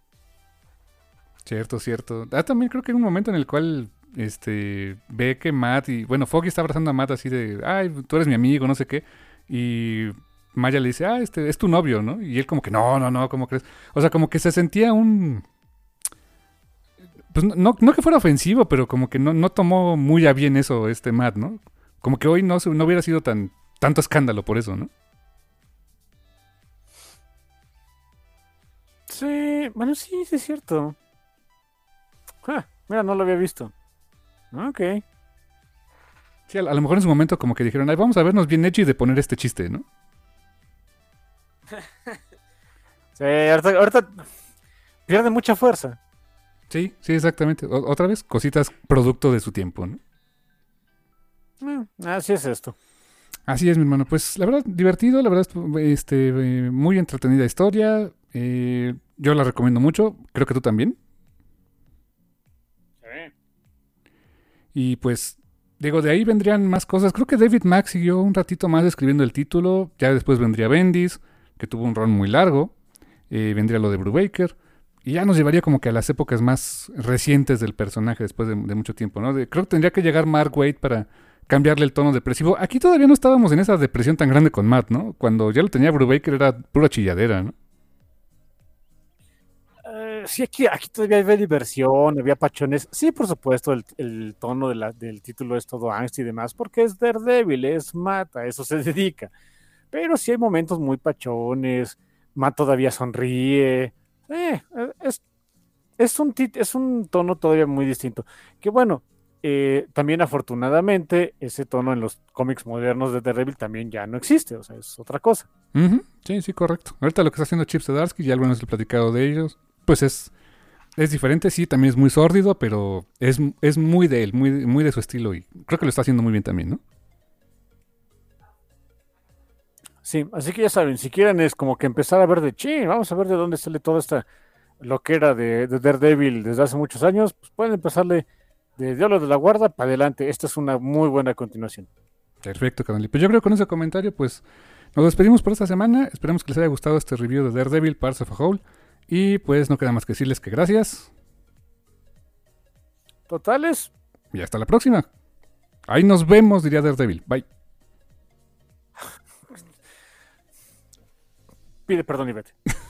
Cierto, cierto. Ah, también creo que hay un momento en el cual este ve que Matt y bueno, Foggy está abrazando a Matt así de, ay, tú eres mi amigo, no sé qué. Y Maya le dice, ah, este es tu novio, ¿no? Y él como que, no, no, no, ¿cómo crees? O sea, como que se sentía un... Pues no, no, que fuera ofensivo, pero como que no, no tomó muy a bien eso este Matt, ¿no? Como que hoy no, no hubiera sido tan tanto escándalo por eso, ¿no? Sí, bueno, sí, sí es cierto. Ah, mira, no lo había visto. Ok. Sí, a, a lo mejor en su momento como que dijeron, ay, vamos a vernos bien edgy de poner este chiste, ¿no? Sí, ahorita, ahorita pierde mucha fuerza. Sí, sí, exactamente. O- otra vez, cositas producto de su tiempo, ¿no? Mm, así es esto. Así es, mi hermano. Pues la verdad, divertido, la verdad, este, eh, muy entretenida historia. eh, yo la recomiendo mucho, creo que tú también. Y pues, digo, de ahí vendrían más cosas. Creo que David Mack siguió un ratito más escribiendo el título. Ya después vendría Bendis, que tuvo un run muy largo. eh, vendría lo de Brubaker. Y ya nos llevaría como que a las épocas más recientes del personaje después de, mucho tiempo, ¿no? De- creo que tendría que llegar Mark Waid para cambiarle el tono depresivo. Aquí todavía no estábamos en esa depresión tan grande con Matt, ¿no? Cuando ya lo tenía Brubaker era pura chilladera, ¿no? Sí, aquí, todavía había diversión, había pachones. Sí, por supuesto, el, tono del título es todo angst y demás, porque es Daredevil, es Matt, a eso se dedica. Pero sí hay momentos muy pachones, Matt todavía sonríe. Eh, es, es, un es un tono todavía muy distinto. Que bueno, eh, también afortunadamente ese tono en los cómics modernos de Daredevil también ya no existe, o sea, es otra cosa. Sí, sí, correcto. Ahorita lo que está haciendo Chip Zdarsky, ya algunos he platicado de ellos, pues es, es diferente, sí, también es muy sórdido, pero es, es muy de él, muy, muy de su estilo y creo que lo está haciendo muy bien también, ¿no? Sí, así que ya saben, si quieren es como que empezar a ver de chi, vamos a ver de dónde sale toda esta loquera de, de Daredevil desde hace muchos años, pues pueden empezarle de Diablo de la Guarda para adelante. Esta es una muy buena continuación. Perfecto, carnal. Pues yo creo que con ese comentario, pues nos despedimos por esta semana. Esperemos que les haya gustado este review de Daredevil, Parts of a Whole. Y pues no queda más que decirles que gracias Totales, y hasta la próxima. Ahí nos vemos, diría Daredevil. Bye. pide perdón y vete.